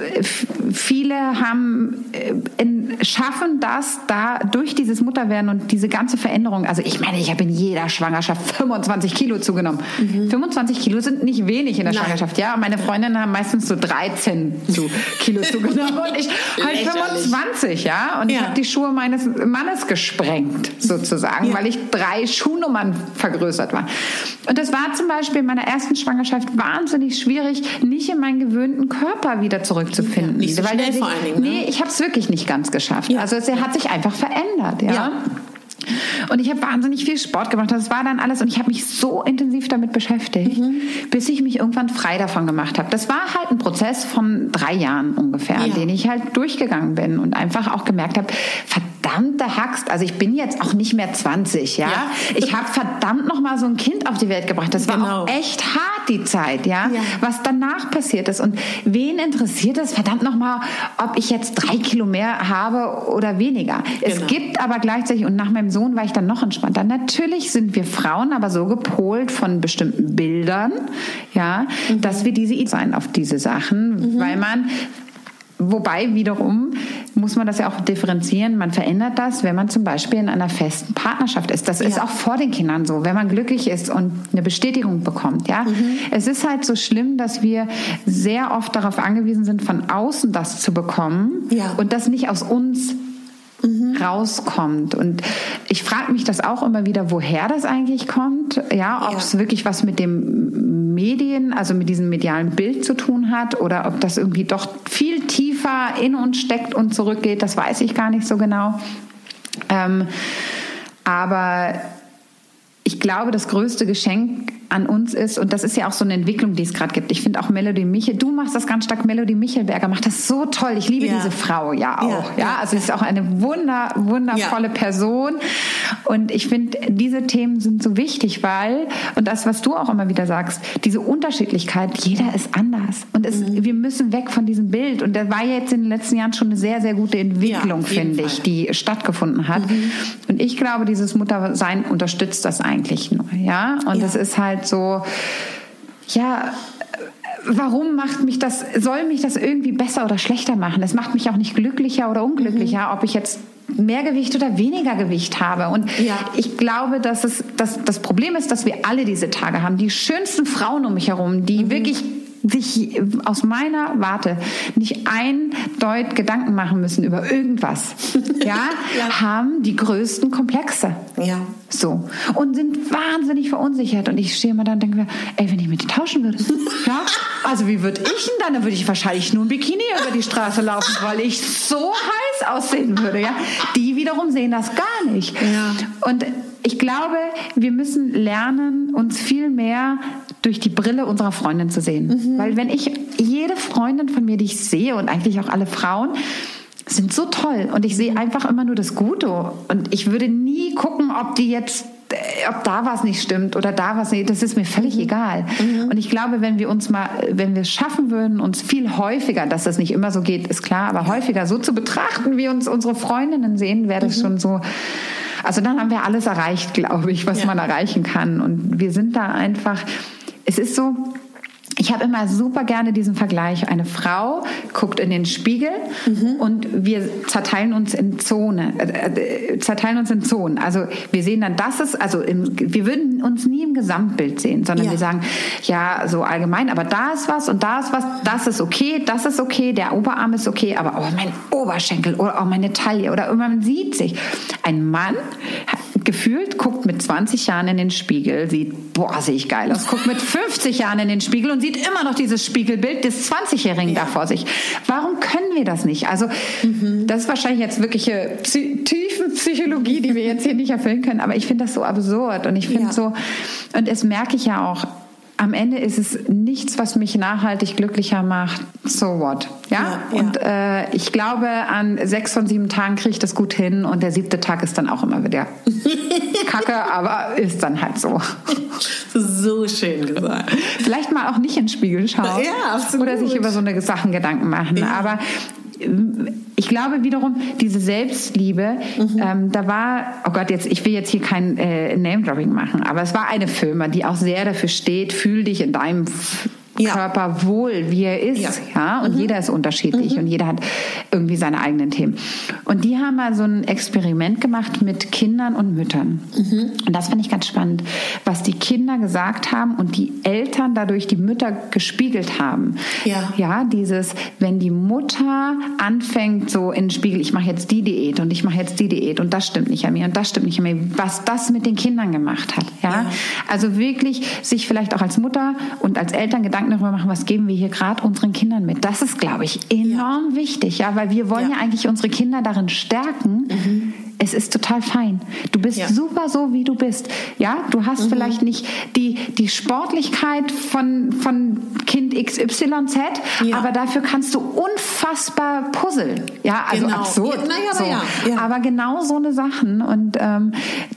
viele haben äh, schaffen das da durch dieses Mutterwerden und diese ganze Veränderung. Also ich meine, ich habe in jeder Schwangerschaft 25 Kilo zugenommen. Mhm. 25 Kilo sind nicht wenig in der Nein. Schwangerschaft. Ja, meine Freundinnen haben meistens so 13 Kilo (laughs) zugenommen und ich halt 25. Ja, und ja. ich habe die Schuhe meines Mannes gesprengt sozusagen, ja. weil ich drei Schuhnummern vergrößert war. Und das war zum Beispiel in meiner ersten Schwangerschaft wahnsinnig schwierig, nicht in meinen gewöhnten Körper wieder zurückzufinden. Nicht so schnell sich, vor allen Dingen. Ne? Nee, ich habe es wirklich nicht ganz geschafft. Ja. Also es hat sich einfach verändert. ja. Und ich habe wahnsinnig viel Sport gemacht. Das war dann alles und ich habe mich so intensiv damit beschäftigt, mhm. bis ich mich irgendwann frei davon gemacht habe. Das war halt ein Prozess von drei Jahren ungefähr, ja. den ich halt durchgegangen bin und einfach auch gemerkt habe, verdammte Haxt, also ich bin jetzt auch nicht mehr 20, ja. ja. Ich habe verdammt noch mal so ein Kind auf die Welt gebracht. Das war genau. auch echt hart die Zeit, ja? ja? Was danach passiert ist und wen interessiert es verdammt noch mal, ob ich jetzt drei Kilo mehr habe oder weniger. Genau. Es gibt aber gleichzeitig und nach meinem Sohn war ich dann noch entspannter. Natürlich sind wir Frauen aber so gepolt von bestimmten Bildern, ja, mhm. dass wir diese sein auf diese Sachen, mhm. weil man Wobei wiederum muss man das ja auch differenzieren. Man verändert das, wenn man zum Beispiel in einer festen Partnerschaft ist. Das ja. ist auch vor den Kindern so, wenn man glücklich ist und eine Bestätigung bekommt. Ja, mhm. es ist halt so schlimm, dass wir sehr oft darauf angewiesen sind, von außen das zu bekommen ja. und das nicht aus uns mhm. rauskommt. Und ich frage mich das auch immer wieder, woher das eigentlich kommt. Ja, ob es ja. wirklich was mit dem Medien, also mit diesem medialen Bild zu tun hat oder ob das irgendwie doch viel tiefer in uns steckt und zurückgeht, das weiß ich gar nicht so genau. Ähm, aber ich glaube, das größte Geschenk an uns ist, und das ist ja auch so eine Entwicklung, die es gerade gibt. Ich finde auch Melody Michel, du machst das ganz stark, Melody Michelberger macht das so toll. Ich liebe ja. diese Frau ja auch. Ja, ja. also sie ist auch eine wunder, wundervolle ja. Person. Und ich finde, diese Themen sind so wichtig, weil, und das, was du auch immer wieder sagst, diese Unterschiedlichkeit, jeder ist anders. Und es, mhm. wir müssen weg von diesem Bild. Und da war jetzt in den letzten Jahren schon eine sehr, sehr gute Entwicklung, finde ich, die stattgefunden hat. Mhm. Und ich glaube, dieses Muttersein unterstützt das eigentlich nur. Ja, und es ist halt so, ja, warum macht mich das, soll mich das irgendwie besser oder schlechter machen? Es macht mich auch nicht glücklicher oder unglücklicher, mhm. ob ich jetzt mehr Gewicht oder weniger Gewicht habe. Und ja. ich glaube, dass es dass das Problem ist, dass wir alle diese Tage haben. Die schönsten Frauen um mich herum, die mhm. wirklich sich aus meiner Warte nicht ein Deut Gedanken machen müssen über irgendwas, (laughs) ja, ja, haben die größten Komplexe. Ja. So. Und sind wahnsinnig verunsichert. Und ich stehe immer da und denke mir, ey, wenn ich mit dir tauschen würde, (laughs) ja, also wie würde ich denn dann? Dann würde ich wahrscheinlich nur ein Bikini über die Straße laufen, weil ich so heiß aussehen würde, ja. Die wiederum sehen das gar nicht. Ja. Und ich glaube, wir müssen lernen, uns viel mehr durch die Brille unserer Freundin zu sehen. Mhm. Weil wenn ich jede Freundin von mir, die ich sehe und eigentlich auch alle Frauen, sind so toll und ich sehe einfach immer nur das Gute und ich würde nie gucken, ob die jetzt äh, ob da was nicht stimmt oder da was nicht, das ist mir völlig mhm. egal. Mhm. Und ich glaube, wenn wir uns mal, wenn wir es schaffen würden, uns viel häufiger, dass das nicht immer so geht, ist klar, aber häufiger so zu betrachten, wie uns unsere Freundinnen sehen, wäre das mhm. schon so, also dann haben wir alles erreicht, glaube ich, was ja. man erreichen kann. Und wir sind da einfach, es ist so, ich habe immer super gerne diesen Vergleich. Eine Frau guckt in den Spiegel mhm. und wir zerteilen uns in Zone, äh, äh, zerteilen uns in Zonen. Also wir sehen dann, das ist, also im, wir würden uns nie im Gesamtbild sehen, sondern ja. wir sagen, ja, so allgemein, aber da ist was und da ist was, das ist okay, das ist okay, der Oberarm ist okay, aber oh, mein Oberschenkel oder auch meine Taille oder man sieht sich. Ein Mann gefühlt guckt mit 20 Jahren in den Spiegel, sieht, boah, sehe ich geil aus, guckt mit 50 Jahren in den Spiegel und sieht immer noch dieses Spiegelbild des 20-Jährigen ja. da vor sich. Warum können wir das nicht? Also, mhm. das ist wahrscheinlich jetzt wirkliche Tiefenpsychologie, die wir jetzt hier nicht erfüllen können, aber ich finde das so absurd und ich finde ja. so, und das merke ich ja auch, am Ende ist es nichts, was mich nachhaltig glücklicher macht. So what? Ja. ja und Äh, ich glaube, an sechs von sieben Tagen kriege ich das gut hin und der siebte Tag ist dann auch immer wieder (laughs) Kacke, aber ist dann halt so. So schön gesagt. Vielleicht mal auch nicht in den Spiegel schauen. Ja, absolut. Oder sich über so eine Sachen Gedanken machen. Ja. Aber ich glaube wiederum, diese Selbstliebe, mhm. ähm, da war, oh Gott, jetzt, ich will jetzt hier kein äh, Name-Dropping machen, aber es war eine Firma, die auch sehr dafür steht, fühl dich in deinem ja. Körper wohl, wie er ist. Ja. ja? Und mhm. jeder ist unterschiedlich mhm. und jeder hat irgendwie seine eigenen Themen. Und die haben mal so ein Experiment gemacht mit Kindern und Müttern. Mhm. Und das fand ich ganz spannend, was die Kinder gesagt haben und die Eltern dadurch die Mütter gespiegelt haben. Ja, ja dieses, wenn die Mutter anfängt so in den Spiegel, ich mache jetzt die Diät und ich mache jetzt die Diät und das stimmt nicht an mir und das stimmt nicht an mir, was das mit den Kindern gemacht hat. Ja, ja. also wirklich sich vielleicht auch als Mutter und als Eltern Gedanken Gedanken darüber machen, was geben wir hier gerade unseren Kindern mit. Das ist, glaube ich, enorm ja. wichtig, ja, weil wir wollen ja. ja. eigentlich unsere Kinder darin stärken. Mhm. Es ist total fein. Du bist ja. super so, wie du bist. Ja, du hast mhm. vielleicht nicht die, die Sportlichkeit von, von Kind XYZ, ja. aber dafür kannst du unfassbar puzzeln. Ja, also genau. absurd. Ja, naja, so. ja. Aber genau so eine Sachen. Und ähm,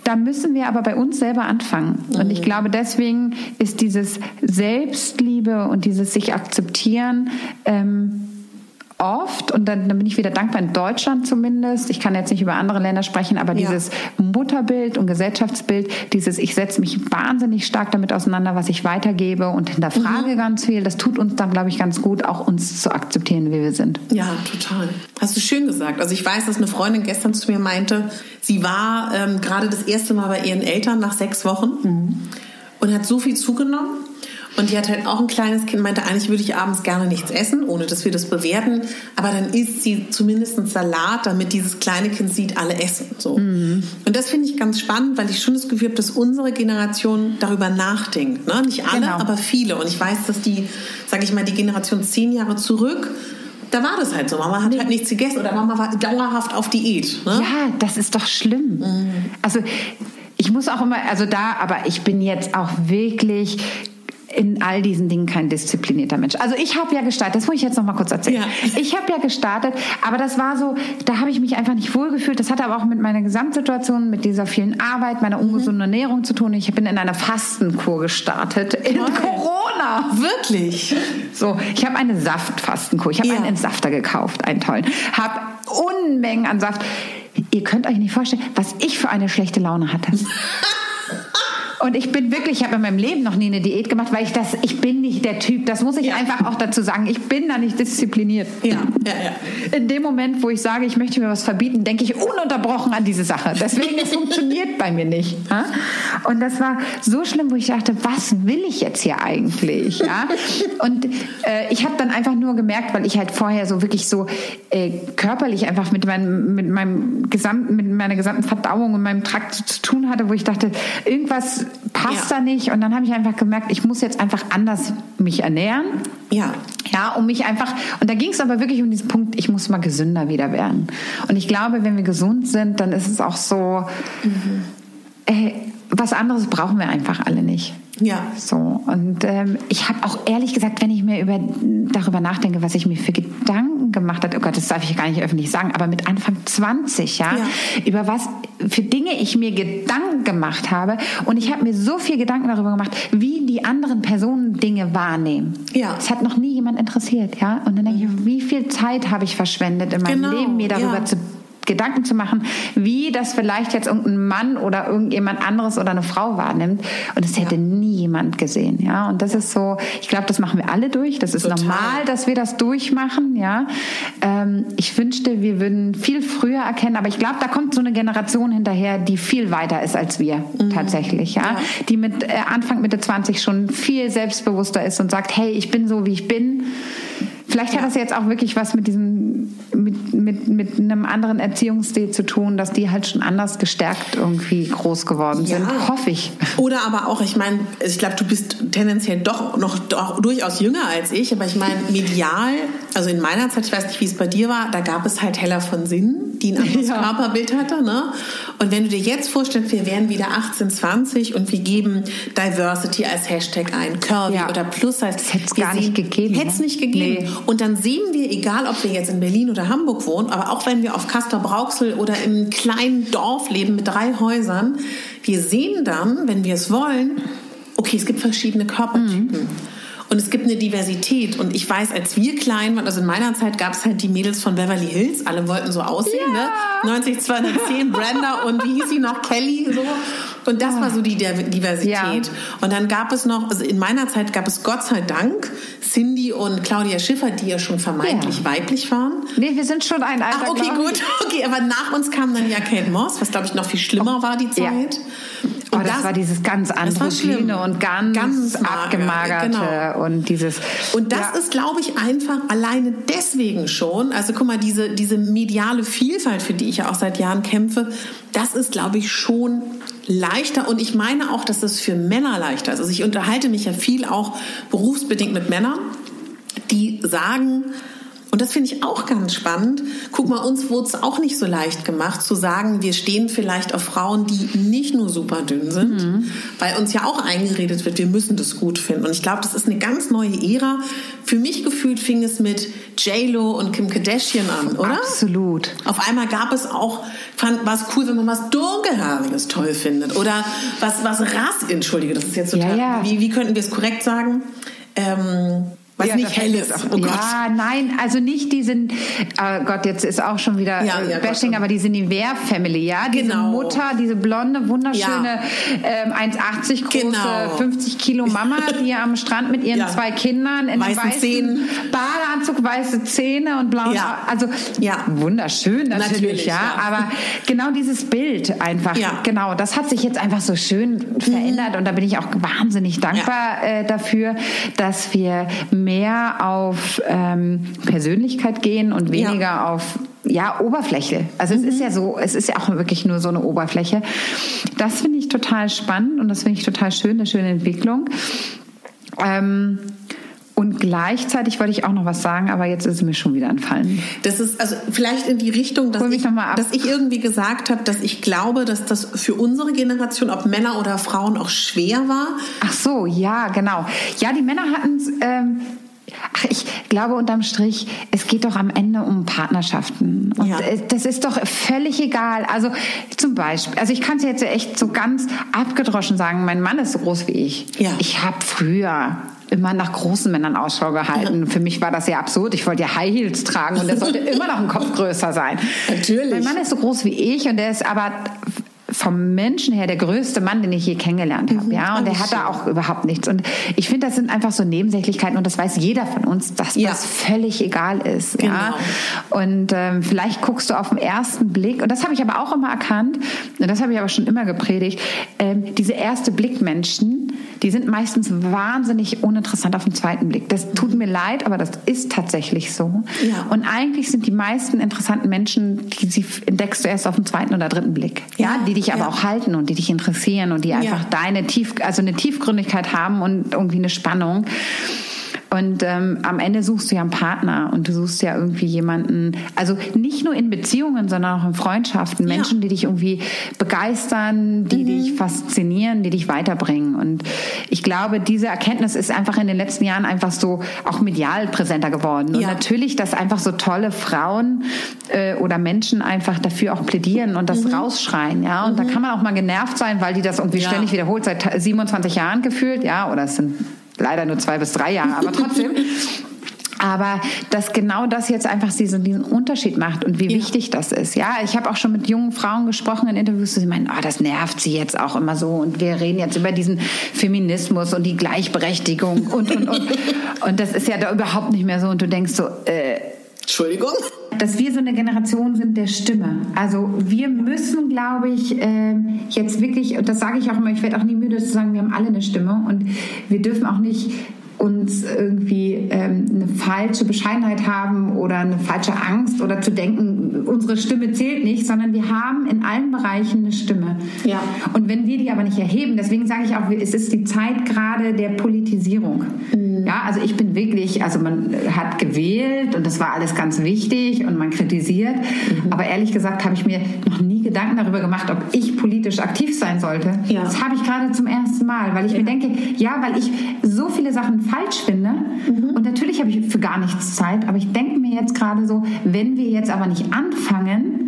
da müssen wir aber bei uns selber anfangen. Mhm. Und ich mhm. glaube, deswegen ist dieses Selbstliebe und dieses sich akzeptieren ähm, oft, und dann, dann, bin ich wieder dankbar in Deutschland zumindest, ich kann jetzt nicht über andere Länder sprechen, aber ja. dieses Mutterbild und Gesellschaftsbild, dieses ich setze mich wahnsinnig stark damit auseinander, was ich weitergebe und hinterfrage mhm. ganz viel, das tut uns dann, glaube ich, ganz gut, auch uns zu akzeptieren, wie wir sind. Ja, total. Hast du schön gesagt. Also ich weiß, dass eine Freundin gestern zu mir meinte, sie war ähm, gerade das erste Mal bei ihren Eltern nach sechs Wochen mhm. und hat so viel zugenommen und die hat halt auch ein kleines Kind, meinte, eigentlich würde ich abends gerne nichts essen, ohne dass wir das bewerten. Aber dann isst sie zumindest einen Salat, damit dieses kleine Kind sieht, alle essen. So. Mhm. Und das finde ich ganz spannend, weil ich schon das Gefühl habe, dass unsere Generation darüber nachdenkt. Ne? Nicht alle, genau. aber viele. Und ich weiß, dass die, sage ich mal, die Generation zehn Jahre zurück, da war das halt so. Mama hat halt nichts gegessen oder Mama war dauerhaft auf Diät. Ne? Ja, das ist doch schlimm. Mhm. Also ich muss auch immer, also da, aber ich bin jetzt auch wirklich in all diesen Dingen kein disziplinierter Mensch. Also ich habe ja gestartet, das muss ich jetzt noch mal kurz erzählen. Ja. Ich habe ja gestartet, aber das war so, da habe ich mich einfach nicht wohlgefühlt. Das hatte aber auch mit meiner Gesamtsituation, mit dieser vielen Arbeit, meiner ungesunden mhm. Ernährung zu tun. Ich bin in einer Fastenkur gestartet in okay. Corona. Wirklich? So, ich habe eine Saftfastenkur. Ich habe ja. einen Entsafter gekauft, einen tollen. Habe Unmengen an Saft. Ihr könnt euch nicht vorstellen, was ich für eine schlechte Laune hatte. (laughs) Und ich bin wirklich, ich habe in meinem Leben noch nie eine Diät gemacht, weil ich das, ich bin nicht der Typ, das muss ich ja. einfach auch dazu sagen. Ich bin da nicht diszipliniert. Ja, ja, ja. In dem Moment, wo ich sage, ich möchte mir was verbieten, denke ich ununterbrochen an diese Sache. Deswegen, es funktioniert bei mir nicht. Und das war so schlimm, wo ich dachte, was will ich jetzt hier eigentlich? Ja? Und äh, ich habe dann einfach nur gemerkt, weil ich halt vorher so wirklich so äh, körperlich einfach mit meinem, mit meinem gesamten, mit meiner gesamten Verdauung und meinem Trakt zu tun hatte, wo ich dachte, irgendwas passt ja. da nicht. Und dann habe ich einfach gemerkt, ich muss jetzt einfach anders mich ernähren. Ja. Ja, um mich einfach, und da ging es aber wirklich um diesen Punkt, ich muss mal gesünder wieder werden. Und ich glaube, wenn wir gesund sind, dann ist es auch so, mhm. äh, was anderes brauchen wir einfach alle nicht. Ja. So. Und ähm, ich habe auch ehrlich gesagt, wenn ich mir über, darüber nachdenke, was ich mir für Gedanken gemacht habe, oh Gott, das darf ich gar nicht öffentlich sagen, aber mit Anfang 20, ja, ja. über was für Dinge ich mir Gedanken gemacht habe. Und ich habe mir so viel Gedanken darüber gemacht, wie die anderen Personen Dinge wahrnehmen. Ja. Es hat noch nie jemand interessiert, ja. Und dann denke ich, wie viel Zeit habe ich verschwendet in meinem genau. Leben, mir darüber ja. zu Gedanken zu machen, wie das vielleicht jetzt irgendein Mann oder irgendjemand anderes oder eine Frau wahrnimmt. Und das hätte ja. nie jemand gesehen, ja. Und das ist so, ich glaube, das machen wir alle durch. Das ist Total. normal, dass wir das durchmachen, ja. Ähm, ich wünschte, wir würden viel früher erkennen, aber ich glaube, da kommt so eine Generation hinterher, die viel weiter ist als wir mhm. tatsächlich, ja? ja. Die mit äh, Anfang Mitte 20 schon viel selbstbewusster ist und sagt, hey, ich bin so, wie ich bin. Vielleicht hat das jetzt auch wirklich was mit diesem, mit, mit, mit einem anderen Erziehungsstil zu tun, dass die halt schon anders gestärkt irgendwie groß geworden sind, ja. hoffe ich. Oder aber auch, ich meine, ich glaube, du bist tendenziell doch noch doch durchaus jünger als ich, aber ich meine, medial, also in meiner Zeit, ich weiß nicht, wie es bei dir war, da gab es halt Heller von Sinn, die ein anderes (laughs) ja. Körperbild hatte, ne? Und wenn du dir jetzt vorstellst, wir wären wieder 18, 20 und wir geben Diversity als Hashtag ein, Curvy ja. oder Plus heißt, das hätte es gar nicht gegeben. Hätte es ne? nicht gegeben. Nee. Und dann sehen wir, egal ob wir jetzt in Berlin oder Hamburg wohnen, aber auch wenn wir auf Castor Brauxel oder im kleinen Dorf leben mit drei Häusern, wir sehen dann, wenn wir es wollen, okay, es gibt verschiedene Körpertypen. Mhm. Und es gibt eine Diversität. Und ich weiß, als wir klein waren, also in meiner Zeit gab es halt die Mädels von Beverly Hills. Alle wollten so aussehen, ne? ja. ne? 90, 210, Brenda und wie hieß sie noch? Kelly, so. Und das war so die Diversität. Ja. Und dann gab es noch, also in meiner Zeit gab es Gott sei Dank Cindy und Claudia Schiffer, die ja schon vermeintlich ja. weiblich waren. Nee, wir sind schon ein Alter. Ach, okay, gut. (laughs) Okay, aber nach uns kam dann ja Kate Moss, was glaube ich noch viel schlimmer oh, war, die Zeit. Ja. Und oh, das, das, war dieses ganz androgyne und ganz, ganz abgemagerte genau. und dieses. Und das ja. ist, glaube ich, einfach alleine deswegen schon. Also guck mal, diese diese mediale Vielfalt, für die ich ja auch seit Jahren kämpfe, das ist, glaube ich, schon leichter und ich meine auch, dass das für Männer leichter ist. Also ich unterhalte mich ja viel auch berufsbedingt mit Männern, die sagen, und das finde ich auch ganz spannend. Guck mal, uns wurde es auch nicht so leicht gemacht zu sagen, wir stehen vielleicht auf Frauen, die nicht nur super dünn sind, mhm. weil uns ja auch eingeredet wird, wir müssen das gut finden. Und ich glaube, das ist eine ganz neue Ära. Für mich gefühlt fing es mit J-Lo und Kim Kardashian an, oder? Absolut. Auf einmal gab es auch, fand, war es cool, wenn man was Dunkelhaariges toll findet. Oder was, was Rass, entschuldige, das ist jetzt total, ja, ja. Wie, wie könnten wir es korrekt sagen? Ähm, was ja, nicht hell ist. Oh ja, nein, also nicht diesen, oh Gott, jetzt ist auch schon wieder ja, ja, Bashing, Gott. aber diese Nivea-Family, ja? Diese genau. Mutter, diese blonde, wunderschöne, ähm, 1,80 große, genau. 50 Kilo Mama, (laughs) die am Strand mit ihren zwei Kindern in weißen weißen Badeanzug, weiße Zähne und blauen, ja. also ja. wunderschön natürlich, natürlich ja. aber genau dieses Bild einfach, genau, das hat sich jetzt einfach so schön verändert mhm. und da bin ich auch wahnsinnig dankbar äh, dafür, dass wir mehr auf ähm, Persönlichkeit gehen und weniger ja. auf ja, Oberfläche. Also mhm. es ist ja so, es ist ja auch wirklich nur so eine Oberfläche. Das finde ich total spannend und das finde ich total schön, eine schöne Entwicklung. Ähm, und gleichzeitig wollte ich auch noch was sagen, aber jetzt ist es mir schon wieder entfallen. Das ist also vielleicht in die Richtung, dass, ich, dass ich irgendwie gesagt habe, dass ich glaube, dass das für unsere Generation, ob Männer oder Frauen, auch schwer war. Ach so, ja, genau. Ja, die Männer hatten es. Ähm, Ach, ich glaube unterm Strich, es geht doch am Ende um Partnerschaften. Und ja. das ist doch völlig egal. Also zum Beispiel, also ich kann es jetzt echt so ganz abgedroschen sagen, mein Mann ist so groß wie ich. Ja. Ich habe früher immer nach großen Männern Ausschau gehalten. Für mich war das ja absurd. Ich wollte ja High Heels tragen und der sollte (laughs) immer noch ein Kopf größer sein. Natürlich. Mein Mann ist so groß wie ich und der ist aber vom Menschen her der größte Mann, den ich je kennengelernt habe. Mhm. Ja, und der hat da auch überhaupt nichts. Und ich finde, das sind einfach so Nebensächlichkeiten und das weiß jeder von uns, dass ja. das völlig egal ist. Genau. Ja? Und ähm, vielleicht guckst du auf den ersten Blick, und das habe ich aber auch immer erkannt, und das habe ich aber schon immer gepredigt, ähm, diese erste Blick Menschen, die sind meistens wahnsinnig uninteressant auf den zweiten Blick. Das tut mir leid, aber das ist tatsächlich so. Ja. Und eigentlich sind die meisten interessanten Menschen, die sie entdeckst du erst auf dem zweiten oder dritten Blick. Ja, ja die dich aber ja. auch halten und die dich interessieren und die einfach deine Tief, also eine Tiefgründigkeit haben und irgendwie eine Spannung. Und ähm, am Ende suchst du ja einen Partner und du suchst ja irgendwie jemanden, also nicht nur in Beziehungen, sondern auch in Freundschaften, Menschen, ja. die dich irgendwie begeistern, die mhm. dich faszinieren, die dich weiterbringen. Und ich glaube, diese Erkenntnis ist einfach in den letzten Jahren einfach so auch medial präsenter geworden. Und natürlich, dass einfach so tolle Frauen äh, oder Menschen einfach dafür auch plädieren und das mhm. rausschreien. Ja, und mhm. da kann man auch mal genervt sein, weil die das irgendwie ja. ständig wiederholt, seit 27 Jahren gefühlt. Ja, oder es sind leider nur zwei bis drei Jahre, aber trotzdem. Aber dass genau das jetzt einfach diesen, diesen Unterschied macht und wie ja. wichtig das ist. Ja, ich habe auch schon mit jungen Frauen gesprochen in Interviews, die meinen, oh, das nervt sie jetzt auch immer so und wir reden jetzt über diesen Feminismus und die Gleichberechtigung und und und. (laughs) und das ist ja da überhaupt nicht mehr so und du denkst so, äh, Entschuldigung? Dass wir so eine Generation sind der Stimme. Also wir müssen, glaube ich, äh, jetzt wirklich, und das sage ich auch immer, ich werde auch nie müde zu sagen, wir haben alle eine Stimme und wir dürfen auch nicht uns irgendwie ähm, eine falsche Bescheidenheit haben oder eine falsche Angst oder zu denken, unsere Stimme zählt nicht, sondern wir haben in allen Bereichen eine Stimme. Ja. Und wenn wir die aber nicht erheben, deswegen sage ich auch, es ist die Zeit gerade der Politisierung. Mhm. Ja, also ich bin wirklich, also man hat gewählt und das war alles ganz wichtig und man kritisiert, mhm. aber ehrlich gesagt habe ich mir noch nie Gedanken darüber gemacht, ob ich politisch aktiv sein sollte. Ja. Das habe ich gerade zum ersten Mal, weil ich ja. mir denke, ja, weil ich so viele Sachen falsch finde. Mhm. Und natürlich habe ich für gar nichts Zeit, aber ich denke mir jetzt gerade so, wenn wir jetzt aber nicht anfangen,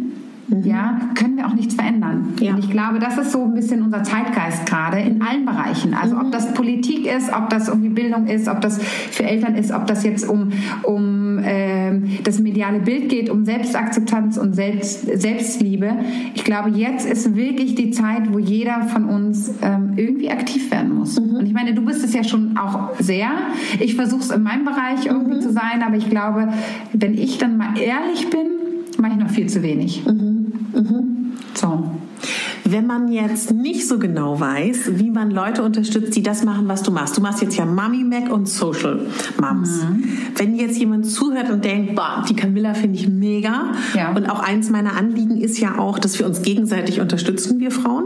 mhm. ja, können wir auch nichts verändern. Ja. Und ich glaube, das ist so ein bisschen unser Zeitgeist gerade in allen Bereichen. Also mhm. ob das Politik ist, ob das irgendwie Bildung ist, ob das für Eltern ist, ob das jetzt um, um äh, das mediale Bild geht, um Selbstakzeptanz und Selbst, Selbstliebe. Ich glaube, jetzt ist wirklich die Zeit, wo jeder von uns ähm, irgendwie aktiv werden muss. Mhm. Und ich meine, du bist es ja schon auch sehr. Ich versuche es in meinem Bereich irgendwie mhm. zu sein, aber ich glaube, wenn ich dann mal ehrlich bin, mache ich noch viel zu wenig. Mhm. Mhm. So. Wenn man jetzt nicht so genau weiß, wie man Leute unterstützt, die das machen, was du machst. Du machst jetzt ja Mummy Mac und Social Moms. Mhm. Wenn jetzt jemand zuhört und denkt, boah, die Camilla finde ich mega. Ja. Und auch eins meiner Anliegen ist ja auch, dass wir uns gegenseitig unterstützen, wir Frauen.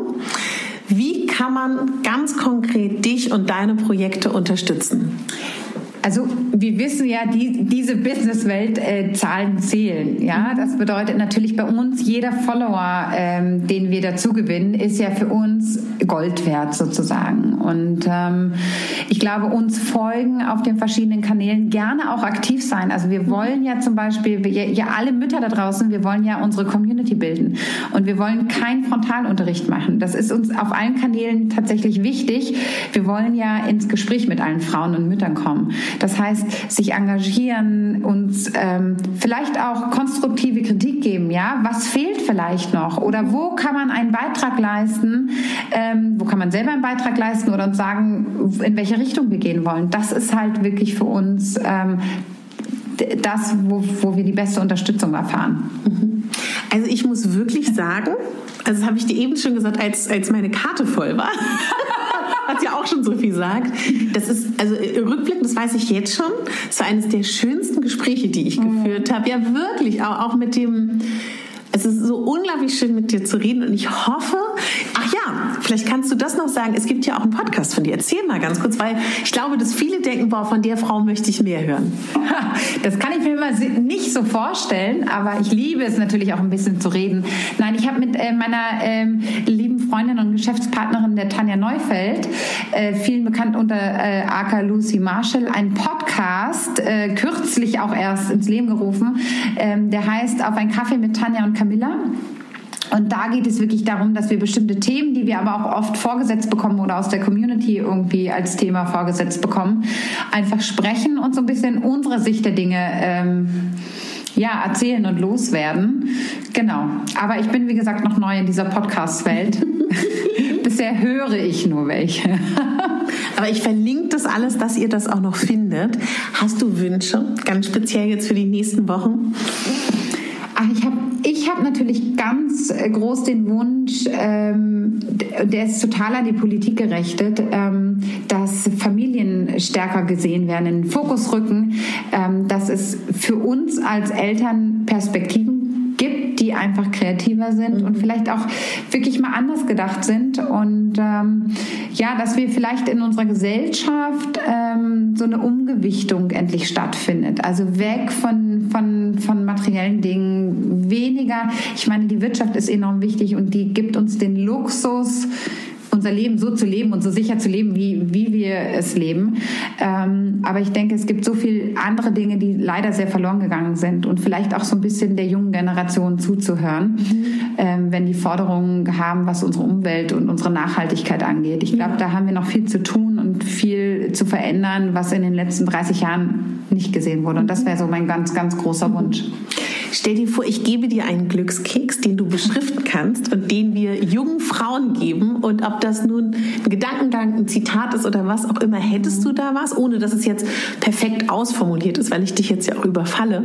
Wie kann man ganz konkret dich und deine Projekte unterstützen? Also wir wissen ja, die, diese Businesswelt äh, Zahlen zählen. Ja, das bedeutet natürlich bei uns jeder Follower, ähm, den wir dazu gewinnen, ist ja für uns Gold wert sozusagen. Und ähm, ich glaube, uns folgen auf den verschiedenen Kanälen gerne auch aktiv sein. Also wir wollen ja zum Beispiel, wir, ja alle Mütter da draußen, wir wollen ja unsere Community bilden und wir wollen keinen Frontalunterricht machen. Das ist uns auf allen Kanälen tatsächlich wichtig. Wir wollen ja ins Gespräch mit allen Frauen und Müttern kommen. Das heißt, sich engagieren, uns ähm, vielleicht auch konstruktive Kritik geben. Ja, was fehlt vielleicht noch oder wo kann man einen Beitrag leisten? Ähm, wo kann man selber einen Beitrag leisten oder uns sagen, in welche Richtung wir gehen wollen? Das ist halt wirklich für uns ähm, das, wo, wo wir die beste Unterstützung erfahren. Mhm. Also ich muss wirklich sagen, also das habe ich dir eben schon gesagt, als, als meine Karte voll war. (laughs) hat ja auch schon so viel sagt. Das ist, also rückblickend, das weiß ich jetzt schon, das war eines der schönsten Gespräche, die ich mhm. geführt habe. Ja, wirklich, auch, auch mit dem, es ist so unglaublich schön, mit dir zu reden und ich hoffe, ach ja, vielleicht kannst du das noch sagen. Es gibt ja auch einen Podcast von dir. Erzähl mal ganz kurz, weil ich glaube, dass viele denken, boah, von der Frau möchte ich mehr hören. Das kann ich mir immer nicht so vorstellen, aber ich liebe es natürlich auch ein bisschen zu reden. Nein, ich habe mit äh, meiner ähm, lieben Freundin und Geschäftspartnerin der Tanja Neufeld, äh, vielen bekannt unter äh, Aka Lucy Marshall, einen Podcast kürzlich auch erst ins Leben gerufen. Ähm, der heißt Auf ein Kaffee mit Tanja und Camilla. Und da geht es wirklich darum, dass wir bestimmte Themen, die wir aber auch oft vorgesetzt bekommen oder aus der Community irgendwie als Thema vorgesetzt bekommen, einfach sprechen und so ein bisschen unsere Sicht der Dinge ähm, ja, erzählen und loswerden. Genau. Aber ich bin, wie gesagt, noch neu in dieser Podcast-Welt. (laughs) bisher höre ich nur welche. (laughs) Aber ich verlinke das alles, dass ihr das auch noch findet. Hast du Wünsche, ganz speziell jetzt für die nächsten Wochen? Ach, ich habe ich hab natürlich ganz äh, groß den Wunsch, ähm, der ist total an die Politik gerechtet, ähm, dass Familien stärker gesehen werden, in den Fokus rücken, ähm, dass es für uns als Eltern Perspektiven die einfach kreativer sind mhm. und vielleicht auch wirklich mal anders gedacht sind. Und ähm, ja, dass wir vielleicht in unserer Gesellschaft ähm, so eine Umgewichtung endlich stattfindet. Also weg von, von, von materiellen Dingen, weniger. Ich meine, die Wirtschaft ist enorm wichtig und die gibt uns den Luxus, unser Leben so zu leben und so sicher zu leben, wie, wie wir es leben. Ähm, aber ich denke, es gibt so viele andere Dinge, die leider sehr verloren gegangen sind und vielleicht auch so ein bisschen der jungen Generation zuzuhören, mhm. ähm, wenn die Forderungen haben, was unsere Umwelt und unsere Nachhaltigkeit angeht. Ich glaube, da haben wir noch viel zu tun und viel zu verändern, was in den letzten 30 Jahren nicht gesehen wurde. Und das wäre so mein ganz, ganz großer Wunsch. Stell dir vor, ich gebe dir einen Glückskeks, den du beschriften kannst und den wir jungen Frauen geben. Und ob das nun ein Gedankengang, ein Zitat ist oder was auch immer, hättest du da was, ohne dass es jetzt perfekt ausformuliert ist, weil ich dich jetzt ja auch überfalle?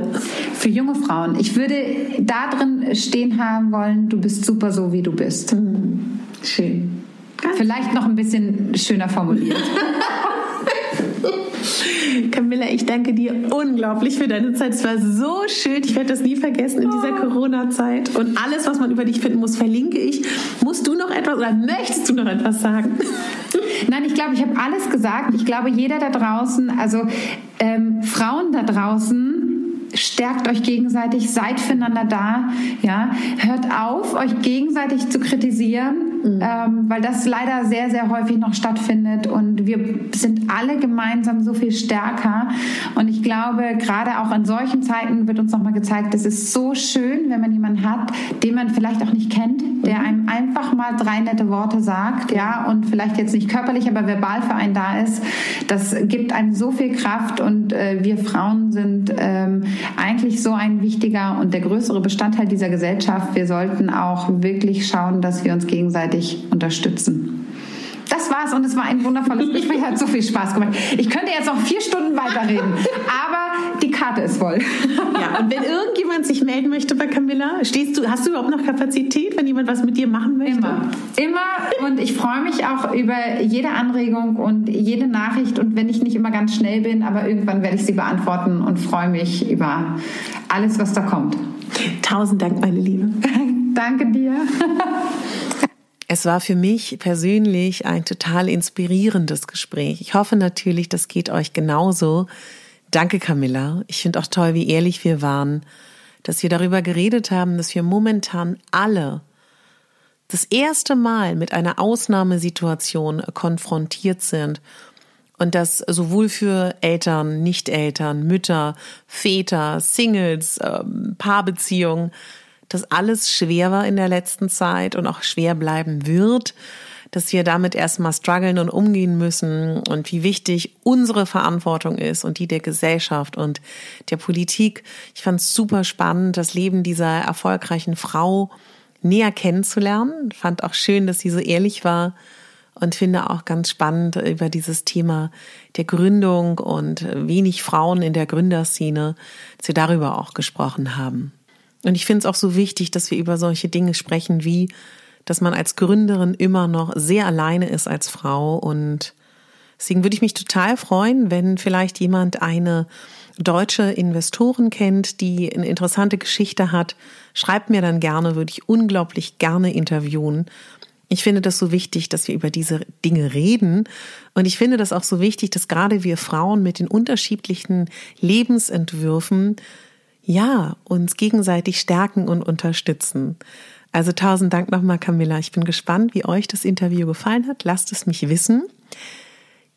Für junge Frauen. Ich würde da drin stehen haben wollen, du bist super so, wie du bist. Mhm. Schön. Ganz Vielleicht noch ein bisschen schöner formuliert. (laughs) Camilla, ich danke dir unglaublich für deine Zeit. Es war so schön. Ich werde das nie vergessen in dieser oh. Corona-Zeit. Und alles, was man über dich finden muss, verlinke ich. Musst du noch etwas oder möchtest du noch etwas sagen? (laughs) Nein, ich glaube, ich habe alles gesagt. Ich glaube, jeder da draußen, also ähm, Frauen da draußen, stärkt euch gegenseitig, seid füreinander da, ja, hört auf, euch gegenseitig zu kritisieren, mhm. ähm, weil das leider sehr, sehr häufig noch stattfindet und wir sind alle gemeinsam so viel stärker und ich glaube, gerade auch in solchen Zeiten wird uns nochmal gezeigt, es ist so schön, wenn man jemanden hat, den man vielleicht auch nicht kennt, der mhm. einem einfach mal drei nette Worte sagt, ja, und vielleicht jetzt nicht körperlich, aber verbal für einen da ist. Das gibt einem so viel Kraft und äh, wir Frauen sind ähm, eigentlich so ein wichtiger und der größere Bestandteil dieser Gesellschaft. Wir sollten auch wirklich schauen, dass wir uns gegenseitig unterstützen. Das war's und es war ein wundervolles Gespräch, hat so viel Spaß gemacht. Ich könnte jetzt noch vier Stunden weiterreden, aber die Karte ist voll. Ja, und wenn irgendjemand sich melden möchte bei Camilla, stehst du, hast du überhaupt noch Kapazität, wenn jemand was mit dir machen möchte? Immer, immer und ich freue mich auch über jede Anregung und jede Nachricht und wenn ich nicht immer ganz schnell bin, aber irgendwann werde ich sie beantworten und freue mich über alles, was da kommt. Tausend Dank, meine Liebe. (laughs) Danke dir. Es war für mich persönlich ein total inspirierendes Gespräch. Ich hoffe natürlich, das geht euch genauso. Danke, Camilla. Ich finde auch toll, wie ehrlich wir waren, dass wir darüber geredet haben, dass wir momentan alle das erste Mal mit einer Ausnahmesituation konfrontiert sind und das sowohl für Eltern, Nicht-Eltern, Mütter, Väter, Singles, ähm, Paarbeziehungen, dass alles schwer war in der letzten Zeit und auch schwer bleiben wird, dass wir damit erstmal strugglen und umgehen müssen und wie wichtig unsere Verantwortung ist und die der Gesellschaft und der Politik. Ich fand es super spannend, das Leben dieser erfolgreichen Frau näher kennenzulernen. Fand auch schön, dass sie so ehrlich war und finde auch ganz spannend über dieses Thema der Gründung und wenig Frauen in der Gründerszene, dass wir darüber auch gesprochen haben. Und ich finde es auch so wichtig, dass wir über solche Dinge sprechen, wie, dass man als Gründerin immer noch sehr alleine ist als Frau. Und deswegen würde ich mich total freuen, wenn vielleicht jemand eine deutsche Investoren kennt, die eine interessante Geschichte hat. Schreibt mir dann gerne, würde ich unglaublich gerne interviewen. Ich finde das so wichtig, dass wir über diese Dinge reden. Und ich finde das auch so wichtig, dass gerade wir Frauen mit den unterschiedlichen Lebensentwürfen ja, uns gegenseitig stärken und unterstützen. Also tausend Dank nochmal, Camilla. Ich bin gespannt, wie euch das Interview gefallen hat. Lasst es mich wissen.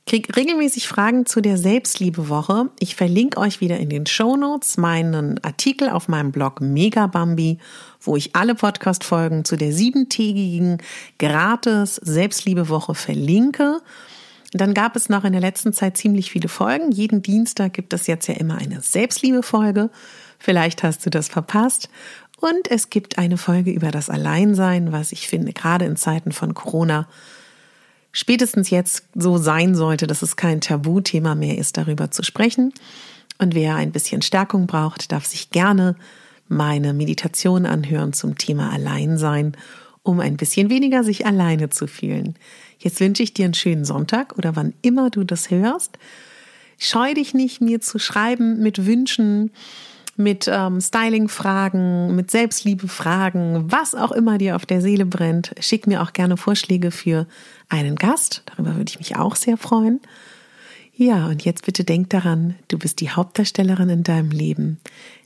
Krieg regelmäßig Fragen zu der Selbstliebewoche. Ich verlinke euch wieder in den Show Notes meinen Artikel auf meinem Blog Megabambi, wo ich alle Podcast-Folgen zu der siebentägigen gratis Selbstliebewoche verlinke. Dann gab es noch in der letzten Zeit ziemlich viele Folgen. Jeden Dienstag gibt es jetzt ja immer eine Selbstliebefolge. Vielleicht hast du das verpasst. Und es gibt eine Folge über das Alleinsein, was ich finde, gerade in Zeiten von Corona spätestens jetzt so sein sollte, dass es kein Tabuthema mehr ist, darüber zu sprechen. Und wer ein bisschen Stärkung braucht, darf sich gerne meine Meditation anhören zum Thema Alleinsein, um ein bisschen weniger sich alleine zu fühlen. Jetzt wünsche ich dir einen schönen Sonntag oder wann immer du das hörst. Scheu dich nicht, mir zu schreiben mit Wünschen, mit ähm, Styling-Fragen, mit Selbstliebe-Fragen, was auch immer dir auf der Seele brennt. Schick mir auch gerne Vorschläge für einen Gast. Darüber würde ich mich auch sehr freuen. Ja, und jetzt bitte denk daran, du bist die Hauptdarstellerin in deinem Leben,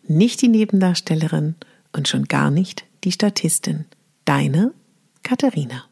nicht die Nebendarstellerin und schon gar nicht die Statistin. Deine Katharina.